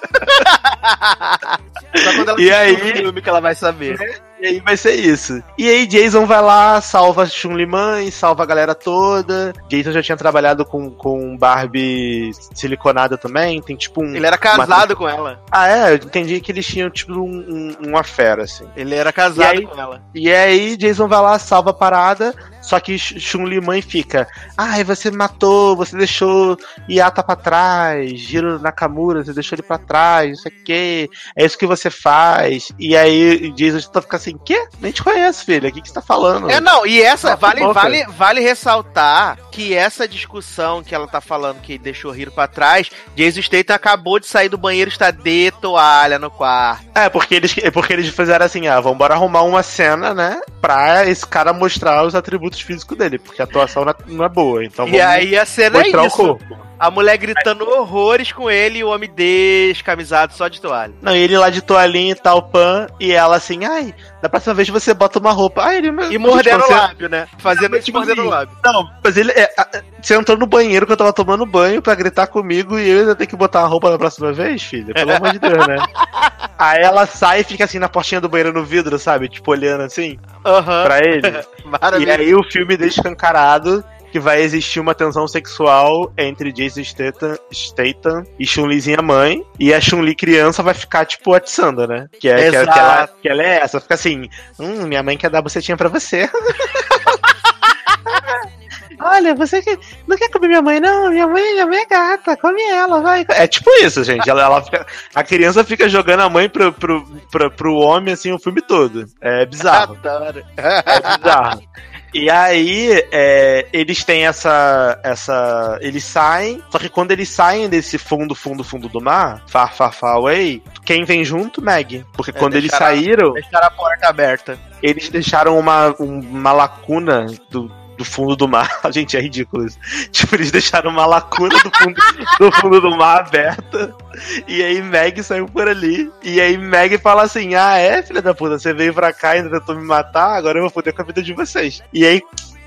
[SPEAKER 2] Quando ela
[SPEAKER 5] E aí-
[SPEAKER 2] o filme que ela vai saber.
[SPEAKER 5] E aí vai ser isso. E aí Jason vai lá, salva Chun-Li mãe, salva a galera toda. Jason já tinha trabalhado com, com Barbie siliconada também, tem tipo um...
[SPEAKER 2] Ele era casado com ela.
[SPEAKER 5] Ah, é? Eu entendi que eles tinham tipo um, um, uma fera, assim.
[SPEAKER 2] Ele era casado
[SPEAKER 5] aí-
[SPEAKER 2] com ela.
[SPEAKER 5] E aí Jason vai lá, salva a parada, só que Ch- Chun-Li mãe fica, ai, você matou, você deixou Yata pra trás, Giro Nakamura, você deixou ele pra trás, não sei o que, é isso que você faz. E aí Jason tá fica assim, quê? Nem te conheço, filha, o que, que você tá falando?
[SPEAKER 2] É, não, e essa,
[SPEAKER 5] Cala a
[SPEAKER 2] vale,
[SPEAKER 5] boca.
[SPEAKER 2] vale, vale ressaltar que essa discussão que ela tá falando que deixou Hiro pra trás, Jason Statham acabou de sair do banheiro e está de toalha no quarto.
[SPEAKER 5] É, porque eles, é porque eles fizeram assim, ah, vamos embora arrumar uma cena, né, pra esse cara mostrar os atributos físicos dele, porque a atuação não é, boa, então
[SPEAKER 2] e aí a cena é
[SPEAKER 5] o
[SPEAKER 2] isso.
[SPEAKER 5] corpo.
[SPEAKER 2] A mulher gritando horrores com ele e o homem descamisado só de toalha.
[SPEAKER 5] Não, e ele lá de toalhinha e tal, pan, e ela assim, ai, da próxima vez você bota uma roupa. Ai, ele
[SPEAKER 2] E mordendo o lábio, né? Fazendo isso
[SPEAKER 5] Tipo
[SPEAKER 2] mordendo o
[SPEAKER 5] assim,
[SPEAKER 2] lábio.
[SPEAKER 5] Não, mas ele. É, você entrou no banheiro que eu tava tomando banho pra gritar comigo e eu ainda tenho que botar uma roupa na próxima vez, filha? Pelo amor de Deus, né? Aí ela sai e fica assim na portinha do banheiro no vidro, sabe? Tipo, olhando assim
[SPEAKER 2] Aham.
[SPEAKER 5] pra ele. e
[SPEAKER 2] Maravilha.
[SPEAKER 5] aí o filme deixa escancarado que vai existir uma tensão sexual entre Jason Statham, Statham e Chun-Lizinha mãe. E a Chun-Li criança vai ficar, tipo, atiçando, né? Que é, que, é- que ela, que ela é essa. Fica assim, hum, minha mãe quer dar bucetinha pra você. Olha, você que não quer comer minha mãe, não? Minha mãe, minha mãe é gata, come ela, vai. É tipo isso, gente. Ela, ela fica- a criança fica jogando a mãe pro, pro, pro, pro homem, assim, o filme todo. É bizarro.
[SPEAKER 2] Adoro.
[SPEAKER 5] É bizarro. E aí, é, eles têm essa, essa. Eles saem, só que quando eles saem desse fundo, fundo, fundo do mar, far, far, far away, quem vem junto? Meg. Porque
[SPEAKER 2] É,
[SPEAKER 5] quando eles saíram,
[SPEAKER 2] Deixaram a porta aberta.
[SPEAKER 5] eles deixaram uma, um- uma lacuna do, do fundo do mar. Gente, é ridículo isso. Tipo, eles deixaram uma lacuna do fundo do, fundo do mar aberta. E aí Meg saiu por ali. E aí Meg fala assim: Ah, é, filha da puta, você veio pra cá e ainda tentou me matar, agora eu vou foder com a vida de vocês. E aí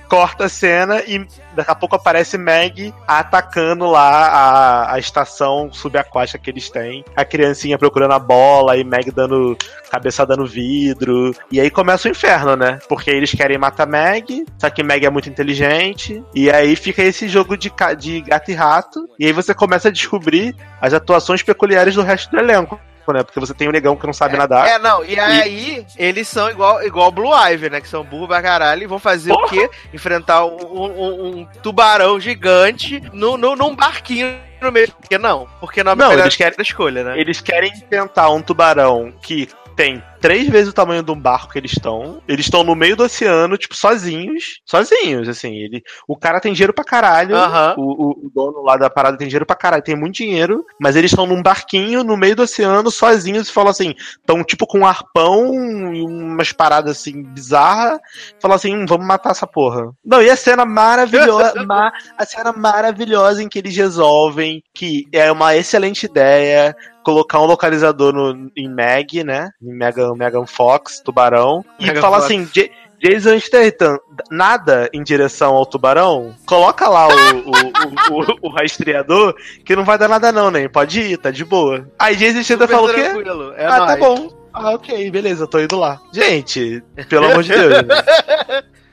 [SPEAKER 5] corta a cena e daqui a pouco aparece Meg atacando lá a, a estação subaquática que eles têm. A criancinha procurando a bola e Meg dando cabeçada no vidro. E aí começa o inferno, né? Porque eles querem matar Meg, só que Meg é muito inteligente. E aí fica esse jogo de, de gato e rato. E aí você começa a descobrir as atuações peculiares do resto do elenco. Né? Porque você tem um negão que não sabe nadar.
[SPEAKER 2] É, não, e aí eles são igual, igual Blue Ivy, né? Que são burro pra caralho e vão fazer o
[SPEAKER 5] Porra!
[SPEAKER 2] quê? Enfrentar um, um- um tubarão gigante no, no, num barquinho no meio. Por que não? Porque não é a
[SPEAKER 5] Não,
[SPEAKER 2] melhor
[SPEAKER 5] eles querem-
[SPEAKER 2] escolha, né?
[SPEAKER 5] Eles querem tentar um tubarão que tem três vezes o tamanho de um barco que eles estão. Eles estão no meio do oceano, tipo, sozinhos. Sozinhos, assim. Ele, o cara tem dinheiro pra caralho.
[SPEAKER 2] Aham.
[SPEAKER 5] O, o- o dono lá da parada tem dinheiro pra caralho, tem muito dinheiro. Mas eles estão num barquinho no meio do oceano, sozinhos, e falam assim: estão tipo com um arpão e umas paradas assim bizarras. Falam assim: hum, vamos matar essa porra. Não, e a cena maravilhosa. ma- a cena maravilhosa em que eles resolvem que é uma excelente ideia colocar um localizador no, em Meg, né? Em Megan, Megan Fox, tubarão. E
[SPEAKER 2] Megan
[SPEAKER 5] fala
[SPEAKER 2] Fox.
[SPEAKER 5] assim, "Ja- Jason Statham, nada em direção ao tubarão, coloca lá o, o, o, o, rastreador, que não vai dar nada não, nem pode ir, tá de boa. Aí Jason Statham falou o quê?
[SPEAKER 2] É
[SPEAKER 5] ah, tá
[SPEAKER 2] nóis.
[SPEAKER 5] bom. Ah, ok, beleza, tô indo lá. Gente, pelo amor de Deus.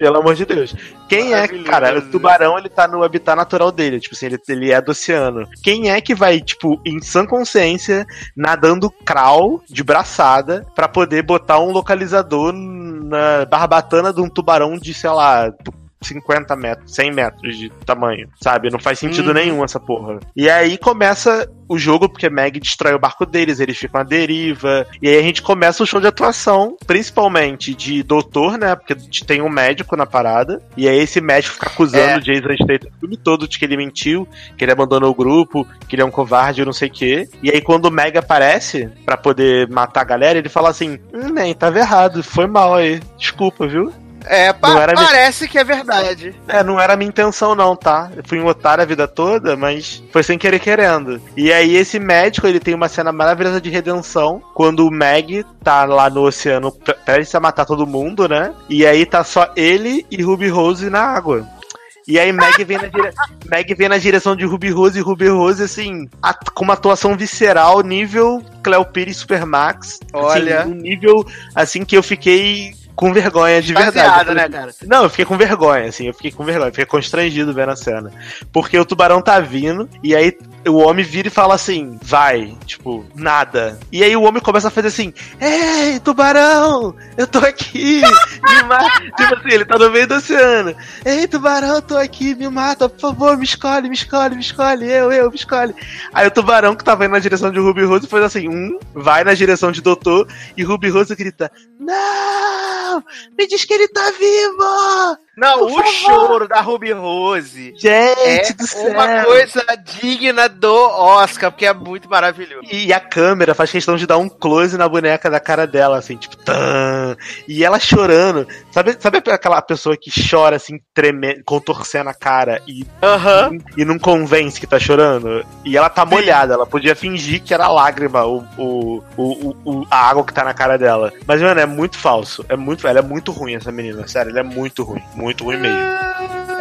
[SPEAKER 5] Pelo amor de Deus. Quem é, cara, o tubarão, ele tá no habitat natural dele, tipo assim, ele, ele é do oceano. Quem é que vai, tipo, em sã consciência, nadando crawl de braçada pra poder botar um localizador na barbatana de um tubarão de, sei lá, 50 metros, 100 metros de tamanho, sabe? Não faz sentido
[SPEAKER 2] Hum.
[SPEAKER 5] nenhum essa porra. E aí começa o jogo, porque Meg destrói o barco deles, eles ficam à deriva. E aí a gente começa o show de atuação, principalmente de doutor, né? Porque tem um médico na parada. E aí esse médico fica acusando
[SPEAKER 2] É.
[SPEAKER 5] o Jason Statham o filme todo de que ele mentiu, que ele abandonou o grupo, que ele é um covarde, não sei o quê. E aí quando o Meg aparece pra poder matar a galera, ele fala assim: Hum, nem, tava errado, foi mal aí. Desculpa, viu?
[SPEAKER 2] É, pa- parece que é verdade.
[SPEAKER 5] É, não era minha intenção não, tá? Eu fui um otário a vida toda, mas foi sem querer querendo. E aí esse médico, ele tem uma cena maravilhosa de redenção, quando o Meg tá lá no oceano pre- prestes a matar todo mundo, né? E aí tá só ele e Ruby Rose na água. E aí Meg vem na, dire... Meg vem na direção de Ruby Rose e Ruby Rose, assim, com uma atuação visceral, nível Cleo Pires Supermax.
[SPEAKER 2] Olha.
[SPEAKER 5] Assim, um nível, assim, que eu fiquei com vergonha de verdade.
[SPEAKER 2] Baseado, né, cara?
[SPEAKER 5] Não, eu fiquei com vergonha, assim, eu fiquei com vergonha, eu fiquei constrangido vendo a cena. Porque o tubarão tá vindo, e aí o homem vira e fala assim, vai, tipo, nada. E aí o homem começa a fazer assim, ei, tubarão, eu tô aqui, me mata. tipo assim, ele tá no meio do oceano. Ei, tubarão, eu tô aqui, me mata, por favor, me escolhe, me escolhe, me escolhe, eu, eu, me escolhe. Aí o tubarão que tava indo na direção de Ruby Rose faz assim, um, vai na direção de doutor, e Ruby Rose grita, não, me diz que ele tá vivo.
[SPEAKER 2] Não,
[SPEAKER 5] Por
[SPEAKER 2] o
[SPEAKER 5] favor.
[SPEAKER 2] choro da Ruby Rose
[SPEAKER 5] Gente
[SPEAKER 2] é
[SPEAKER 5] do céu.
[SPEAKER 2] uma coisa digna do Oscar, porque é muito maravilhoso.
[SPEAKER 5] E a câmera faz questão de dar um close na boneca da cara dela, assim, tipo, tan. E ela chorando. Sabe, sabe aquela pessoa que chora, assim, tremendo, contorcendo a cara e,
[SPEAKER 2] Aham.
[SPEAKER 5] e não convence que tá chorando? E ela tá molhada, ela podia fingir que era lágrima o, o, o- o- a água que tá na cara dela. Mas, mano, é muito falso. É muito, ela é muito ruim, essa menina, sério, ela é muito ruim. Muito ruim mesmo.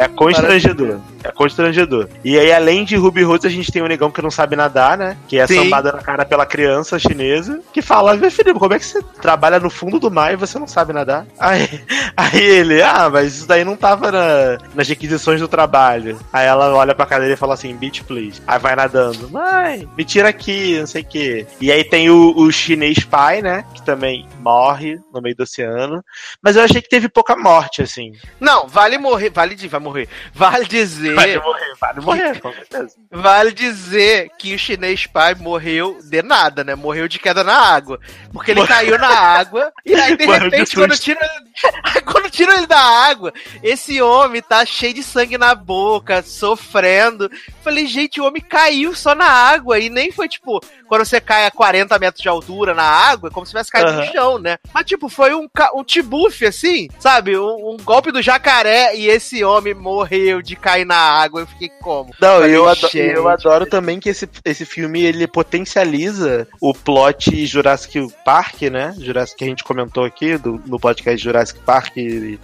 [SPEAKER 5] É constrangedor. É constrangedor. E aí, além de Ruby Rose, a gente tem um negão que não sabe nadar, né? Que é
[SPEAKER 2] Sim.
[SPEAKER 5] sambada na cara pela criança chinesa. Que fala, meu filho, como é que você trabalha no fundo do mar e você não sabe nadar? Aí, aí ele, ah, mas isso daí não tava na- nas requisições do trabalho. Aí ela olha pra dele e fala assim, beach please. Aí vai nadando, mãe, me tira aqui, não sei o quê. E aí tem o, o chinês pai, né? Que também morre no meio do oceano. Mas eu achei que teve pouca morte, assim.
[SPEAKER 2] Não, vale morrer, vale de, vai morrer. Vale dizer,
[SPEAKER 5] Vai morrer, vai morrer, com certeza.
[SPEAKER 2] vale dizer que o chinês pai morreu de nada, né? Morreu de queda na água. Porque ele caiu na água e aí de
[SPEAKER 5] Morreu
[SPEAKER 2] repente quando tira, quando tira ele da água, esse homem tá cheio de sangue na boca, sofrendo. Falei, gente, o homem caiu só na água e nem foi tipo, quando você cai a 40 metros de altura na água, é como se tivesse caído
[SPEAKER 5] Aham.
[SPEAKER 2] no chão, né? Mas tipo, foi um, um tibufe assim, sabe? Um, um golpe do jacaré e esse homem morreu de cair na água. Eu fiquei como?
[SPEAKER 5] Não,
[SPEAKER 2] Falei,
[SPEAKER 5] eu, ado-
[SPEAKER 2] gente.
[SPEAKER 5] eu adoro também que esse, esse filme ele potencializa o plot Jurassic Park, né? Jurassic que a gente comentou aqui do, no podcast Jurassic Park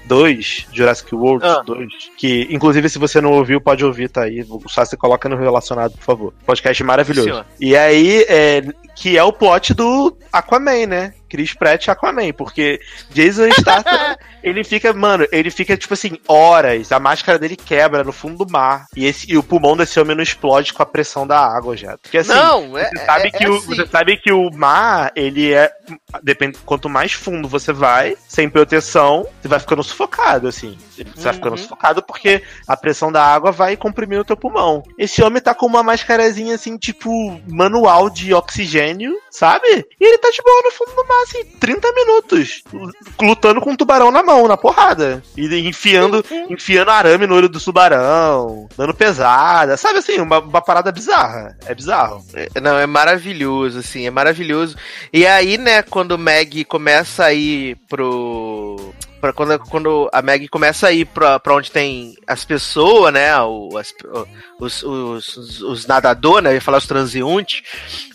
[SPEAKER 5] 2, Jurassic World
[SPEAKER 2] Ah.
[SPEAKER 5] 2, que inclusive se você não ouviu, pode ouvir, tá aí. Só se coloca no relacionado, por favor. Podcast maravilhoso.
[SPEAKER 2] Senhor.
[SPEAKER 5] E aí, é, que é o plot do Aquaman, né? Chris Pratt e Aquaman, porque Jason Statham, ele fica, mano, ele fica tipo assim, horas, a máscara dele quebra no fundo do mar, e, esse, e o pulmão desse homem não explode com a pressão da água já. Porque assim,
[SPEAKER 2] não, é,
[SPEAKER 5] você sabe,
[SPEAKER 2] é-
[SPEAKER 5] que
[SPEAKER 2] é
[SPEAKER 5] o,
[SPEAKER 2] assim.
[SPEAKER 5] você sabe que o mar, ele é. Depende, quanto mais fundo você vai, sem proteção, você vai ficando sufocado, assim. Você vai ficando
[SPEAKER 2] Uhum.
[SPEAKER 5] sufocado porque a pressão da água vai comprimindo o teu pulmão. Esse homem tá com uma mascarazinha, assim, tipo, manual de oxigênio, sabe? E ele tá de boa no fundo do mar, assim, 30 minutos. Lutando com um tubarão na mão, na porrada. E enfiando, enfiando arame no olho do tubarão, dando pesada. Sabe assim, uma, uma parada bizarra. É bizarro.
[SPEAKER 2] É, Não, é maravilhoso, assim, é maravilhoso. E aí, né, quando o Meg começa a ir pro. Pra quando, quando a Meg começa a ir pra, pra onde tem as pessoas, né? o- as- os, os, os, os nadadores, né? Eu ia falar os transeuntes,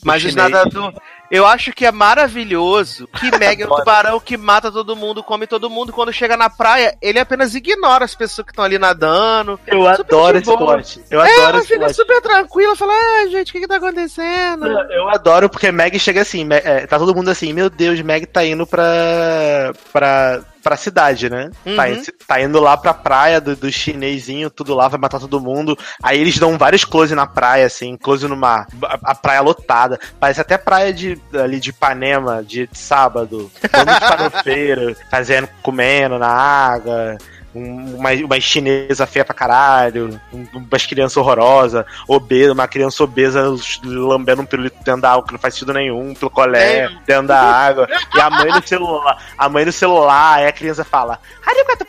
[SPEAKER 2] mas os nadadores. Eu acho que é maravilhoso que Meg é um tubarão que mata todo mundo, come todo mundo. Quando chega na praia, ele apenas ignora as pessoas que estão ali nadando.
[SPEAKER 5] Eu
[SPEAKER 2] Super
[SPEAKER 5] adoro esse plot. Eu
[SPEAKER 2] É,
[SPEAKER 5] adoro esse
[SPEAKER 2] fica super tranquila, fala, ah, gente, o que que tá acontecendo?
[SPEAKER 5] Eu adoro porque Meg chega assim, é, tá todo mundo assim, meu Deus, Meg tá indo pra. pra. Pra cidade, né? Tá,
[SPEAKER 2] Uhum.
[SPEAKER 5] in- tá indo lá pra praia do, do chinesinho, tudo lá, vai matar todo mundo. Aí eles dão vários close na praia, assim, close no mar. A, a praia lotada. Parece até praia de, ali de Ipanema, de, de sábado. Todo de farofeiro, fazendo, comendo na água. Um- Uma, uma chinesa feia pra caralho, um- umas crianças horrorosas, obesa, uma criança obesa lambendo um pirulito dentro da água que não faz sentido nenhum, pelo colé, dentro da água, e a mãe no celular, a mãe no celular, aí a criança fala, "Arigato,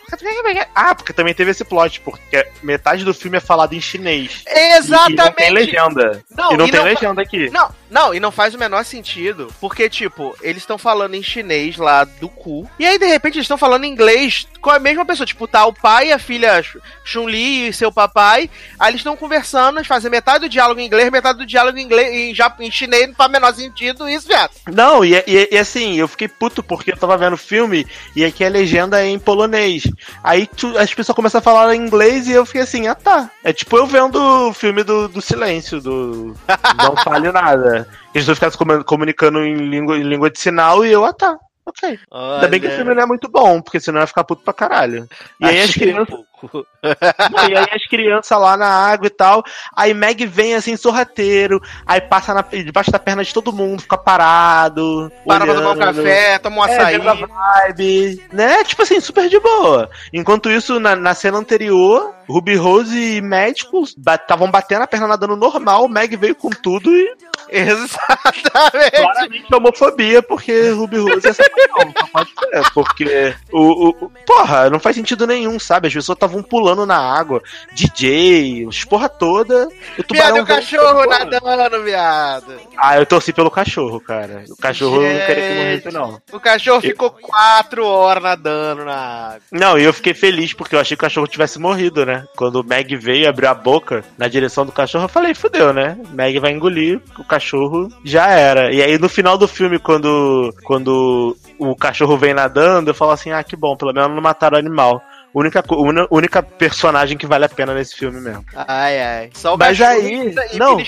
[SPEAKER 5] ah, porque também teve esse plot, porque metade do filme é falado em chinês. E, e
[SPEAKER 2] Exatamente.
[SPEAKER 5] não tem legenda.
[SPEAKER 2] Não,
[SPEAKER 5] e não
[SPEAKER 2] e
[SPEAKER 5] tem
[SPEAKER 2] não-
[SPEAKER 5] legenda aqui.
[SPEAKER 2] Não, não, e não faz o menor sentido. Porque, tipo, eles estão falando em chinês lá do cu. E aí, de repente, eles estão falando inglês com a mesma pessoa. Tipo, tá o pai, a filha Ch- Chun-Li e seu papai. Aí eles estão conversando, eles fazem metade do diálogo em inglês, metade do diálogo em, inglês, em, em chinês, não faz menor sentido isso, viado.
[SPEAKER 5] Não, e, e- e assim, eu fiquei puto porque eu tava vendo filme e aqui a legenda é em polonês. Aí tu- as pessoas começam a falar em inglês e eu fiquei assim, ah tá. É tipo eu vendo o filme do, do silêncio, do Não Fale Nada. Eles dois ficaram se comu- comunicando em língua, em língua de sinal e eu, ah tá. Ok. Ainda bem que o filme não é muito bom, porque senão ia ficar puto pra caralho. E aí as
[SPEAKER 2] um
[SPEAKER 5] crianças.
[SPEAKER 2] pouco.
[SPEAKER 5] Não, e aí as crianças lá na água e tal. Aí Meg vem assim, sorrateiro. Aí passa na- debaixo da perna de todo mundo, fica parado.
[SPEAKER 2] Para pra tomar um café, toma um
[SPEAKER 5] É,
[SPEAKER 2] açaí.
[SPEAKER 5] a vibe, né? Tipo assim, super de boa. Enquanto isso, na, na cena anterior, Ruby Rose e médicos estavam batendo a perna nadando normal, Meg veio com tudo e
[SPEAKER 2] Exatamente.
[SPEAKER 5] claramente homofobia, porque Ruby Rose é sapatão, ser, porque o, o, o- porra, não faz sentido nenhum, sabe? As pessoas estavam pulando na água, DJ, os porra toda, o
[SPEAKER 2] Viado,
[SPEAKER 5] tubarão
[SPEAKER 2] e o cachorro nadando, viado.
[SPEAKER 5] Ah, eu torci pelo cachorro, cara. O cachorro eu não queria que
[SPEAKER 2] Gente.
[SPEAKER 5] morresse, não.
[SPEAKER 2] O cachorro ficou quatro horas nadando na água.
[SPEAKER 5] Não, e eu fiquei feliz porque eu achei que o cachorro tivesse morrido, né? Quando o Meg veio abriu a boca na direção do cachorro, eu falei, fudeu, né? Meg vai engolir, o cachorro já era. E aí no final do filme, quando, quando o cachorro vem nadando, eu falo assim, ah, que bom, pelo menos não mataram o animal. Única, única personagem que vale a pena nesse filme mesmo.
[SPEAKER 2] Ai, ai. Só o
[SPEAKER 5] Mas aí-
[SPEAKER 2] e
[SPEAKER 5] não.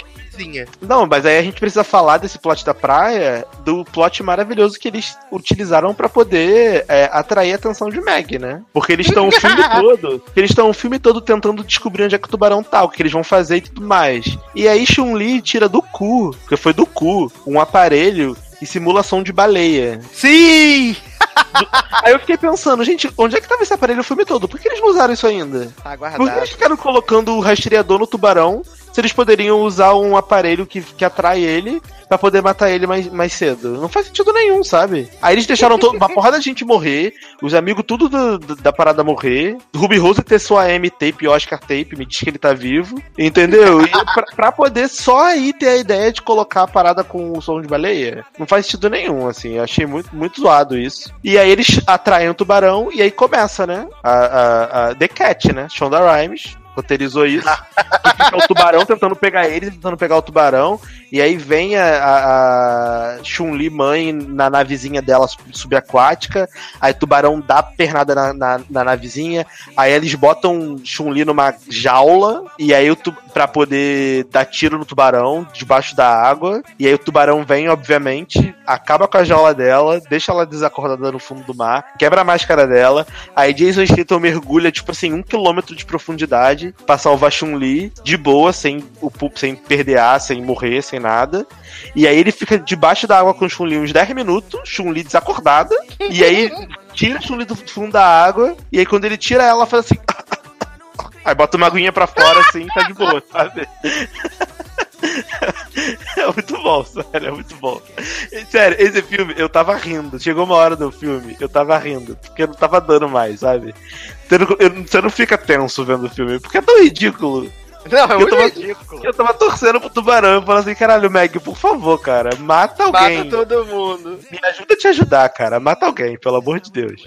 [SPEAKER 5] Não, mas aí a gente precisa falar desse plot da praia, do plot maravilhoso que eles utilizaram pra poder é, atrair a atenção de Meg, né? Porque eles estão o filme todo, eles estão o filme todo tentando descobrir onde é que o tubarão tá, o que eles vão fazer e tudo mais. E aí Chun-Li tira do cu, porque foi do cu, um aparelho que simula som de baleia.
[SPEAKER 2] Sim!
[SPEAKER 5] Aí eu fiquei pensando, gente, onde é que tava esse aparelho o filme todo? Por que eles não usaram isso ainda?
[SPEAKER 2] Tá
[SPEAKER 5] Por que
[SPEAKER 2] guardado.
[SPEAKER 5] eles ficaram colocando o rastreador no tubarão se eles poderiam usar um aparelho que, que atrai ele pra poder matar ele mais, mais cedo? Não faz sentido nenhum, sabe? Aí eles deixaram to- uma porrada de gente morrer, os amigos tudo do- do- da parada morrer, Ruby Rose ter sua M-tape, Oscar tape, me diz que ele tá vivo, entendeu? E pra, pra poder só aí ter a ideia de colocar a parada com o som de baleia, não faz sentido nenhum, assim, achei muito, muito zoado isso. E aí eles atraem o tubarão e aí começa, né? A, a, a The Cat, né? Shonda Rhimes roteirizou isso. que fica o tubarão tentando pegar eles, tentando pegar o tubarão. E aí vem a, a, Chun-Li mãe na navezinha dela sub- subaquática. Aí o tubarão dá pernada na, na, na navezinha. Aí eles botam Chun-Li numa jaula. E aí o pra poder dar tiro no tubarão debaixo da água. E aí o tubarão vem, obviamente, acaba com a jaula dela, deixa ela desacordada no fundo do mar, quebra a máscara dela. Aí Jason Statham mergulha, tipo assim, um quilômetro de profundidade pra salvar Chun-Li, de boa, sem, o, pu- sem perder ar, sem morrer, sem nada. E aí ele fica debaixo da água com Chun-Li uns 10 minutos, Chun-Li desacordada, e aí tira Chun-Li do fundo da água, e aí quando ele tira ela, ela faz assim. Aí bota uma aguinha pra fora assim, tá de boa, sabe? É muito bom, sério, é muito bom. Sério, esse filme, eu tava rindo. Chegou uma hora do filme, eu tava rindo, porque eu não tava dando mais, sabe? Você não, eu- você não fica tenso vendo o filme, porque é tão ridículo.
[SPEAKER 2] Não, é
[SPEAKER 5] Eu
[SPEAKER 2] muito
[SPEAKER 5] tava-
[SPEAKER 2] ridículo.
[SPEAKER 5] Eu tava torcendo pro tubarão, eu falando assim, caralho, Meg, por favor, cara, mata alguém.
[SPEAKER 2] Mata todo mundo.
[SPEAKER 5] Me ajuda a te ajudar, cara. Mata alguém, pelo amor de Deus.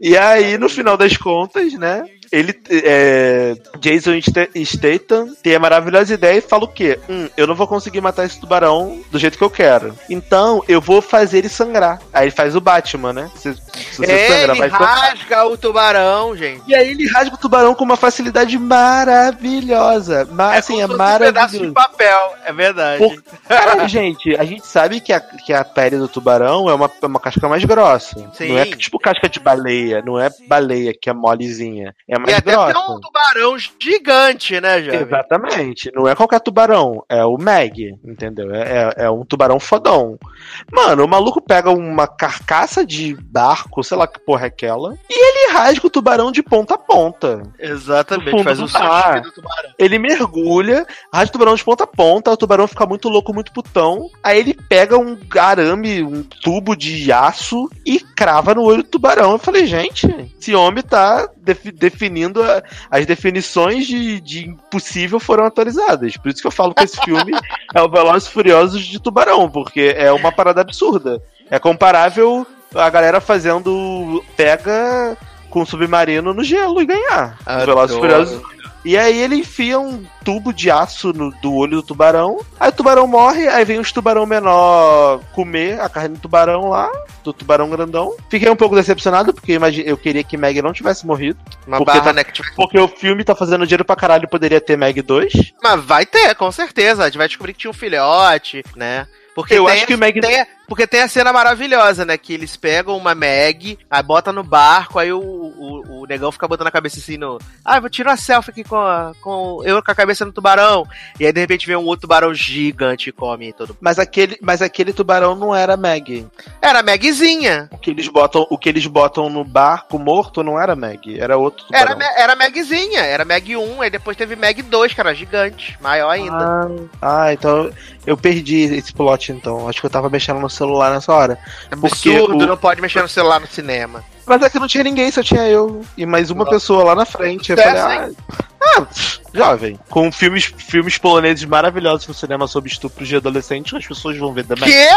[SPEAKER 5] E aí, no final das contas, né? Ele, é, Jason Sta- Statham tem a maravilhosa ideia e fala o quê? Hum, eu não vou conseguir matar esse tubarão do jeito que eu quero. Então, eu vou fazer ele sangrar. Aí ele faz o Batman, né? Se, se você
[SPEAKER 2] É,
[SPEAKER 5] sangra,
[SPEAKER 2] ele
[SPEAKER 5] vai sangrar.
[SPEAKER 2] rasga o tubarão, gente.
[SPEAKER 5] E aí ele rasga o tubarão com uma facilidade maravilhosa. Mas, assim, é
[SPEAKER 2] se fosse um pedaço de
[SPEAKER 5] maravilhoso.
[SPEAKER 2] papel, é verdade.
[SPEAKER 5] Por- Cara, gente, a gente sabe que a, que a pele do tubarão é uma, é uma casca mais grossa.
[SPEAKER 2] Sim.
[SPEAKER 5] Não é tipo casca de baleia, não é baleia que é molezinha. É
[SPEAKER 2] E
[SPEAKER 5] mais
[SPEAKER 2] até
[SPEAKER 5] grossa.
[SPEAKER 2] um tubarão gigante, né, Jovem?
[SPEAKER 5] Exatamente. Não é qualquer tubarão, é o Meg, entendeu? É, é, é um tubarão fodão. Mano, o maluco pega uma carcaça de barco, sei lá que porra é aquela, e ele rasga o tubarão de ponta a ponta.
[SPEAKER 2] Exatamente, faz
[SPEAKER 5] mar.
[SPEAKER 2] sushi do tubarão.
[SPEAKER 5] Ele mergulha, rasga o tubarão de ponta a ponta, o tubarão fica muito louco, muito putão. Aí ele pega um arame, um tubo de aço e crava no olho do tubarão. Eu falei, gente, esse homem tá defi- definindo a- as definições de, de impossível foram atualizadas. Por isso que eu falo que esse filme é o Velozes Furiosos de tubarão, porque é uma parada absurda. É comparável a galera fazendo pega com submarino no gelo e ganhar. Os Velozes e. Furiosos e aí ele enfia um tubo de aço no, do olho do tubarão. Aí o tubarão morre, aí vem os tubarão menor comer a carne do tubarão lá, do tubarão grandão. Fiquei um pouco decepcionado, porque eu queria que Meg não tivesse morrido.
[SPEAKER 2] Uma
[SPEAKER 5] Porque
[SPEAKER 2] barra,
[SPEAKER 5] tá-
[SPEAKER 2] né, que
[SPEAKER 5] Porque o filme tá fazendo dinheiro pra caralho, poderia ter Meg 2.
[SPEAKER 2] Mas vai ter, com certeza. A gente vai descobrir que tinha um filhote, né? Porque
[SPEAKER 5] Eu
[SPEAKER 2] tem,
[SPEAKER 5] acho que o Meg-
[SPEAKER 2] tem- porque tem a cena maravilhosa, né? Que eles pegam uma Meg, aí bota no barco, aí o, o, o negão fica botando a cabeça assim no. Ah, vou tirar uma selfie aqui com, a- com eu com a cabeça no tubarão. E aí de repente vem um outro tubarão gigante e come todo mundo.
[SPEAKER 5] Mas aquele, mas aquele tubarão não era Meg.
[SPEAKER 2] Era Megzinha.
[SPEAKER 5] O que eles botam, o que eles botam no barco morto não era Meg, era outro tubarão.
[SPEAKER 2] Era, era Megzinha. Era Meg 1, aí depois teve Meg 2, cara, gigante. Maior ainda.
[SPEAKER 5] Ah, ah, então eu perdi esse plot então. Acho que eu tava mexendo no celular nessa hora. porque
[SPEAKER 2] Absurdo,
[SPEAKER 5] o-
[SPEAKER 2] não pode mexer no celular no cinema.
[SPEAKER 5] Mas é que não tinha ninguém, só tinha eu e mais uma pessoa lá na frente. Eu
[SPEAKER 2] É,
[SPEAKER 5] falei, ah, ah, jovem. Com filmes, filmes poloneses maravilhosos no cinema sobre estupros de adolescentes, as pessoas vão ver The Meg.
[SPEAKER 2] Que?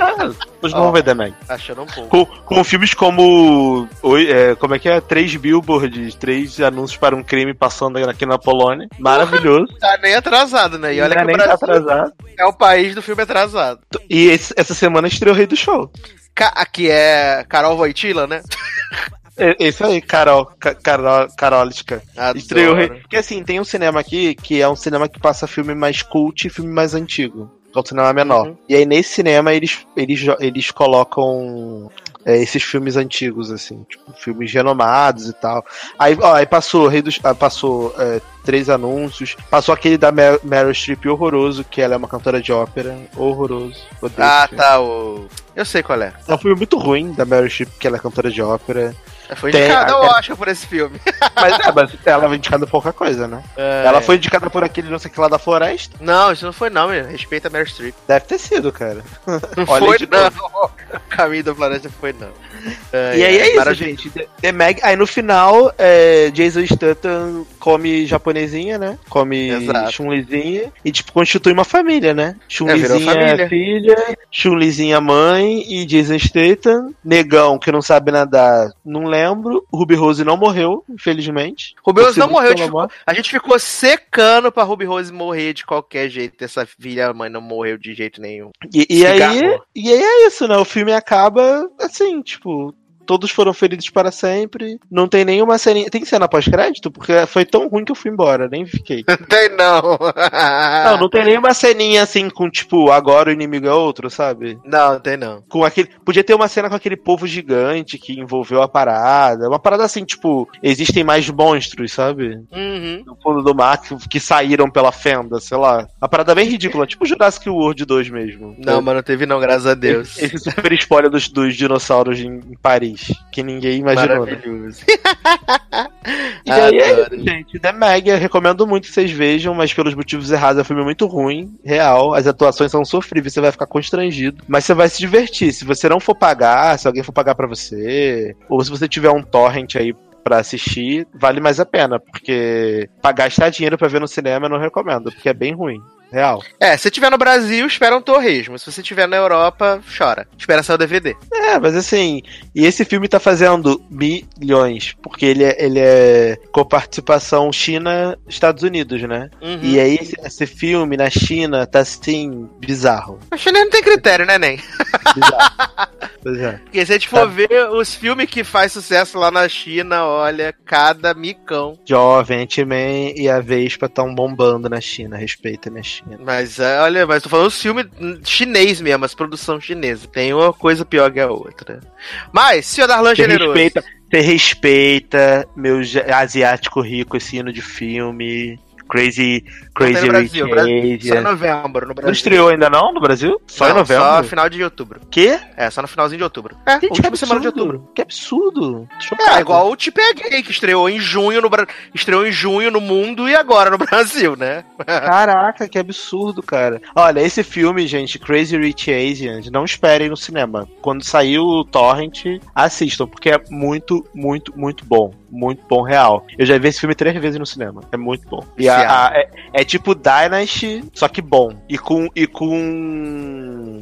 [SPEAKER 5] As pessoas vão
[SPEAKER 2] Ó.
[SPEAKER 5] ver The Meg.
[SPEAKER 2] Achando um pouco.
[SPEAKER 5] Com, com filmes como. é, como é que é? Três billboards, três anúncios para um crime passando aqui na Polônia. Maravilhoso.
[SPEAKER 2] Tá nem atrasado, né? E olha
[SPEAKER 5] é
[SPEAKER 2] que o
[SPEAKER 5] nem tá
[SPEAKER 2] Brasil é o país do filme atrasado.
[SPEAKER 5] E esse- essa semana estreou o Rei do Show.
[SPEAKER 2] Ca- Aqui é Carol Voitila, né?
[SPEAKER 5] É- Esse aí, Carol, Ca- Carol.
[SPEAKER 2] Adoro.
[SPEAKER 5] Estreou. Porque assim, tem um cinema aqui que é um cinema que passa filme mais cult e filme mais antigo. Que é um cinema menor.
[SPEAKER 2] Uhum.
[SPEAKER 5] E aí nesse cinema eles, eles, eles colocam é, esses filmes antigos, assim, tipo, filmes renomados e tal. Aí, ó, aí passou, Rei dos, ah, passou é, três anúncios. Passou aquele da Mer Meryl Streep horroroso, que ela é uma cantora de ópera. Horroroso. Odeio
[SPEAKER 2] Ah, tá. O... Eu sei qual é.
[SPEAKER 5] É um filme muito ruim da Meryl Streep, que ela é cantora de ópera.
[SPEAKER 2] Foi indicada ao
[SPEAKER 5] é-
[SPEAKER 2] Oscar por esse filme.
[SPEAKER 5] Mas, é, mas ela foi indicada por pouca coisa, né?
[SPEAKER 2] É.
[SPEAKER 5] Ela foi indicada por aquele não sei o que lá da floresta.
[SPEAKER 2] Não, isso não foi não, meu. Respeita a Meryl Streep.
[SPEAKER 5] Deve ter sido, cara.
[SPEAKER 2] Não foi não. O caminho da floresta foi não. É,
[SPEAKER 5] E aí é isso,
[SPEAKER 2] maravilha.
[SPEAKER 5] gente. The, Meg. Aí no final, é, Jason Statham come japonesinha, né? Come. Chun-Lizinha. E, tipo, constitui uma família, né?
[SPEAKER 2] virou
[SPEAKER 5] Chun-Lizinha é filha, Chun-Lizinha mãe e Jason Statham. Negão, que não sabe nadar, não lembro. Ruby Rose não morreu, infelizmente.
[SPEAKER 2] Ruby Rose não morreu.
[SPEAKER 5] pela
[SPEAKER 2] tipo, a gente ficou secando pra Ruby Rose morrer de qualquer jeito. Essa filha mãe não morreu de jeito nenhum.
[SPEAKER 5] E, e aí, e aí é isso, né? O filme acaba assim, tipo. Todos foram feridos para sempre. Não tem nenhuma cena. Tem cena pós-crédito? Porque foi tão ruim que eu fui embora, nem fiquei.
[SPEAKER 2] Não tem não.
[SPEAKER 5] Não, não tem nenhuma ceninha assim com, tipo, agora o inimigo é outro, sabe?
[SPEAKER 2] Não, não tem não.
[SPEAKER 5] Com aquele. Podia ter uma cena com aquele povo gigante que envolveu a parada. Uma parada assim, tipo, existem mais monstros, sabe?
[SPEAKER 2] Uhum.
[SPEAKER 5] No fundo do mar que, que saíram pela fenda, sei lá. Uma parada bem ridícula, tipo Jurassic World 2 mesmo.
[SPEAKER 2] Não, mas não teve não, graças a Deus.
[SPEAKER 5] Esse super spoiler dos, dos dinossauros em Paris. Que ninguém imaginou. Né?
[SPEAKER 2] Maravilhoso.
[SPEAKER 5] E aí é
[SPEAKER 2] Adoro.
[SPEAKER 5] gente. The Meg, eu recomendo muito que vocês vejam, mas pelos motivos errados é um filme muito ruim, real. As atuações são sofríveis, você vai ficar constrangido. Mas você vai se divertir. Se você não for pagar, se alguém for pagar pra você, ou se você tiver um torrent aí pra assistir, vale mais a pena. Porque pagar gastar dinheiro pra ver no cinema eu não recomendo, porque é bem ruim. Real.
[SPEAKER 2] É, se tiver no Brasil, espera um torresmo. Se você tiver na Europa, chora. Espera sair o DVD.
[SPEAKER 5] É, mas assim, e esse filme tá fazendo milhões, porque ele é, ele é coparticipação China-Estados Unidos, né?
[SPEAKER 2] Uhum.
[SPEAKER 5] E aí esse, esse filme na China tá assim, bizarro.
[SPEAKER 2] A China não tem critério, né, Nem?
[SPEAKER 5] Bizarro. pois é.
[SPEAKER 2] Porque se a gente for ver os filmes que faz sucesso lá na China, olha, cada micão.
[SPEAKER 5] Jovem, Ant-Man e a Vespa estão bombando na China, respeita minha China.
[SPEAKER 2] Mas é, olha, mas tô falando os filmes chinês mesmo, as produção chinesa. Tem uma coisa pior que a outra. Mas, senhor Darlan
[SPEAKER 5] Você
[SPEAKER 2] Generoso.
[SPEAKER 5] respeita, você respeita meu asiático rico, esse hino de filme. Crazy, Crazy
[SPEAKER 2] tem no Brasil,
[SPEAKER 5] Rich
[SPEAKER 2] Brasil. Só em novembro, no
[SPEAKER 5] Não
[SPEAKER 2] Brasil.
[SPEAKER 5] estreou ainda não no Brasil? Só
[SPEAKER 2] Não,
[SPEAKER 5] em novembro?
[SPEAKER 2] Só final de outubro.
[SPEAKER 5] Quê?
[SPEAKER 2] É, só no finalzinho de outubro. É,
[SPEAKER 5] Gente, que
[SPEAKER 2] última semana de
[SPEAKER 5] absurdo.
[SPEAKER 2] outubro.
[SPEAKER 5] Que absurdo. Chocado.
[SPEAKER 2] É, igual o Te Peguei, que estreou em junho no estreou em junho no mundo e agora no Brasil, né?
[SPEAKER 5] Caraca, que absurdo, cara. Olha, esse filme, gente, Crazy Rich Asians, não esperem no cinema. Quando sair o Torrent, assistam, porque é muito, muito, muito bom. Muito bom, real. Eu já vi esse filme três vezes no cinema. É muito bom. E a- a- é, é tipo Dynasty, só que bom. E com. E com.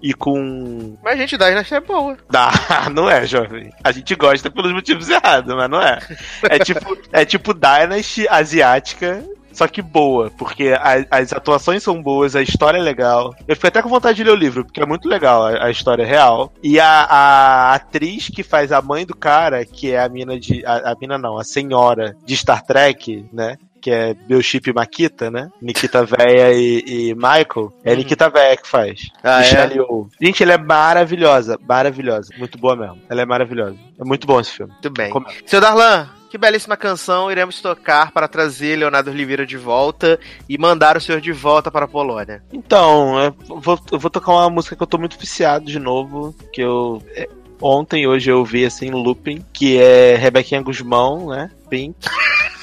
[SPEAKER 5] E com.
[SPEAKER 2] Mas, gente, Dynasty é boa.
[SPEAKER 5] Ah, não é, jovem. A gente gosta pelos motivos errados, mas não é. É tipo, é tipo Dynasty asiática, só que boa, porque a- as atuações são boas, a história é legal. Eu fiquei até com vontade de ler o livro, porque é muito legal, a, a história é real. E a, a atriz que faz a mãe do cara, que é a mina de. A, a mina não, a senhora de Star Trek, né? Que é Biochip e Makita, né? Nikita Véia e, e Michael. É a Nikita Véia que faz.
[SPEAKER 2] Ah, é?
[SPEAKER 5] Michelle Yeoh. Gente, ela é maravilhosa, maravilhosa. Muito boa mesmo. Ela é maravilhosa. É muito bom esse filme.
[SPEAKER 2] Muito bem.
[SPEAKER 5] Como-
[SPEAKER 2] Seu Darlan, que belíssima canção iremos tocar para trazer Leonardo Oliveira de volta e mandar o senhor de volta para a Polônia.
[SPEAKER 5] Então, eu vou, eu vou tocar uma música que eu tô muito viciado de novo, que eu... é, Ontem, hoje eu vi assim, looping, que é Rebequinha Guzmão, né? Pink.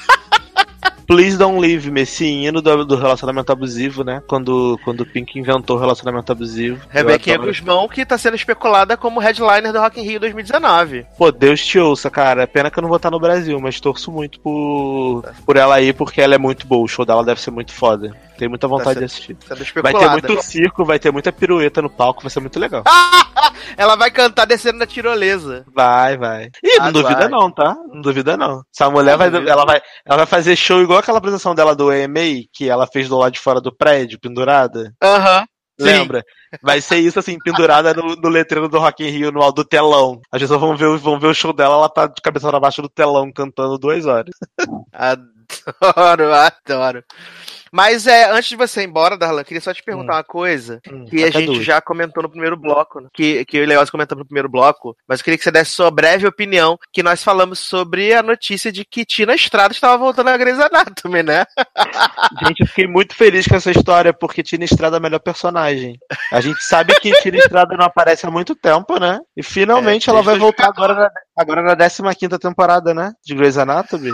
[SPEAKER 5] Please Don't Leave Me, esse hino do, do relacionamento abusivo, né? Quando, quando o Pink inventou o relacionamento abusivo.
[SPEAKER 2] Rebequinha. Guzmão, que tá sendo especulada como headliner do Rock in Rio 2019.
[SPEAKER 5] Pô, Deus te ouça, cara. Pena que eu não vou estar no Brasil, mas torço muito por, por ela aí, porque ela é muito boa. O show dela deve ser muito foda. Tenho muita vontade
[SPEAKER 2] Tá
[SPEAKER 5] de assistir. Vai ter muito circo, vai ter muita pirueta no palco, vai ser muito legal.
[SPEAKER 2] Ela vai cantar descendo na tirolesa.
[SPEAKER 5] Vai, vai. Ih, não
[SPEAKER 2] Ah,
[SPEAKER 5] duvida
[SPEAKER 2] vai.
[SPEAKER 5] não, tá? Não duvida não. Essa mulher vai,
[SPEAKER 2] duvido.
[SPEAKER 5] ela vai, ela vai fazer show igual aquela apresentação dela do EMA, que ela fez do lado de fora do prédio, pendurada.
[SPEAKER 2] Aham. Sim.
[SPEAKER 5] Lembra? Vai ser isso assim, pendurada no, no letreiro do Rock in Rio, no do telão. As pessoas vão ver, o- vão ver o show dela, ela tá de cabeça pra baixo do telão, cantando duas horas.
[SPEAKER 2] Adoro, adoro. Mas é, antes de você ir embora, Darlan, queria só te perguntar
[SPEAKER 5] Hum.
[SPEAKER 2] uma coisa
[SPEAKER 5] Hum,
[SPEAKER 2] que a
[SPEAKER 5] taca
[SPEAKER 2] gente já comentou no primeiro bloco, né? que, que eu e o Leoz comentamos no primeiro bloco, mas eu queria que você desse sua breve opinião, que nós falamos sobre a notícia de que Tina Estrada estava voltando a Grey's Anatomy, né?
[SPEAKER 5] Gente, eu fiquei muito feliz com essa história, porque Tina Estrada é a melhor personagem. A gente sabe que Tina Estrada não aparece há muito tempo, né? E finalmente
[SPEAKER 2] É,
[SPEAKER 5] ela vai voltar agora na, agora na 15 temporada, né? De Grey's Anatomy.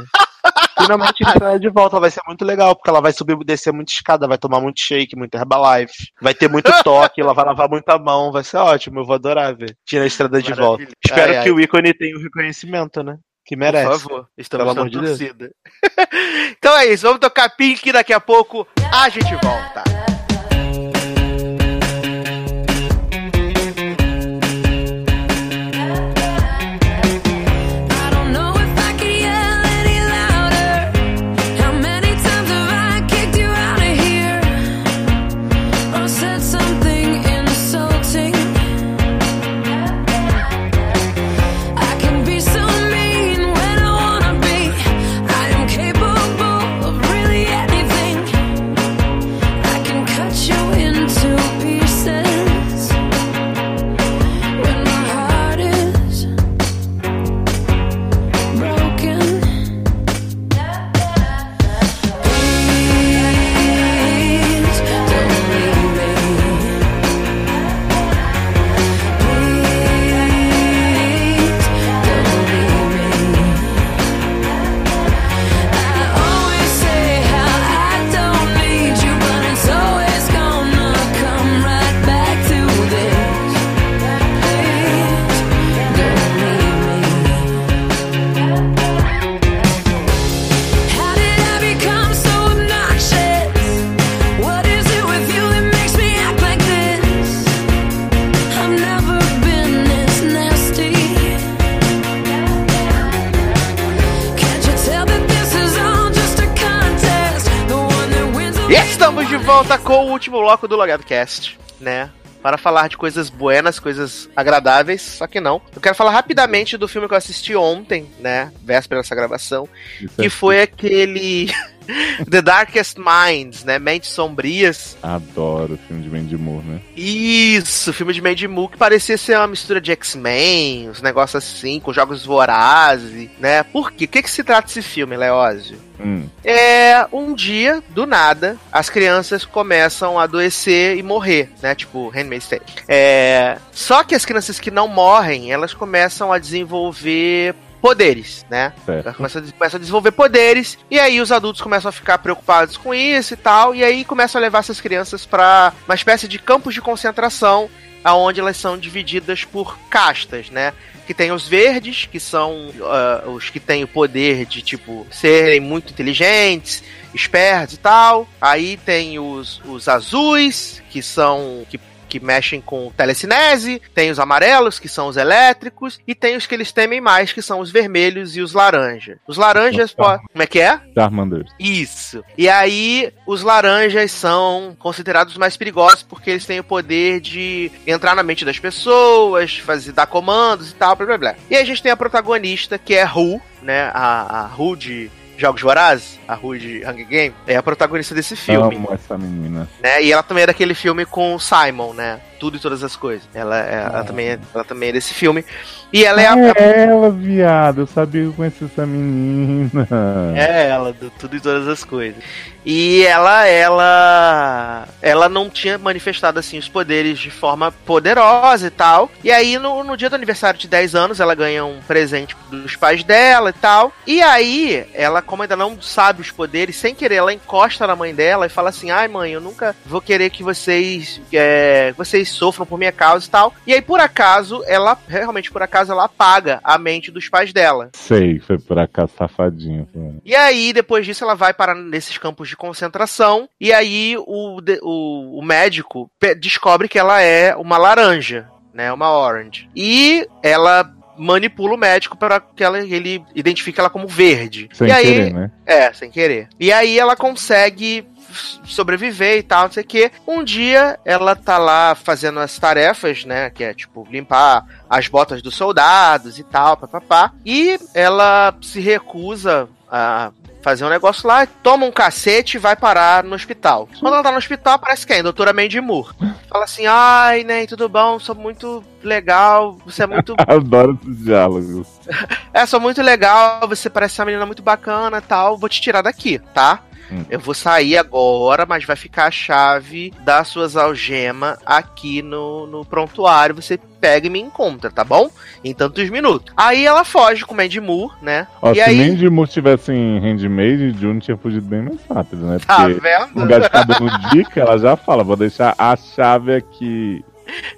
[SPEAKER 5] Finalmente Estrada é de volta, vai ser muito legal, porque ela vai subir e descer muita escada, vai tomar muito shake, muito Herbalife, vai ter muito toque, ela vai lavar muita mão, vai ser ótimo, eu vou adorar ver Tina Estrada de volta.
[SPEAKER 2] Maravilha.
[SPEAKER 5] Espero
[SPEAKER 2] Ai,
[SPEAKER 5] que
[SPEAKER 2] ai.
[SPEAKER 5] o ícone tenha o reconhecimento, né? Que merece.
[SPEAKER 2] Por favor, estamos
[SPEAKER 5] Pelo amor de Deus.
[SPEAKER 2] então é isso, vamos tocar Pink daqui a pouco a gente volta. Último bloco do Logado Cast, né? Para falar de coisas buenas, coisas agradáveis, só que não. Eu quero falar rapidamente do filme que eu assisti ontem, né? Véspera dessa gravação.
[SPEAKER 3] Isso
[SPEAKER 2] Que
[SPEAKER 3] é-
[SPEAKER 2] foi aquele. The Darkest Minds, né? Mentes Sombrias.
[SPEAKER 3] Adoro o filme de Mandy Moore, né?
[SPEAKER 2] Isso, filme de Mandy Moore que parecia ser uma mistura de X-Men, uns negócios assim, com jogos vorazes, né? Por quê? O que, que se trata esse filme, Leózio?
[SPEAKER 3] Hum,
[SPEAKER 2] É um dia, do nada, as crianças começam a adoecer e morrer, né? Tipo, Handmaid's Tale. É... Só que as crianças que não morrem, elas começam a desenvolver poderes, né?
[SPEAKER 3] Certo.
[SPEAKER 2] começam a, desenvolver poderes, e aí os adultos começam a ficar preocupados com isso e tal, e aí começam a levar essas crianças pra uma espécie de campos de concentração, aonde elas são divididas por castas, né? Que tem os verdes, que são ah, os que têm o poder de, tipo, serem muito inteligentes, espertos e tal. Aí tem os, os azuis, que são. que que mexem com telecinese, tem os amarelos, que são os elétricos, e tem os que eles temem mais, que são os vermelhos e os laranja. Os laranjas,
[SPEAKER 3] Opa.
[SPEAKER 2] po- como é que é?
[SPEAKER 3] Charmander.
[SPEAKER 2] Isso. E aí, os laranjas são considerados mais perigosos porque eles têm o poder de entrar na mente das pessoas, fazer dar comandos e tal, blá blá blá. E aí a gente tem a protagonista, que é Ru, né? A, a Ru de Jogos Vorazes, a Ru de Hunger Game, é a protagonista desse filme
[SPEAKER 3] Amo essa menina.
[SPEAKER 2] né? E ela também é daquele filme com o Simon, né? Tudo e todas as coisas. Ela, é- ela, também, é, ela também é desse filme. E ela é a.
[SPEAKER 3] É ela, viado. Eu sabia que eu conhecia essa menina.
[SPEAKER 2] É ela, do tudo e todas as coisas. E ela, ela. Ela não tinha manifestado assim os poderes de forma poderosa e tal. E aí, no, no dia do aniversário de 10 anos, ela ganha um presente dos pais dela e tal. E aí, ela, como ainda não sabe os poderes, sem querer, ela encosta na mãe dela e fala assim: Ai, mãe, eu nunca vou querer que vocês. é, vocês sofram por minha causa e tal. E aí, por acaso, ela, realmente por acaso, ela apaga a mente dos pais dela.
[SPEAKER 3] Sei, foi por acaso safadinho. foi.
[SPEAKER 2] E aí, depois disso, ela vai para nesses campos de concentração. E aí, o, o, o médico descobre que ela é uma laranja, né? Uma orange. E ela manipula o médico para que ela, ele identifique ela como verde.
[SPEAKER 3] Sem
[SPEAKER 2] e aí,
[SPEAKER 3] querer, né?
[SPEAKER 2] é, sem querer. E aí ela consegue sobreviver e tal, não sei o quê. Um dia ela tá lá fazendo as tarefas, né? Que é tipo limpar as botas dos soldados e tal, papapá. E ela se recusa a fazer um negócio lá, toma um cacete e vai parar no hospital. Quando ela tá no hospital, aparece quem? Doutora Mandy Moore. Fala assim, ai, né, tudo bom, sou muito legal, você é muito
[SPEAKER 3] Adoro esses diálogos.
[SPEAKER 2] é, sou muito legal, você parece uma menina muito bacana e tal, vou te tirar daqui, tá?
[SPEAKER 3] Hum.
[SPEAKER 2] Eu vou sair agora, mas vai ficar a chave das suas algemas aqui no, no prontuário. Você pega e me encontra, tá bom? Em tantos minutos. Aí ela foge com o Mandy Moore, né?
[SPEAKER 3] Ó,
[SPEAKER 2] e
[SPEAKER 3] se
[SPEAKER 2] aí.
[SPEAKER 3] Mandy Moore tivesse em Handmade, June tinha fugido bem mais rápido, né?
[SPEAKER 2] Tá
[SPEAKER 3] Porque
[SPEAKER 2] vendo?
[SPEAKER 3] no lugar de ficar dando dica, ela já fala, vou deixar a chave aqui.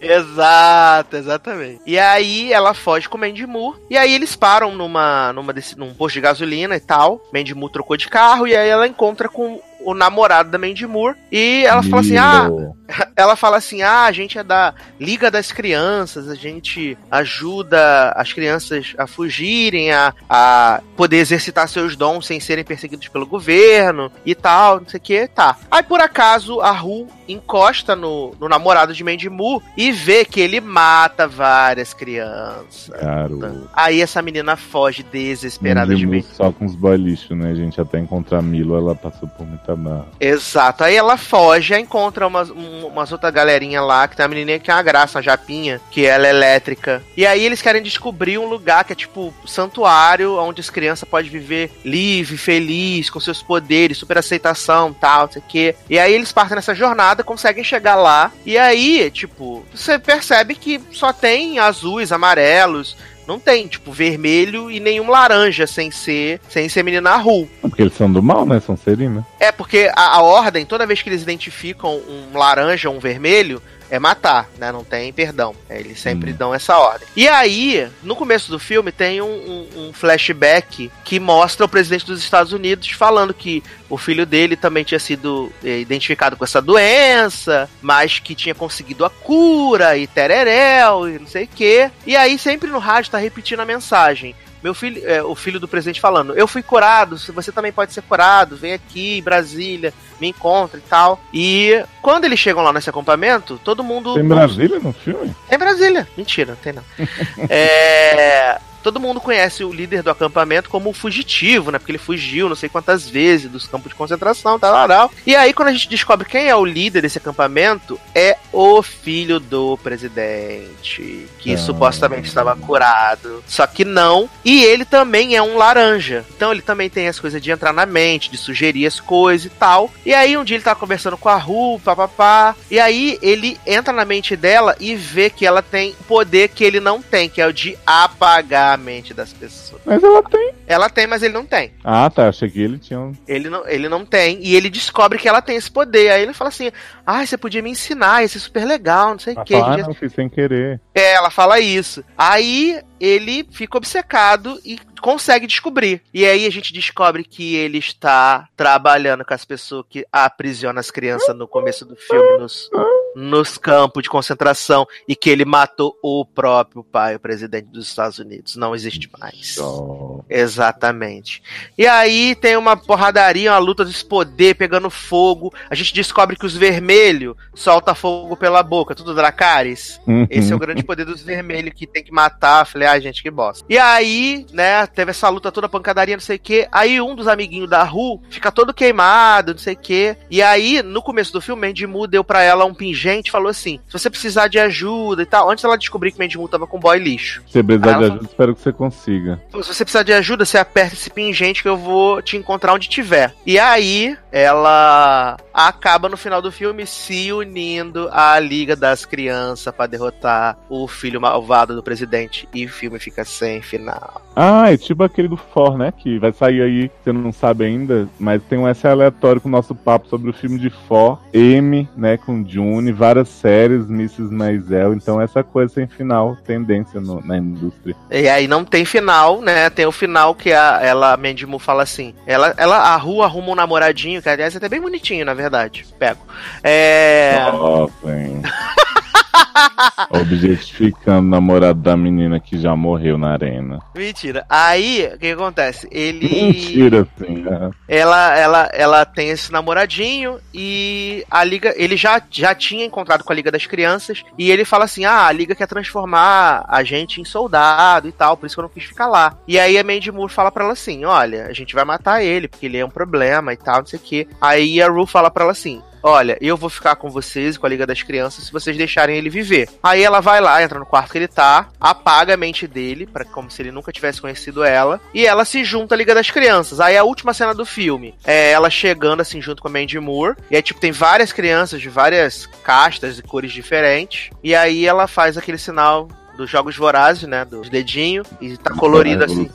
[SPEAKER 2] Exato, exatamente. E aí ela foge com o Mandy Moore. E aí eles param numa, numa desse, num posto de gasolina e tal. Mandy Moore trocou de carro. E aí ela encontra com o namorado da Mandy Moore. E ela fala assim: ah, ela fala assim: ah, a gente é da Liga das Crianças, a gente ajuda as crianças a fugirem, a, a poder exercitar seus dons sem serem perseguidos pelo governo e tal, não sei o que, tá. Aí por acaso a Ru encosta no, no namorado de Mandy Moore e vê que ele mata várias crianças.
[SPEAKER 3] Garoto.
[SPEAKER 2] Aí essa menina foge desesperada
[SPEAKER 3] Mandy
[SPEAKER 2] de Mandy
[SPEAKER 3] só com os boy lixo, né, gente? Até encontrar Milo, ela passou por muita barra.
[SPEAKER 2] Exato. Aí ela foge, aí encontra umas, um- umas outra galerinha lá, que tem uma menininha que é uma graça, uma japinha, que ela é elétrica. E aí eles querem descobrir um lugar que é tipo santuário, onde as crianças podem viver livre, feliz, com seus poderes, super aceitação, tal, não sei o quê. E aí eles partem nessa jornada, conseguem chegar lá. E aí, tipo, você percebe que só tem azuis, amarelos, não tem, tipo, vermelho e nenhum laranja sem ser, sem ser menina Ru.
[SPEAKER 3] Porque eles são do mal, né? São serina.
[SPEAKER 2] É, porque a, a ordem, toda vez que eles identificam um laranja ou um vermelho, é matar, né? Não tem perdão. É, eles sempre
[SPEAKER 3] Hum.
[SPEAKER 2] dão essa ordem. E aí, no começo do filme, tem um, um- um flashback que mostra o presidente dos Estados Unidos falando que o filho dele também tinha sido eh, identificado com essa doença, mas que tinha conseguido a cura e tereréu e não sei o quê. E aí, sempre no rádio tá repetindo a mensagem. Meu filho, é, o filho do presidente falando, eu fui curado, você também pode ser curado, vem aqui em Brasília, me encontra e tal. E quando eles chegam lá nesse acampamento, todo mundo.
[SPEAKER 3] Tem Brasília no filme?
[SPEAKER 2] Tem Brasília. Mentira, não tem não. é todo mundo conhece o líder do acampamento como fugitivo, né? Porque ele fugiu não sei quantas vezes dos campos de concentração, tal, tal. E aí, quando a gente descobre quem é o líder desse acampamento, é o filho do presidente, que
[SPEAKER 3] Ah.
[SPEAKER 2] supostamente estava curado. Só que não. E ele também é um laranja. Então ele também tem as coisas de entrar na mente, de sugerir as coisas e tal. E aí, um dia ele tá conversando com a Ru, papapá. E aí, ele entra na mente dela e vê que ela tem poder que ele não tem, que é o de apagar a mente das pessoas.
[SPEAKER 3] Mas ela tem.
[SPEAKER 2] Ela tem, mas ele não tem.
[SPEAKER 3] Ah, tá. Achei que ele tinha um.
[SPEAKER 2] Ele não, ele não tem. E ele descobre que ela tem esse poder. Aí ele fala assim: Ah, você podia me ensinar, ia ser super legal, não sei o que.
[SPEAKER 3] ah, não fiz sem querer.
[SPEAKER 2] É, ela fala isso. Aí ele fica obcecado e consegue descobrir. E aí a gente descobre que ele está trabalhando com as pessoas que aprisionam as crianças no começo do filme nos, nos campos de concentração e que ele matou o próprio pai, o presidente dos Estados Unidos. Não existe mais.
[SPEAKER 3] Oh.
[SPEAKER 2] Exatamente. E aí tem uma porradaria, uma luta desse poder pegando fogo. A gente descobre que os vermelhos soltam fogo pela boca, tudo Dracarys. Esse é o grande poder dos vermelhos que tem que matar. Falei, ai, gente, que bosta. E aí, né, teve essa luta toda, pancadaria, não sei o que. Aí um dos amiguinhos da Ru fica todo queimado, não sei o que. E aí, no começo do filme, Mandy Moore deu pra ela um pingente e falou assim: se você precisar de ajuda e tal. Antes ela descobrir que Mandy Moore tava com boy lixo.
[SPEAKER 3] Se precisar de ajuda, espero que você consiga.
[SPEAKER 2] Se você precisar de ajuda, você aperta esse pingente que eu vou te encontrar onde tiver. E aí, ela acaba no final do filme se unindo à Liga das Crianças pra derrotar o filho malvado do presidente. E o filme fica sem final.
[SPEAKER 3] Ah, é tipo aquele do For, né? Que vai sair aí, você não sabe ainda, mas tem um S aleatório com o nosso papo sobre o filme de For, M, né? Com June, várias séries, Mrs. Maisel. Então essa coisa sem final, tendência no- na indústria.
[SPEAKER 2] E aí não tem final, né? Tem o final que a, ela, a Mandy Moore fala assim. Ela, ela, a rua arruma um namoradinho, que aliás é até bem bonitinho, na verdade. Pego. É.
[SPEAKER 3] Ó, vem. Objetificando o namorado da menina que já morreu na arena.
[SPEAKER 2] Mentira. Aí, o que, acontece? Ele.
[SPEAKER 3] Mentira, assim. ah.
[SPEAKER 2] ela, ela, ela tem esse namoradinho e a liga, ele já, já tinha encontrado com a Liga das Crianças e ele fala assim: "Ah, a liga quer transformar a gente em soldado e tal, por isso que eu não quis ficar lá". E aí a Mandy Moore fala pra ela assim: "Olha, a gente vai matar ele porque ele é um problema e tal, não sei o quê". Aí a Ru fala pra ela assim: Olha, eu vou ficar com vocês, com a Liga das Crianças, se vocês deixarem ele viver. Aí ela vai lá, entra no quarto que ele tá, apaga a mente dele, para como se ele nunca tivesse conhecido ela, e ela se junta à Liga das Crianças. Aí a última cena do filme é ela chegando assim junto com a Mandy Moore, e aí tipo tem várias crianças de várias castas e cores diferentes, e aí ela faz aquele sinal dos jogos vorazes, né, dos dedinhos, e tá colorido assim.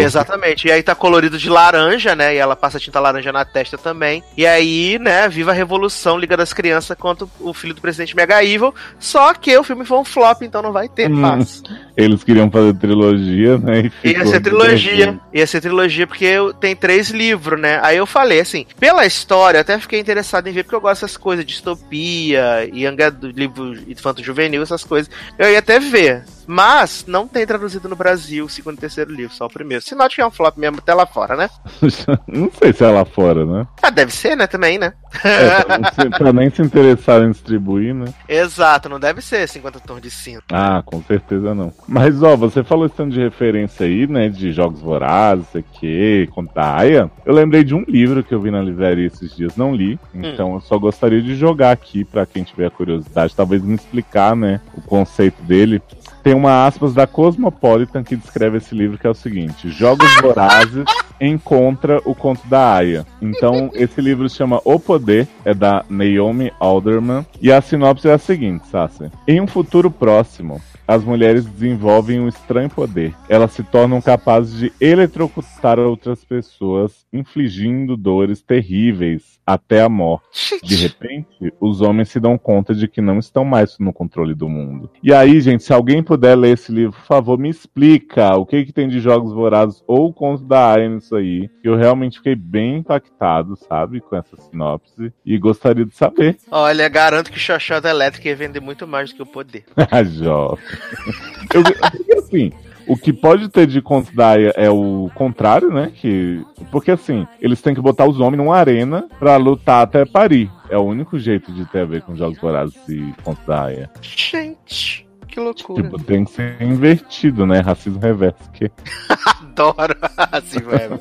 [SPEAKER 2] Exatamente. E aí tá colorido de laranja, né? E ela passa tinta laranja na testa também. E aí, né, viva a revolução Liga das Crianças contra o filho do presidente Mega Evil. Só que o filme foi um flop, então não vai ter
[SPEAKER 3] Hum,
[SPEAKER 2] fácil.
[SPEAKER 3] Eles queriam fazer trilogia, né? E
[SPEAKER 2] Ia ser trilogia. Ia ser trilogia porque tem três livros, né? Aí eu falei assim, pela história, eu até fiquei interessado em ver, porque eu gosto dessas coisas, distopia, young adu- livro infanto juvenil, essas coisas. Eu ia até ver. yeah. Mas não tem traduzido no Brasil o segundo e terceiro livro, só o primeiro. Se não, que é um flop mesmo até lá fora, né?
[SPEAKER 3] Não sei se é lá fora, né?
[SPEAKER 2] Ah, deve ser, né? Também, né?
[SPEAKER 3] É, pra, não se- pra nem se interessar em distribuir, né?
[SPEAKER 2] Exato, não deve ser 50 tons de cinza.
[SPEAKER 3] Ah, com certeza não. Mas, ó, você falou esse tanto de referência aí, né? De jogos vorazes, sei que, conta Aya. Eu lembrei de um livro que eu vi na livraria esses dias, não li. Então eu só gostaria de jogar aqui pra quem tiver curiosidade, talvez me explicar, né? O conceito dele. Tem uma aspas da Cosmopolitan que descreve esse livro que é o seguinte: Jogos Vorazes encontra o conto da Aya. Então, esse livro se chama O Poder, é da Naomi Alderman. E a sinopse é a seguinte, Sassi. Em um futuro próximo, as mulheres desenvolvem um estranho poder. Elas se tornam capazes de eletrocutar outras pessoas, infligindo dores terríveis até a morte. De repente, os homens se dão conta de que não estão mais no controle do mundo. E aí, gente, se alguém puder ler esse livro, por favor, me explica o que, que tem de jogos vorazes ou o conto da Aya nisso aí. Eu realmente fiquei bem impactado, sabe, com essa sinopse. E gostaria de saber.
[SPEAKER 2] Olha, garanto que Xoxota Elétrica ia vender muito mais do que o poder.
[SPEAKER 3] Jovem. Eu, assim, O que pode ter de Conto Daia é o contrário, né? Que, porque assim, eles têm que botar os homens numa arena pra lutar até parir. É o único jeito de ter a ver com Jogos Vorazes e Conto Daia.
[SPEAKER 2] Gente, que loucura.
[SPEAKER 3] Tipo, tem que ser invertido, né? Racismo reverso. Que...
[SPEAKER 2] Adoro assim, velho.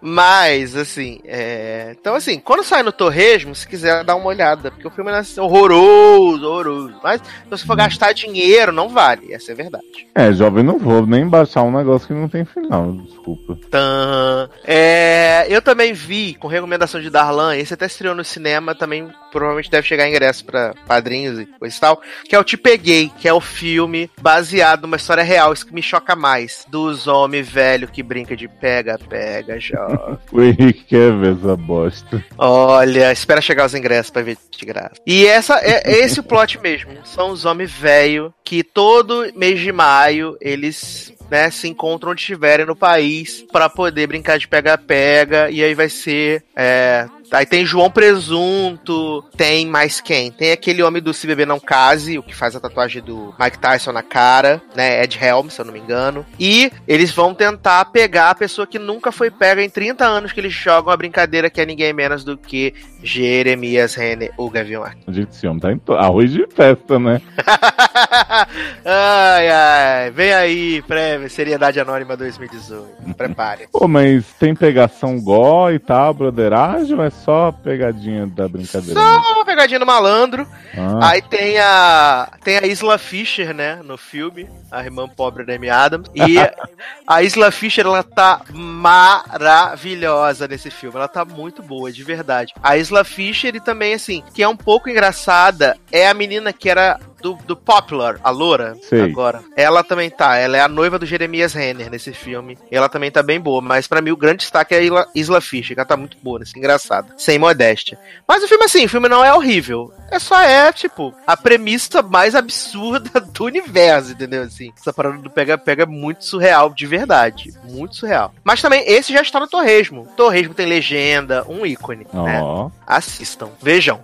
[SPEAKER 2] Mas, assim, é... então, assim, quando sai no Torresmo, se quiser dar uma olhada, porque o filme é horroroso, horroroso. Mas se você for gastar dinheiro, não vale, essa é a verdade.
[SPEAKER 3] É, jovem, não vou nem baixar um negócio que não tem final, desculpa.
[SPEAKER 2] Tan. É, eu também vi, com recomendação de Darlan, esse até estreou no cinema, também provavelmente deve chegar ingresso pra padrinhos e coisa e tal, que é o Te Peguei, que é o filme baseado numa história real, isso que me choca mais, dos homens velho que brinca de pega, pega, joga.
[SPEAKER 3] O Henrique quer ver essa bosta.
[SPEAKER 2] Olha, espera chegar os ingressos pra ver de graça. E essa é, é esse o plot mesmo. São os homens velho que todo mês de maio eles né, se encontram onde estiverem no país pra poder brincar de pega-pega e aí vai ser é, Aí tem João Presunto, tem mais quem? Tem aquele homem do Se Beber Não Case, o que faz a tatuagem do Mike Tyson na cara, né? Ed Helm, se eu não me engano. E eles vão tentar pegar a pessoa que nunca foi pega em 30 anos que eles jogam a brincadeira que é ninguém menos do que Jeremias Renner, o Gavião Arqueiro.
[SPEAKER 3] Gente, esse homem tá em arroz de festa, né?
[SPEAKER 2] ai, ai. Vem aí, pré Seriedade Anônima 2018. Prepare.
[SPEAKER 3] Pô, mas tem pegação gó e tal, broderagem, ou é só pegadinha da brincadeira?
[SPEAKER 2] Só uma pegadinha do malandro.
[SPEAKER 3] Ah,
[SPEAKER 2] Aí tem a tem a Isla Fisher, né, no filme, a irmã pobre da Amy Adams. E a Isla Fisher, ela tá maravilhosa nesse filme. Ela tá muito boa, de verdade. A Isla Fisher e também, assim, que é um pouco engraçada, é a menina que era do, do Popular, a loura,
[SPEAKER 3] Sei.
[SPEAKER 2] agora. Ela também tá, ela é a noiva do Jeremias Renner nesse filme. E ela também tá bem boa, mas pra mim o grande destaque é a Isla, Fisher, que ela tá muito boa, nesse engraçada. Sem modéstia. Mas o filme, assim, o filme não é horrível. É só é, tipo, a premissa mais absurda do universo, entendeu? Assim, essa parada do pega-pega é muito surreal, de verdade. Muito surreal. Mas também, esse já está no Torresmo. Torresmo tem legenda, um ícone, né?
[SPEAKER 3] ó.
[SPEAKER 2] Assistam, vejam.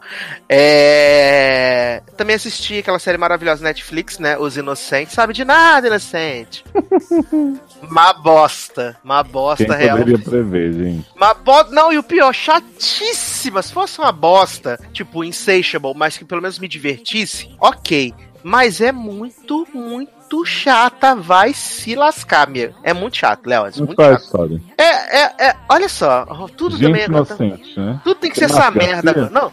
[SPEAKER 2] É... Também assisti aquela série maravilhosa Netflix, né? Os Inocentes. Sabe de nada, inocente. Uma bosta. Uma bosta
[SPEAKER 3] Quem
[SPEAKER 2] real.
[SPEAKER 3] poderia prever, gente?
[SPEAKER 2] Uma bosta. Não, e o pior, chatíssima. Se fosse uma bosta, tipo Insatiable, mas que pelo menos me divertisse, ok. Mas é muito, muito chata. Vai se lascar, meu. É muito chato, Léo. É muito chato.
[SPEAKER 3] história?
[SPEAKER 2] É, é, é. Olha só. Tudo também
[SPEAKER 3] Gente
[SPEAKER 2] é.
[SPEAKER 3] inocente, né?
[SPEAKER 2] Tudo tem que ser
[SPEAKER 3] Márcio
[SPEAKER 2] essa merda. Não.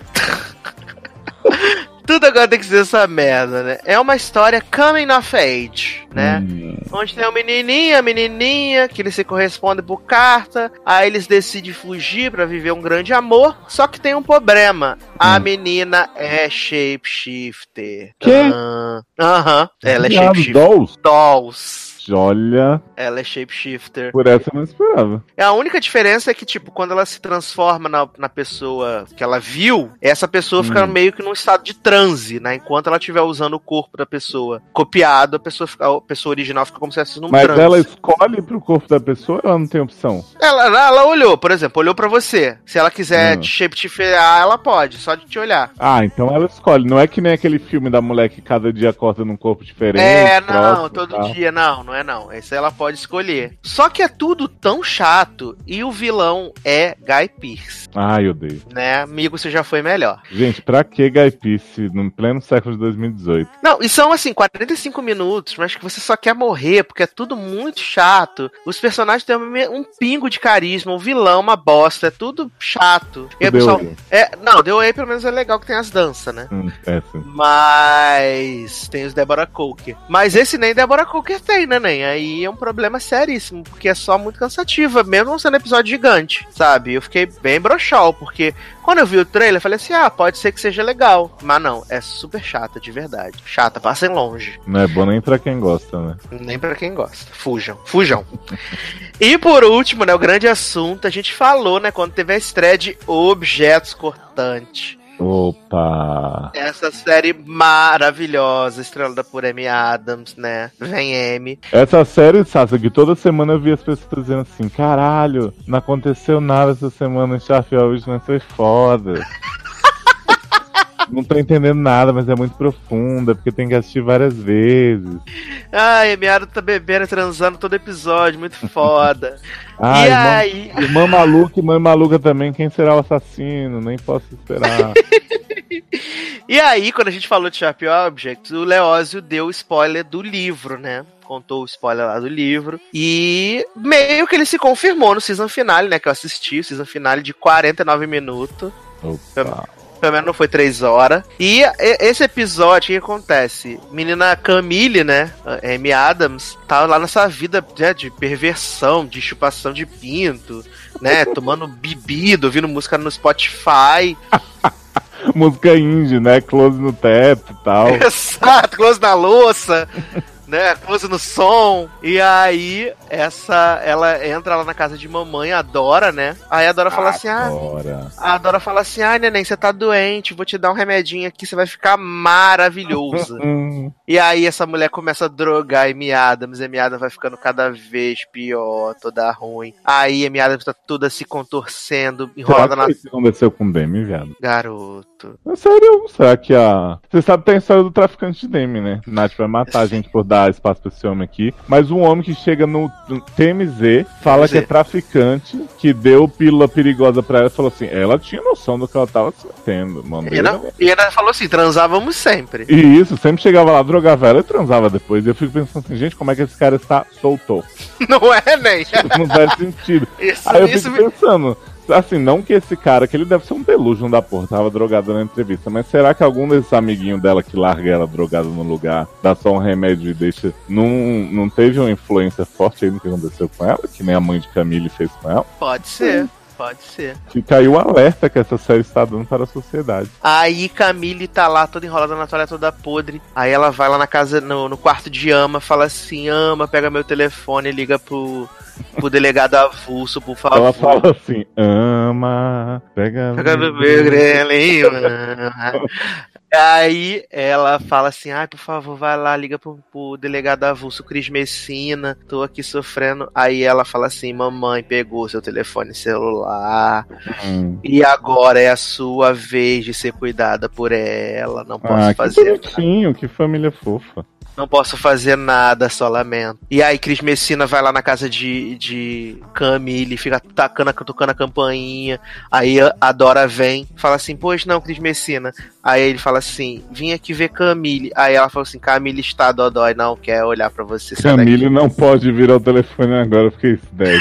[SPEAKER 2] Tudo agora tem que ser essa merda, né? É uma história coming of age, né?
[SPEAKER 3] Hum,
[SPEAKER 2] Onde tem um menininho, a menininha, que eles se correspondem por carta, aí eles decidem fugir pra viver um grande amor, só que tem um problema. A
[SPEAKER 3] Hum.
[SPEAKER 2] menina é shapeshifter. Ah, Aham, ela é shapeshifter.
[SPEAKER 3] Dolls?
[SPEAKER 2] Dolls.
[SPEAKER 3] Olha,
[SPEAKER 2] Ela é shapeshifter.
[SPEAKER 3] por essa eu não esperava.
[SPEAKER 2] É, A única diferença é que, tipo, quando ela se transforma na, na pessoa que ela viu, essa pessoa fica
[SPEAKER 3] Hum.
[SPEAKER 2] meio que num estado de transe, né? Enquanto ela estiver usando o corpo da pessoa copiado, a pessoa, fica, a pessoa original fica como se fosse num
[SPEAKER 3] Mas
[SPEAKER 2] transe.
[SPEAKER 3] ela escolhe pro corpo da pessoa ou ela não tem opção?
[SPEAKER 2] Ela, ela olhou, por exemplo, olhou pra você. Se ela quiser
[SPEAKER 3] Hum.
[SPEAKER 2] te shapeshiftear, ela pode, só de te olhar.
[SPEAKER 3] Ah, então ela escolhe. Não é que nem aquele filme da mulher que cada dia acorda num corpo diferente.
[SPEAKER 2] É, não,
[SPEAKER 3] próximo,
[SPEAKER 2] todo
[SPEAKER 3] tal.
[SPEAKER 2] dia, não, não é não. Esse ela pode escolher. Só que é tudo tão chato e o vilão é Guy Pearce,
[SPEAKER 3] Ai, odeio.
[SPEAKER 2] né? Amigo, você já foi melhor.
[SPEAKER 3] Gente, pra que Guy Pearce no pleno século de 2018?
[SPEAKER 2] Não, e são assim, 45 minutos, mas que você só quer morrer, porque é tudo muito chato. Os personagens têm um pingo de carisma, o vilão, uma bosta, é tudo chato. E aí,
[SPEAKER 3] Deu
[SPEAKER 2] pessoal, é, não, deu aí pelo menos é legal que tem as danças, né?
[SPEAKER 3] Hum, é, sim.
[SPEAKER 2] Mas tem os Deborah Coker. Mas esse nem Deborah Coker tem, né, Aí é um problema seríssimo, porque é só muito cansativa, mesmo não sendo episódio gigante, sabe? Eu fiquei bem broxal, porque quando eu vi o trailer, eu falei assim: ah, pode ser que seja legal. Mas não, é super chata, de verdade. Chata, passem longe.
[SPEAKER 3] Não é bom nem pra quem gosta, né?
[SPEAKER 2] Nem pra quem gosta. Fujam, fujam. e por último, né, o grande assunto, a gente falou, né, quando teve a estreia de Objetos Cortantes.
[SPEAKER 3] Opa!
[SPEAKER 2] Essa série maravilhosa, estrelada por Amy Adams, né? Vem Amy.
[SPEAKER 3] Essa série, Sassa, que toda semana eu vi as pessoas dizendo assim: caralho, não aconteceu nada essa semana, Starfield hoje vai ser foda. não tô entendendo nada, mas é muito profunda, porque tem que assistir várias vezes.
[SPEAKER 2] Ai, Emiada tá bebendo e transando todo episódio, muito foda.
[SPEAKER 3] Ai,
[SPEAKER 2] e
[SPEAKER 3] irmã,
[SPEAKER 2] aí.
[SPEAKER 3] irmã maluca e mãe maluca também, quem será o assassino? Nem posso esperar.
[SPEAKER 2] E aí, quando a gente falou de Sharp Objects, o Leózio deu o spoiler do livro, né? Contou o spoiler lá do livro. E meio que ele se confirmou no season finale, né? Que eu assisti, o season finale de 49 minutos.
[SPEAKER 3] Opa.
[SPEAKER 2] Pelo menos não foi três horas. E esse episódio, o que acontece? Menina Camille, né? a Amy Adams, tá lá nessa vida né, de perversão, de chupação de pinto, né? Tomando bebida, ouvindo música no Spotify.
[SPEAKER 3] Música indie, né? Close no teto e tal.
[SPEAKER 2] Exato, close na louça, né? Close no som. E aí, essa, ela entra lá na casa de mamãe, a Dora, né? Aí a Dora fala assim: ah, a Dora fala assim: ai, neném, você tá doente, vou te dar um remedinho aqui, você vai ficar maravilhoso.
[SPEAKER 3] Hum,
[SPEAKER 2] e aí essa mulher começa a drogar a Amy Adams, a Amy Adams vai ficando cada vez pior, toda ruim. Aí a Amy Adams tá toda se contorcendo, enrolada
[SPEAKER 3] será
[SPEAKER 2] na.
[SPEAKER 3] que isso aconteceu com o Demi, viado?
[SPEAKER 2] Garoto.
[SPEAKER 3] É sério, será que a. Você sabe que tem a história do traficante de Demi, né? Nath vai matar a gente por dar espaço pra esse homem aqui. Mas um homem que chega no TMZ fala
[SPEAKER 2] TMZ.
[SPEAKER 3] que é traficante, que deu pílula perigosa pra ela e falou assim: ela tinha noção do que ela tava sentindo, mano.
[SPEAKER 2] E ainda, e ainda falou assim: transávamos sempre.
[SPEAKER 3] E isso, sempre chegava lá, drogava ela e transava depois. E eu fico pensando assim, gente, como é que esse cara está soltou?
[SPEAKER 2] Não é, nem?
[SPEAKER 3] Não faz sentido.
[SPEAKER 2] Isso,
[SPEAKER 3] Aí eu
[SPEAKER 2] isso
[SPEAKER 3] fico
[SPEAKER 2] me-
[SPEAKER 3] pensando, assim, não que esse cara, que ele deve ser um delusion da porra, tava drogado na entrevista, mas será que algum desses amiguinhos dela que larga ela drogada no lugar, dá só um remédio e deixa. Não, não teve uma influência forte aí no que aconteceu com ela, que nem a mãe de Camille fez com ela?
[SPEAKER 2] Pode ser, pode ser.
[SPEAKER 3] Fica aí o alerta que essa série está dando para a sociedade.
[SPEAKER 2] Aí Camille tá lá toda enrolada na toalha toda podre. Aí ela vai lá na casa, no, no quarto de Ama, fala assim: Ama, pega meu telefone e liga pro, pro delegado avulso, por favor.
[SPEAKER 3] Ela fala assim: ama, pega.
[SPEAKER 2] Pega meu grelinho. ama." Aí ela fala assim: ai, por favor, vai lá, liga pro, pro delegado avulso Cris Messina, tô aqui sofrendo. Aí ela fala assim: mamãe pegou seu telefone celular.
[SPEAKER 3] Hum.
[SPEAKER 2] E agora é a sua vez de ser cuidada por ela. Não posso
[SPEAKER 3] Ah, que
[SPEAKER 2] fazer nada.
[SPEAKER 3] bonitinho, que família fofa.
[SPEAKER 2] Não posso fazer nada, só lamento. E aí, Cris Messina vai lá na casa de, de Camille, fica tacando, tocando a campainha. Aí a- Dora vem, fala assim: Pois não, Cris Messina. Aí ele fala assim: Vim aqui ver Camille. Aí ela fala assim: Camille está dodói, não quer olhar pra você. sai daqui."
[SPEAKER 3] Camille não pode vir ao telefone agora, porque isso deve.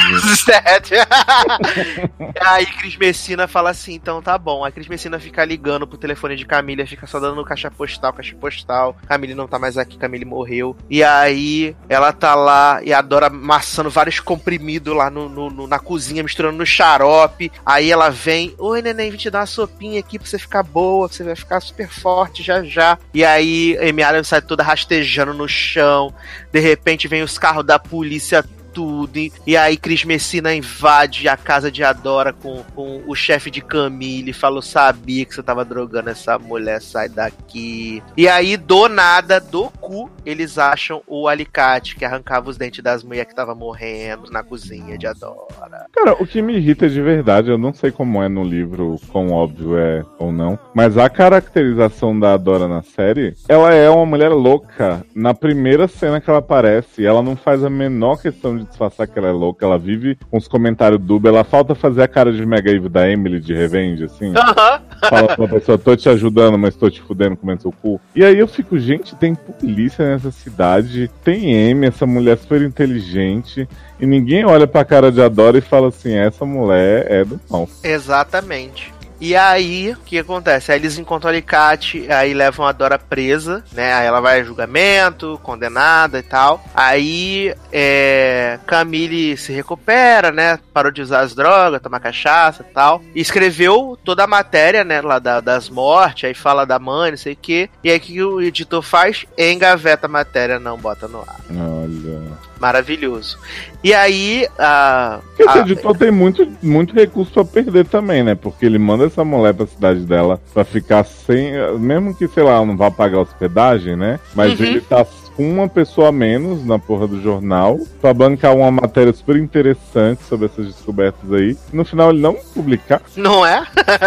[SPEAKER 2] Aí Cris Messina fala assim, então tá bom. A Cris Messina fica ligando pro telefone de Camila, fica só dando caixa postal, caixa postal. Camille não tá mais aqui, Camille morreu. E aí ela tá lá e adora amassando vários comprimidos lá no, no- no- na cozinha, misturando no xarope. Aí ela vem, oi neném, vim te dar uma sopinha aqui pra você ficar boa, você vai ficar super forte já já. E aí Amy Adams sai toda rastejando no chão. De repente vem os carros da polícia tudo. E, e aí Cris Messina invade a casa de Adora com, com o chefe de Camille. Falou, sabia que você tava drogando essa mulher, sai daqui. E aí, do nada, do cu, eles acham o alicate que arrancava os dentes das mulheres que tava morrendo na cozinha de Adora.
[SPEAKER 3] Cara, o que me irrita de verdade, eu não sei como é no livro, quão óbvio é ou não, mas a caracterização da Dora na série, ela é uma mulher louca. Na primeira cena que ela aparece, ela não faz a menor questão de disfarçar que ela é louca, ela vive com os comentários dúbios, ela falta fazer a cara de Mega Evil da Emily de Revenge, assim.
[SPEAKER 2] Aham.
[SPEAKER 3] Fala pra pessoa, tô te ajudando, mas tô te fudendo comendo seu cu. E aí eu fico, gente, tem polícia nessa cidade, tem M, essa mulher super inteligente, e ninguém olha pra cara de Adora e fala assim, essa mulher é do mal.
[SPEAKER 2] Exatamente. E aí, o que acontece? Aí eles encontram o alicate, aí levam a Dora presa, né? Aí ela vai a julgamento, condenada e tal. Aí, é, Camille se recupera, né? Parou de usar as drogas, tomar cachaça e tal. E escreveu toda a matéria, né? Lá da- das mortes, aí fala da mãe, não sei o quê. E aí, o que o editor faz? Engaveta a matéria, não bota no ar.
[SPEAKER 3] Olha.
[SPEAKER 2] Maravilhoso. E aí, a...
[SPEAKER 3] Esse
[SPEAKER 2] a-
[SPEAKER 3] editor tem muito, muito recurso pra perder também, né? Porque ele manda essa mulher pra cidade dela pra ficar sem. Mesmo que, sei lá, ela não vá pagar hospedagem, né? Mas
[SPEAKER 2] Uhum.
[SPEAKER 3] ele tá com uma pessoa a menos na porra do jornal pra bancar uma matéria super interessante sobre essas descobertas aí. No final ele não publicar.
[SPEAKER 2] Não é?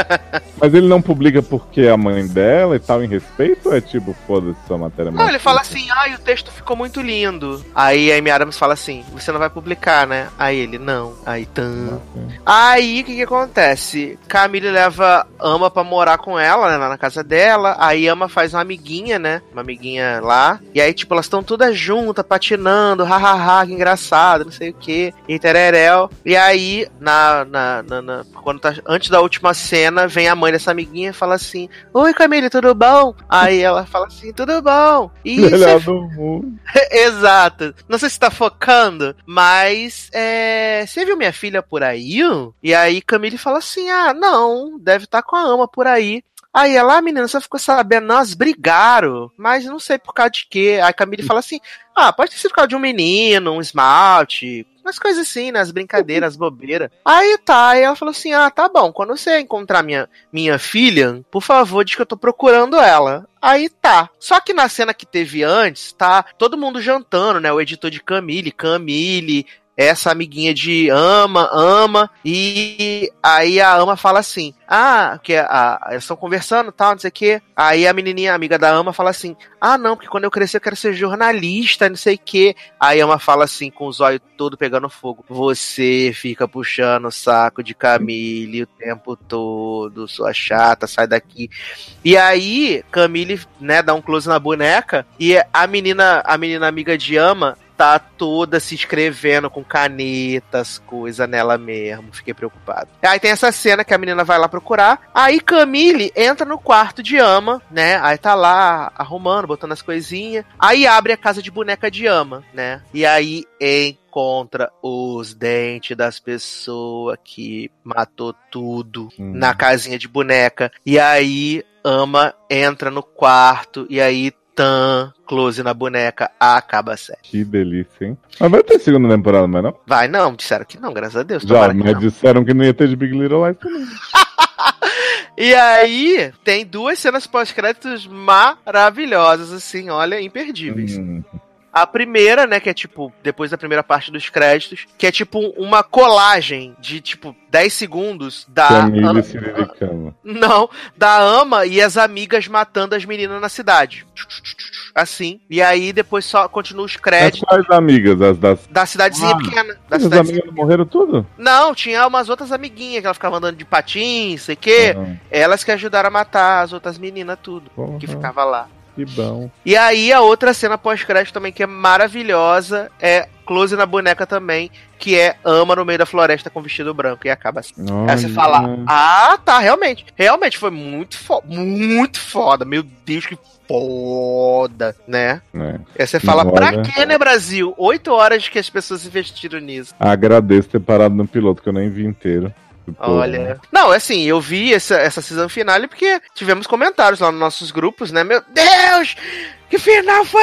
[SPEAKER 3] Mas ele não publica porque é a mãe dela e tal, em respeito? Ou é tipo, foda-se sua matéria
[SPEAKER 2] Não, ele fala assim, ai, o texto ficou muito lindo. Aí a Amy Adams fala assim, você não vai publicar, né? Aí ele, não. Aí, tan. Aí, o que que acontece? Camille leva Ama pra morar com ela, né, lá na casa dela. Aí Ama faz uma amiguinha, né? Uma amiguinha lá. E aí, tipo, elas estão todas juntas, patinando, hahaha, que engraçado, não sei o que. E tereréu. E aí, na, na, na, na- quando tá, antes da última cena, vem a mãe dessa amiguinha e fala assim, Oi, Camille, tudo bom? Aí ela fala assim, tudo bom. E
[SPEAKER 3] Melhor
[SPEAKER 2] você
[SPEAKER 3] do mundo.
[SPEAKER 2] Exato. Não sei se tá focando, mas é, você viu minha filha por aí? E aí Camille fala assim: ah, não, deve estar com a ama por aí. Aí ela, ah, menina, você ficou sabendo, nós brigaram, mas não sei por causa de quê. Aí Camille fala assim: ah, pode ter sido por causa de um menino, um esmalte, umas coisas assim, né? As brincadeiras, as bobeiras. Aí tá, aí ela falou assim: ah, tá bom, quando você encontrar minha, minha filha, por favor, diz que eu tô procurando ela. Aí tá. Só que na cena que teve antes, tá todo mundo jantando, né? O editor de Camille, Camille, essa amiguinha de Ama, Ama, e aí a Ama fala assim: Ah, que a, eles estão conversando tal, não sei o quê. Aí a menininha, amiga da Ama, fala assim: Ah, não, porque quando eu crescer eu quero ser jornalista, não sei o quê. Aí a Ama fala assim, com os olhos todo pegando fogo: Você fica puxando o saco de Camille o tempo todo, sua chata, sai daqui. E aí, Camille, né, dá um close na boneca, e a menina, a menina amiga de Ama tá toda se escrevendo com canetas, coisa nela mesmo. Fiquei preocupado. Aí tem essa cena que a menina vai lá procurar. Aí Camille entra no quarto de Ama, né? Aí tá lá arrumando, botando as coisinhas. Aí abre a casa de boneca de Ama, né? E aí encontra os dentes das pessoas que matou tudo
[SPEAKER 3] Hum.
[SPEAKER 2] na casinha de boneca. E aí Ama entra no quarto e aí tan, close na boneca, acaba a série.
[SPEAKER 3] Que delícia, hein? Mas vai ter segunda temporada, mas não?
[SPEAKER 2] Vai, não, disseram que não, graças a Deus.
[SPEAKER 3] Já,
[SPEAKER 2] que
[SPEAKER 3] mas
[SPEAKER 2] não.
[SPEAKER 3] disseram que não ia ter de Big Little Lies também.
[SPEAKER 2] E aí, tem duas cenas pós-créditos maravilhosas, assim, olha, imperdíveis.
[SPEAKER 3] Hum.
[SPEAKER 2] A primeira, né, que é tipo, depois da primeira parte dos créditos, que é tipo uma colagem de tipo 10 segundos da.
[SPEAKER 3] Siriricama.
[SPEAKER 2] Não, da ama e as amigas matando as meninas na cidade. Assim. E aí depois só continua os
[SPEAKER 3] As
[SPEAKER 2] créditos
[SPEAKER 3] quais amigas? As das.
[SPEAKER 2] da cidadezinha
[SPEAKER 3] Ah,
[SPEAKER 2] pequena. Da
[SPEAKER 3] As amigas morreram tudo?
[SPEAKER 2] Não, tinha umas outras amiguinhas que ela ficava andando de patins, sei o quê.
[SPEAKER 3] Ah,
[SPEAKER 2] Elas que ajudaram a matar as outras meninas, tudo.
[SPEAKER 3] porra,
[SPEAKER 2] Que ficava lá.
[SPEAKER 3] Que bom.
[SPEAKER 2] E aí a outra cena pós-crédito também que é maravilhosa é close na boneca também, que é ama no meio da floresta com vestido branco e acaba assim. Aí você fala, ah, tá, realmente. Realmente foi muito foda, muito foda. Meu Deus, que foda, né?
[SPEAKER 3] É.
[SPEAKER 2] Aí você fala,
[SPEAKER 3] Olha.
[SPEAKER 2] pra quê, né, Brasil? Oito horas que as pessoas investiram nisso.
[SPEAKER 3] Agradeço ter parado no piloto, que eu nem vi inteiro. Tipo,
[SPEAKER 2] Olha. Não, é assim, eu vi essa, essa season finale porque tivemos comentários lá nos nossos grupos, né? Meu Deus! Que final foi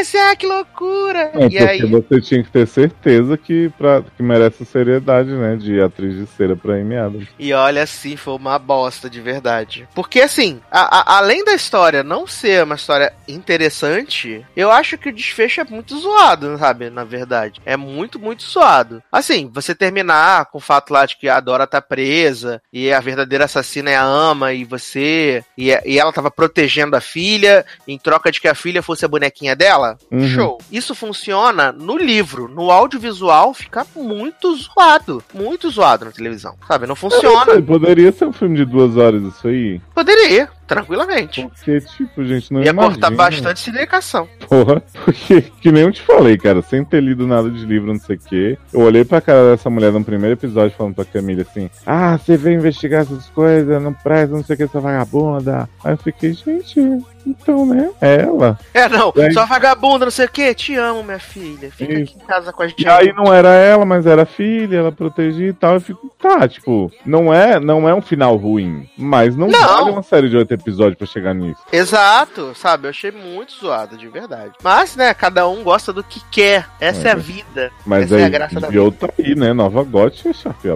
[SPEAKER 2] esse? Ah, que loucura!
[SPEAKER 3] É,
[SPEAKER 2] e aí.
[SPEAKER 3] você tinha que ter certeza que, pra, que merece seriedade, né? De atriz de cera pra Amy Adams.
[SPEAKER 2] E olha, assim, foi uma bosta de verdade. Porque, assim, a- a- além da história não ser uma história interessante, eu acho que o desfecho é muito zoado, sabe? Na verdade. É muito, muito zoado. Assim, você terminar com o fato lá de que a Dora tá presa e a verdadeira assassina é a ama e você. E, e ela tava protegendo a filha em troca de que a filha fosse a bonequinha dela.
[SPEAKER 3] Uhum.
[SPEAKER 2] Show. Isso funciona no livro. No audiovisual fica muito zoado. Muito zoado na televisão. Sabe? Não
[SPEAKER 3] Eu não
[SPEAKER 2] funciona.
[SPEAKER 3] sei, poderia ser um filme de duas horas isso aí.
[SPEAKER 2] Poderia, tranquilamente.
[SPEAKER 3] Porque, tipo, gente, não
[SPEAKER 2] Ia cortar
[SPEAKER 3] imagina.
[SPEAKER 2] bastante explicação.
[SPEAKER 3] Porra, porque, que nem eu te falei, cara, sem ter lido nada de livro, não sei o quê. Eu olhei pra cara dessa mulher no primeiro episódio falando pra Camila assim: Ah, você veio investigar essas coisas, não presta, não sei o que, essa vagabunda. Aí eu fiquei, gente, então, né? É ela.
[SPEAKER 2] É, não,
[SPEAKER 3] É.
[SPEAKER 2] só vagabunda, não sei o que. Te amo, minha filha. Fica
[SPEAKER 3] Isso.
[SPEAKER 2] aqui em casa com a gente.
[SPEAKER 3] E aí não era ela, mas era a filha, ela protegia e tal. Eu fico, tá, tipo, não é, não é um final ruim, mas não,
[SPEAKER 2] Não.
[SPEAKER 3] vale uma série de oito episódios pra chegar nisso.
[SPEAKER 2] Exato, sabe? Eu achei muito zoado, de verdade. Mas, né, cada um gosta do que quer. Essa é, a
[SPEAKER 3] É.
[SPEAKER 2] vida.
[SPEAKER 3] Mas
[SPEAKER 2] Essa é
[SPEAKER 3] aí,
[SPEAKER 2] a graça da
[SPEAKER 3] e outra aí, né? Nova GOT e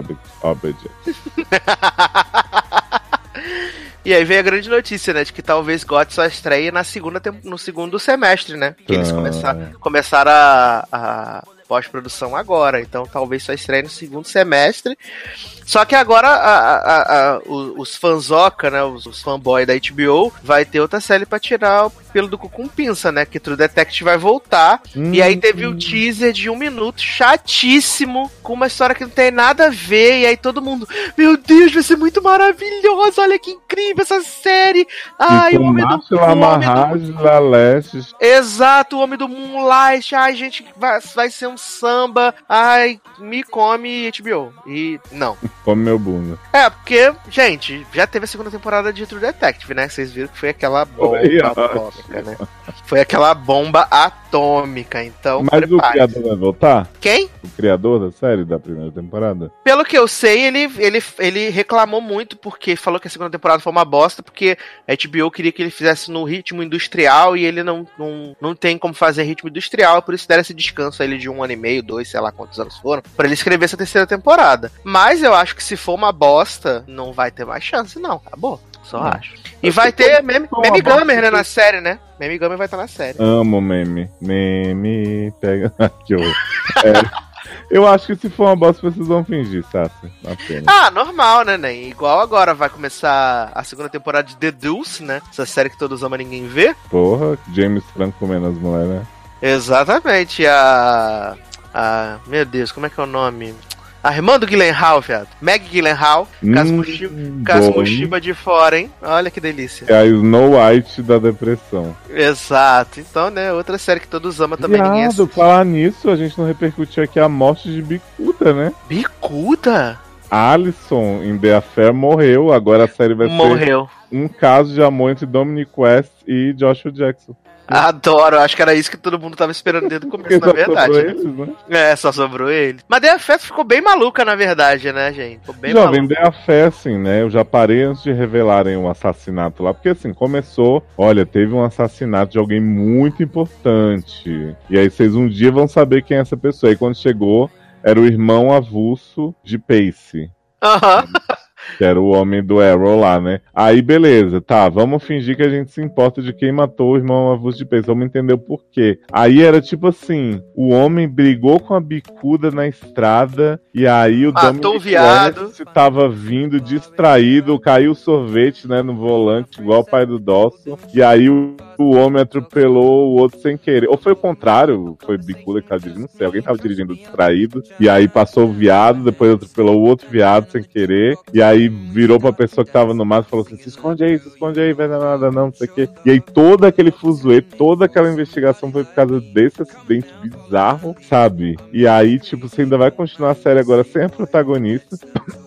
[SPEAKER 3] Object.
[SPEAKER 2] E aí veio a grande notícia, né? De que talvez GOT só estreie na segunda no segundo semestre, né? Que eles
[SPEAKER 3] Tá.
[SPEAKER 2] começaram, começaram a, a pós-produção agora. Então talvez só estreie no segundo semestre. Só que agora a, a, a, os fanzoca, né? Os, os da HBO, vai ter outra série pra tirar pelo do cu com pinça, né? Que True Detective vai voltar.
[SPEAKER 3] Hum.
[SPEAKER 2] E aí teve o teaser de um minuto, chatíssimo, com uma história que não tem nada a ver. E aí todo mundo, meu Deus, vai ser muito maravilhoso, olha que incrível essa série. Ai, o homem do, o homem do. Exato, o homem do Moonlight. Ai, gente, vai, vai ser um samba. Ai, me come HBO. E não.
[SPEAKER 3] Come meu bunda.
[SPEAKER 2] É, porque, gente, já teve a segunda temporada de True Detective, né? Vocês viram que foi aquela bomba
[SPEAKER 3] Aí,
[SPEAKER 2] atômica, né? Foi aquela bomba atômica, então
[SPEAKER 3] Mas o
[SPEAKER 2] prepare.
[SPEAKER 3] criador vai voltar?
[SPEAKER 2] Quem?
[SPEAKER 3] O criador da série da primeira temporada?
[SPEAKER 2] Pelo que eu sei, ele, ele, ele reclamou muito porque falou que a segunda temporada foi uma bosta, porque a HBO queria que ele fizesse no ritmo industrial e ele não, não, não tem como fazer ritmo industrial, por isso deram esse descanso a ele de um ano e meio, dois, sei lá quantos anos foram, pra ele escrever essa terceira temporada. Mas eu acho que se for uma bosta, não vai ter mais chance, não. Acabou. Só
[SPEAKER 3] Não.
[SPEAKER 2] acho. E vai ter Meme, meme Gamer, né, na série, né? Meme Gamer vai estar na série.
[SPEAKER 3] Amo meme. Meme, pega. que horror. É, eu acho que se for uma bosta, vocês vão fingir, Sassi. Apenas.
[SPEAKER 2] Ah, normal, né, Nen? Igual agora vai começar a segunda temporada de The Deuce, né? Essa série que todos amam ninguém vê.
[SPEAKER 3] Porra, James Franco comendo as mulheres, né?
[SPEAKER 2] Exatamente, a. a meu Deus, como é que é o nome? A irmã do Gyllenhaal, viado. Meg Gyllenhaal, caso
[SPEAKER 3] Hum,
[SPEAKER 2] Mushiba, caso
[SPEAKER 3] bom.
[SPEAKER 2] Mushiba de fora, hein? Olha que delícia.
[SPEAKER 3] É a Snow White da depressão.
[SPEAKER 2] Exato. Então, né, outra série que todos amam também ninguém
[SPEAKER 3] Viado,
[SPEAKER 2] assiste.
[SPEAKER 3] falar nisso, a gente não repercutiu aqui a morte de Bicuda, né?
[SPEAKER 2] Bicuda?
[SPEAKER 3] Alison em The Affair morreu, agora a série vai ser
[SPEAKER 2] Morreu.
[SPEAKER 3] um caso de amor entre Dominic West e Joshua Jackson.
[SPEAKER 2] Adoro, acho que era isso que todo mundo tava esperando desde o começo, na
[SPEAKER 3] só
[SPEAKER 2] verdade. né?
[SPEAKER 3] eles, né?
[SPEAKER 2] É, só sobrou ele. Mas The Fest ficou bem maluca, na verdade, né, gente? Ficou bem
[SPEAKER 3] Jovem,
[SPEAKER 2] maluca.
[SPEAKER 3] The Affair, assim, né? Eu já parei antes de revelarem o assassinato lá, porque assim, começou, olha, teve um assassinato de alguém muito importante. E aí vocês um dia vão saber quem é essa pessoa. E quando chegou, era o irmão avulso de Pace.
[SPEAKER 2] Aham.
[SPEAKER 3] Que era o homem do Arrow lá, né? Aí, beleza, tá, vamos fingir que a gente se importa de quem matou o irmão avulso de Pace. Vamos entender o porquê. Aí era tipo assim: o homem brigou com a bicuda na estrada, e aí o
[SPEAKER 2] Matou
[SPEAKER 3] Dominic. West tava vindo distraído, caiu o sorvete, né, no volante, igual o pai do Dawson. E aí o, o homem atropelou o outro sem querer. Ou foi o contrário, foi bicuda que tava dirigindo, não sei, alguém tava dirigindo distraído, e aí passou o viado, depois atropelou o outro viado sem querer, e aí virou pra pessoa que tava no mato e falou assim: se esconde aí, se esconde aí, vai dar nada não, não sei o quê. E aí todo aquele fuzuê, toda aquela investigação foi por causa desse acidente bizarro, sabe? E aí, tipo, você ainda vai continuar a série agora sem a protagonista.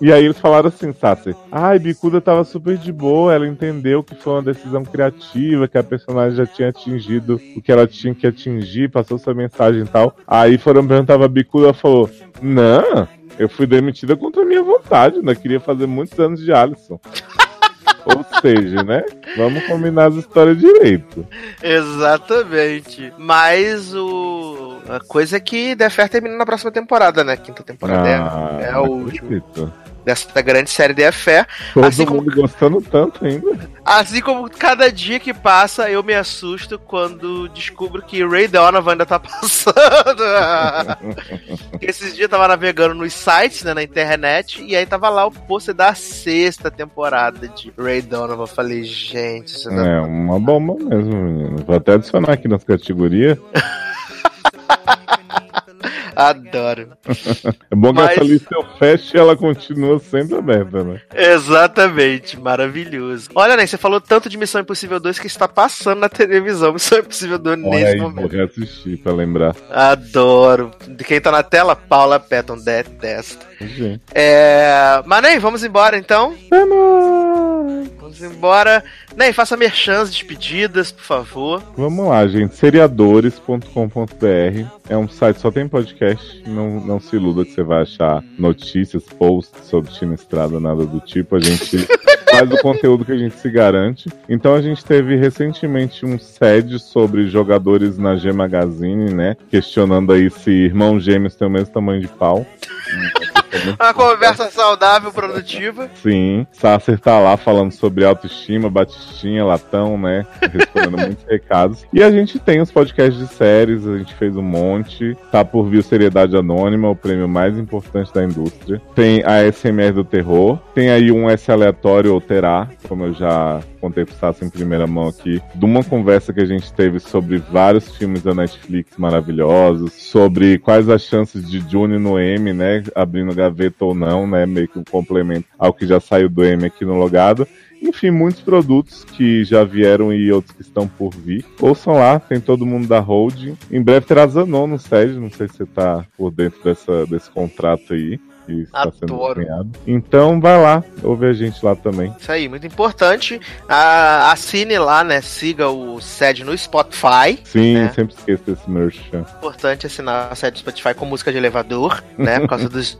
[SPEAKER 3] E aí eles falaram assim, Sassi, ai, Bicuda tava super de boa, ela entendeu que foi uma decisão criativa, que a personagem já tinha atingido o que ela tinha que atingir, passou sua mensagem e tal. Aí foram perguntar pra Bicuda, ela falou, não, eu fui demitida contra a minha vontade, ainda queria fazer muitos anos de Alisson. Ou seja, né? Vamos combinar as histórias direito.
[SPEAKER 2] Exatamente. Mas o. A coisa é que Affair termina na próxima temporada, né? Quinta temporada é-
[SPEAKER 3] Ah,
[SPEAKER 2] é,
[SPEAKER 3] não
[SPEAKER 2] o último
[SPEAKER 3] acredito.
[SPEAKER 2] Dessa grande série The Affair.
[SPEAKER 3] Todo
[SPEAKER 2] Assim como-
[SPEAKER 3] mundo gostando tanto ainda.
[SPEAKER 2] Assim como cada dia que passa, eu me assusto quando descubro que Ray Donovan ainda tá passando. Esses dias eu tava navegando nos sites, né, na internet, e aí tava lá o pôster da sexta temporada de Ray Donovan. Eu falei, gente, isso não
[SPEAKER 3] É uma bomba mesmo, menino. Vou até adicionar aqui nas categorias.
[SPEAKER 2] adoro.
[SPEAKER 3] É bom que
[SPEAKER 2] Mas-
[SPEAKER 3] essa lista eu fecho e ela continua sempre aberta, né?
[SPEAKER 2] Exatamente, maravilhoso. Olha, né, você falou tanto de Missão Impossível 2 que está passando na televisão Missão Impossível 2
[SPEAKER 3] Olha
[SPEAKER 2] nesse
[SPEAKER 3] aí, vou
[SPEAKER 2] momento.
[SPEAKER 3] reassistir pra lembrar.
[SPEAKER 2] Adoro. De quem tá na tela, Paula Patton, detesta. É... Mas, Ney, vamos embora então?
[SPEAKER 3] Vamos!
[SPEAKER 2] Vamos embora. Ney, faça merchans, despedidas, por favor.
[SPEAKER 3] Vamos lá, gente. Seriadores.com.br é um site só tem podcast. Não, não se iluda que você vai achar notícias, posts sobre Tina Estrada, nada do tipo. A gente faz o conteúdo que a gente se garante. Então a gente teve recentemente um SED sobre jogadores na G Magazine, né? Questionando aí se irmãos gêmeos têm o mesmo tamanho de pau.
[SPEAKER 2] Uma conversa saudável, produtiva.
[SPEAKER 3] Sim, Sasser tá lá falando sobre autoestima, batistinha, latão, né? Respondendo muitos recados. E a gente tem os podcasts de séries, a gente fez um monte. Tá por vir Seriedade Anônima, o prêmio mais importante da indústria. Tem a SMR do Terror. Tem aí um S aleatório ou terá, como eu já contei pro Sassi em primeira mão aqui, de uma conversa que a gente teve sobre vários filmes da Netflix maravilhosos, sobre quais as chances de Juni no M, né? Abrindo gaveta ou não, né? Meio que um complemento ao que já saiu do M aqui no logado. Enfim, muitos produtos que já vieram e outros que estão por vir. Ouçam lá, tem todo mundo da holding. Em breve terá Zanon no SED, não sei se você tá por dentro dessa, desse contrato aí. Que está sendo desenhado. Então vai lá, ouve a gente lá também.
[SPEAKER 2] Isso aí, muito importante. Ah, assine lá, né? Siga o SED no Spotify.
[SPEAKER 3] Sim,
[SPEAKER 2] É.
[SPEAKER 3] sempre esqueço desse merchan.
[SPEAKER 2] Importante assinar a SED do Spotify com música de elevador, né? Por causa dos,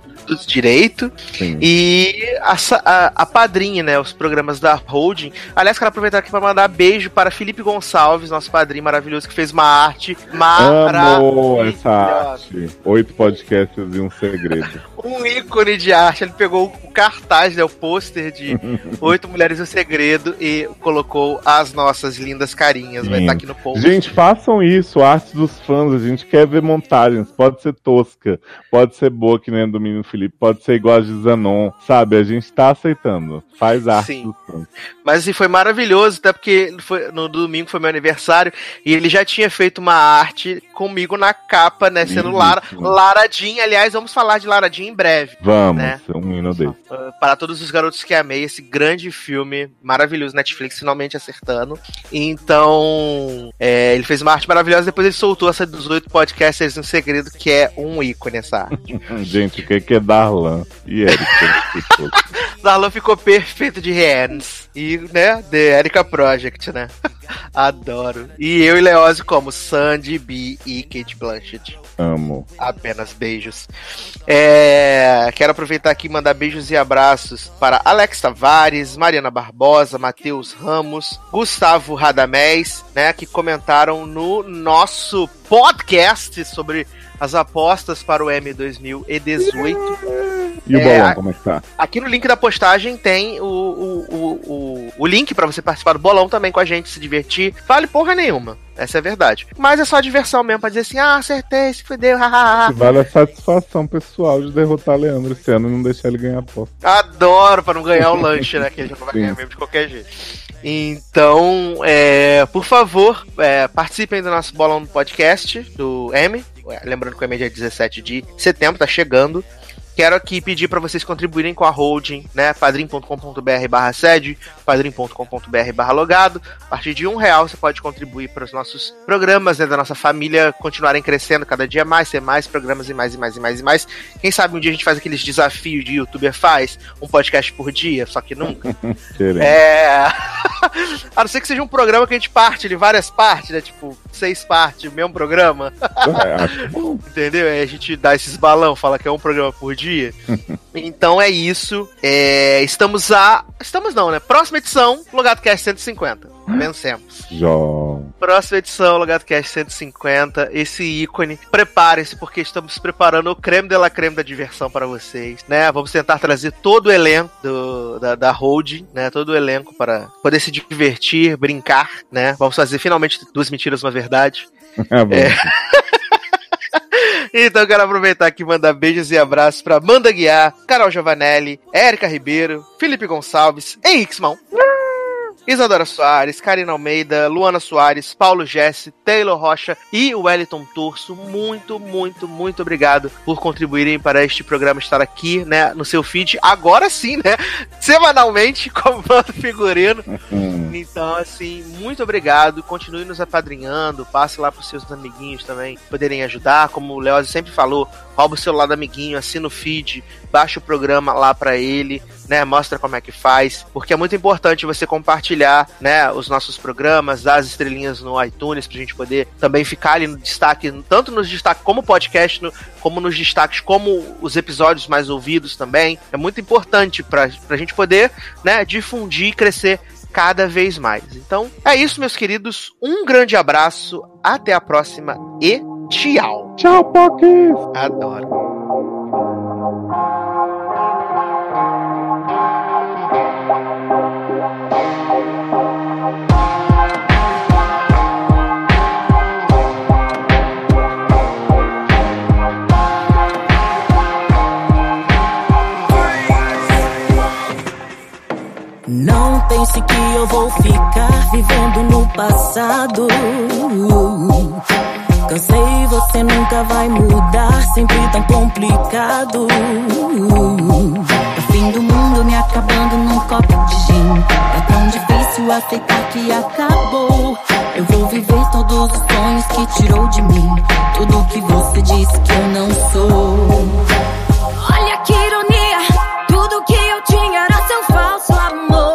[SPEAKER 3] Sim.
[SPEAKER 2] E a, a, a padrinha, né? Os programas da Holding. Aliás, quero aproveitar aqui para mandar beijo para Felipe Gonçalves, nosso padrinho maravilhoso, que fez uma arte maravilhosa.
[SPEAKER 3] essa arte. Oito podcasts e um segredo.
[SPEAKER 2] Um ícone de arte. Ele pegou o cartaz, né? O pôster de Oito Mulheres e o Segredo e colocou as nossas lindas carinhas. Vai
[SPEAKER 3] Sim.
[SPEAKER 2] estar aqui no post.
[SPEAKER 3] Gente, façam isso, arte dos fãs. A gente quer ver montagens. Pode ser tosca, pode ser boa, que nem a do menino Felipe, pode ser igual a de Zanon. Sabe, a gente tá aceitando. Faz arte
[SPEAKER 2] Sim. Mas assim, foi maravilhoso, até porque foi, no domingo foi meu aniversário e ele já tinha feito uma arte comigo na capa, né? Sendo Lara,
[SPEAKER 3] Lindíssimo.
[SPEAKER 2] Lara Jean. Aliás, vamos falar de Lara Jean em breve.
[SPEAKER 3] Vamos,
[SPEAKER 2] Né?
[SPEAKER 3] um hino desse.
[SPEAKER 2] Uh, para todos os garotos que amei, esse grande filme maravilhoso, Netflix finalmente acertando. Então, é, ele fez uma arte maravilhosa, depois ele soltou essa dos oito podcasters no segredo, que é um ícone essa arte.
[SPEAKER 3] Gente, o que que é Darlan e Eric?
[SPEAKER 2] Darlan ficou perfeito de hands. E, né, The Erika Project, né? Adoro. E eu e Leose como Sandy, B e Kate Blanchett.
[SPEAKER 3] Amo.
[SPEAKER 2] Apenas beijos. É, quero aproveitar aqui e mandar beijos e abraços para Alex Tavares, Mariana Barbosa, Matheus Ramos, Gustavo Radamés, né, que comentaram no nosso podcast sobre as apostas para o M 2018.
[SPEAKER 3] E o
[SPEAKER 2] É,
[SPEAKER 3] bolão, como é que tá?
[SPEAKER 2] Aqui no link da postagem tem o, o, o, o, o link para você participar do bolão também com a gente, se divertir. Vale porra nenhuma. Essa é a verdade. Mas é só diversão mesmo, pra dizer assim, ah, acertei, se fudeu, hahaha.
[SPEAKER 3] Vale a satisfação pessoal de derrotar Leandro esse ano e não deixar ele ganhar a aposta.
[SPEAKER 2] Adoro pra não ganhar o lanche, né? Que ele já não vai
[SPEAKER 3] Sim.
[SPEAKER 2] ganhar mesmo de qualquer jeito. Então, é, por favor, é, participem do nosso bolão do podcast do M. Lembrando que o M é dia 17 de setembro, tá chegando. Quero aqui pedir para vocês contribuírem com a holding, né? padrim.com.br barra sede, padrim.com.br barra logado. A partir de um real você pode contribuir para os nossos programas, né, da nossa família continuarem crescendo cada dia mais, ter mais programas e mais e mais e mais e mais. Quem sabe um dia a gente faz aqueles desafios de youtuber faz, um podcast por dia, só que nunca. É. A não ser que seja um programa que a gente parte de várias partes, né? Tipo, seis partes, mesmo programa.
[SPEAKER 3] É.
[SPEAKER 2] Entendeu? Aí a gente dá esses balão, fala que é um programa por dia. então é isso. É, estamos a. Estamos não, né? Próxima edição, Logado Cast 150. Vencemos.
[SPEAKER 3] João.
[SPEAKER 2] Próxima edição, Logado Cast 150. Esse ícone. Preparem-se, porque estamos preparando o creme de la creme da diversão para vocês, né? Vamos tentar trazer todo o elenco do- da, da holding, né? Todo o elenco para poder se divertir, brincar, né? Vamos fazer finalmente duas mentiras, uma verdade.
[SPEAKER 3] É bom.
[SPEAKER 2] Então quero aproveitar aqui e mandar beijos e abraços pra Amanda Guiar, Carol Giovanelli, Érica Ribeiro, Felipe Gonçalves, Henrique Simão, Isadora Soares, Karina Almeida, Luana Soares, Paulo Jesse, Taylor Rocha e Wellington Turso. Muito, muito, muito obrigado por contribuírem para este programa estar aqui, né, no seu feed. Agora sim, né, semanalmente, como bando figurino. Então, assim, muito obrigado. Continue nos apadrinhando. Passe lá pros seus amiguinhos também poderem ajudar. Como o Leozi sempre falou, rouba o celular do amiguinho, assina o feed, baixa o programa lá pra ele, né? Mostra como é que faz. Porque é muito importante você compartilhar, né? Os nossos programas, dar as estrelinhas no iTunes pra gente poder também ficar ali no destaque, tanto nos destaques como podcast, no- como nos destaques, como os episódios mais ouvidos também. É muito importante pra, pra gente poder, né? Difundir e crescer cada vez mais. Então, é isso, meus queridos. Um grande abraço, até a próxima e Tchau.
[SPEAKER 3] Tchau, Poquinhos.
[SPEAKER 2] Adoro.
[SPEAKER 1] Não pense que eu vou ficar vivendo no passado. Cansei, você nunca vai mudar, sempre tão complicado.
[SPEAKER 6] O fim do mundo me acabando num copo de gin. É tão difícil aceitar que acabou. Eu vou viver todos os sonhos que tirou de mim. Tudo que você disse que eu não sou.
[SPEAKER 1] Olha que ironia, tudo que eu tinha era seu falso amor.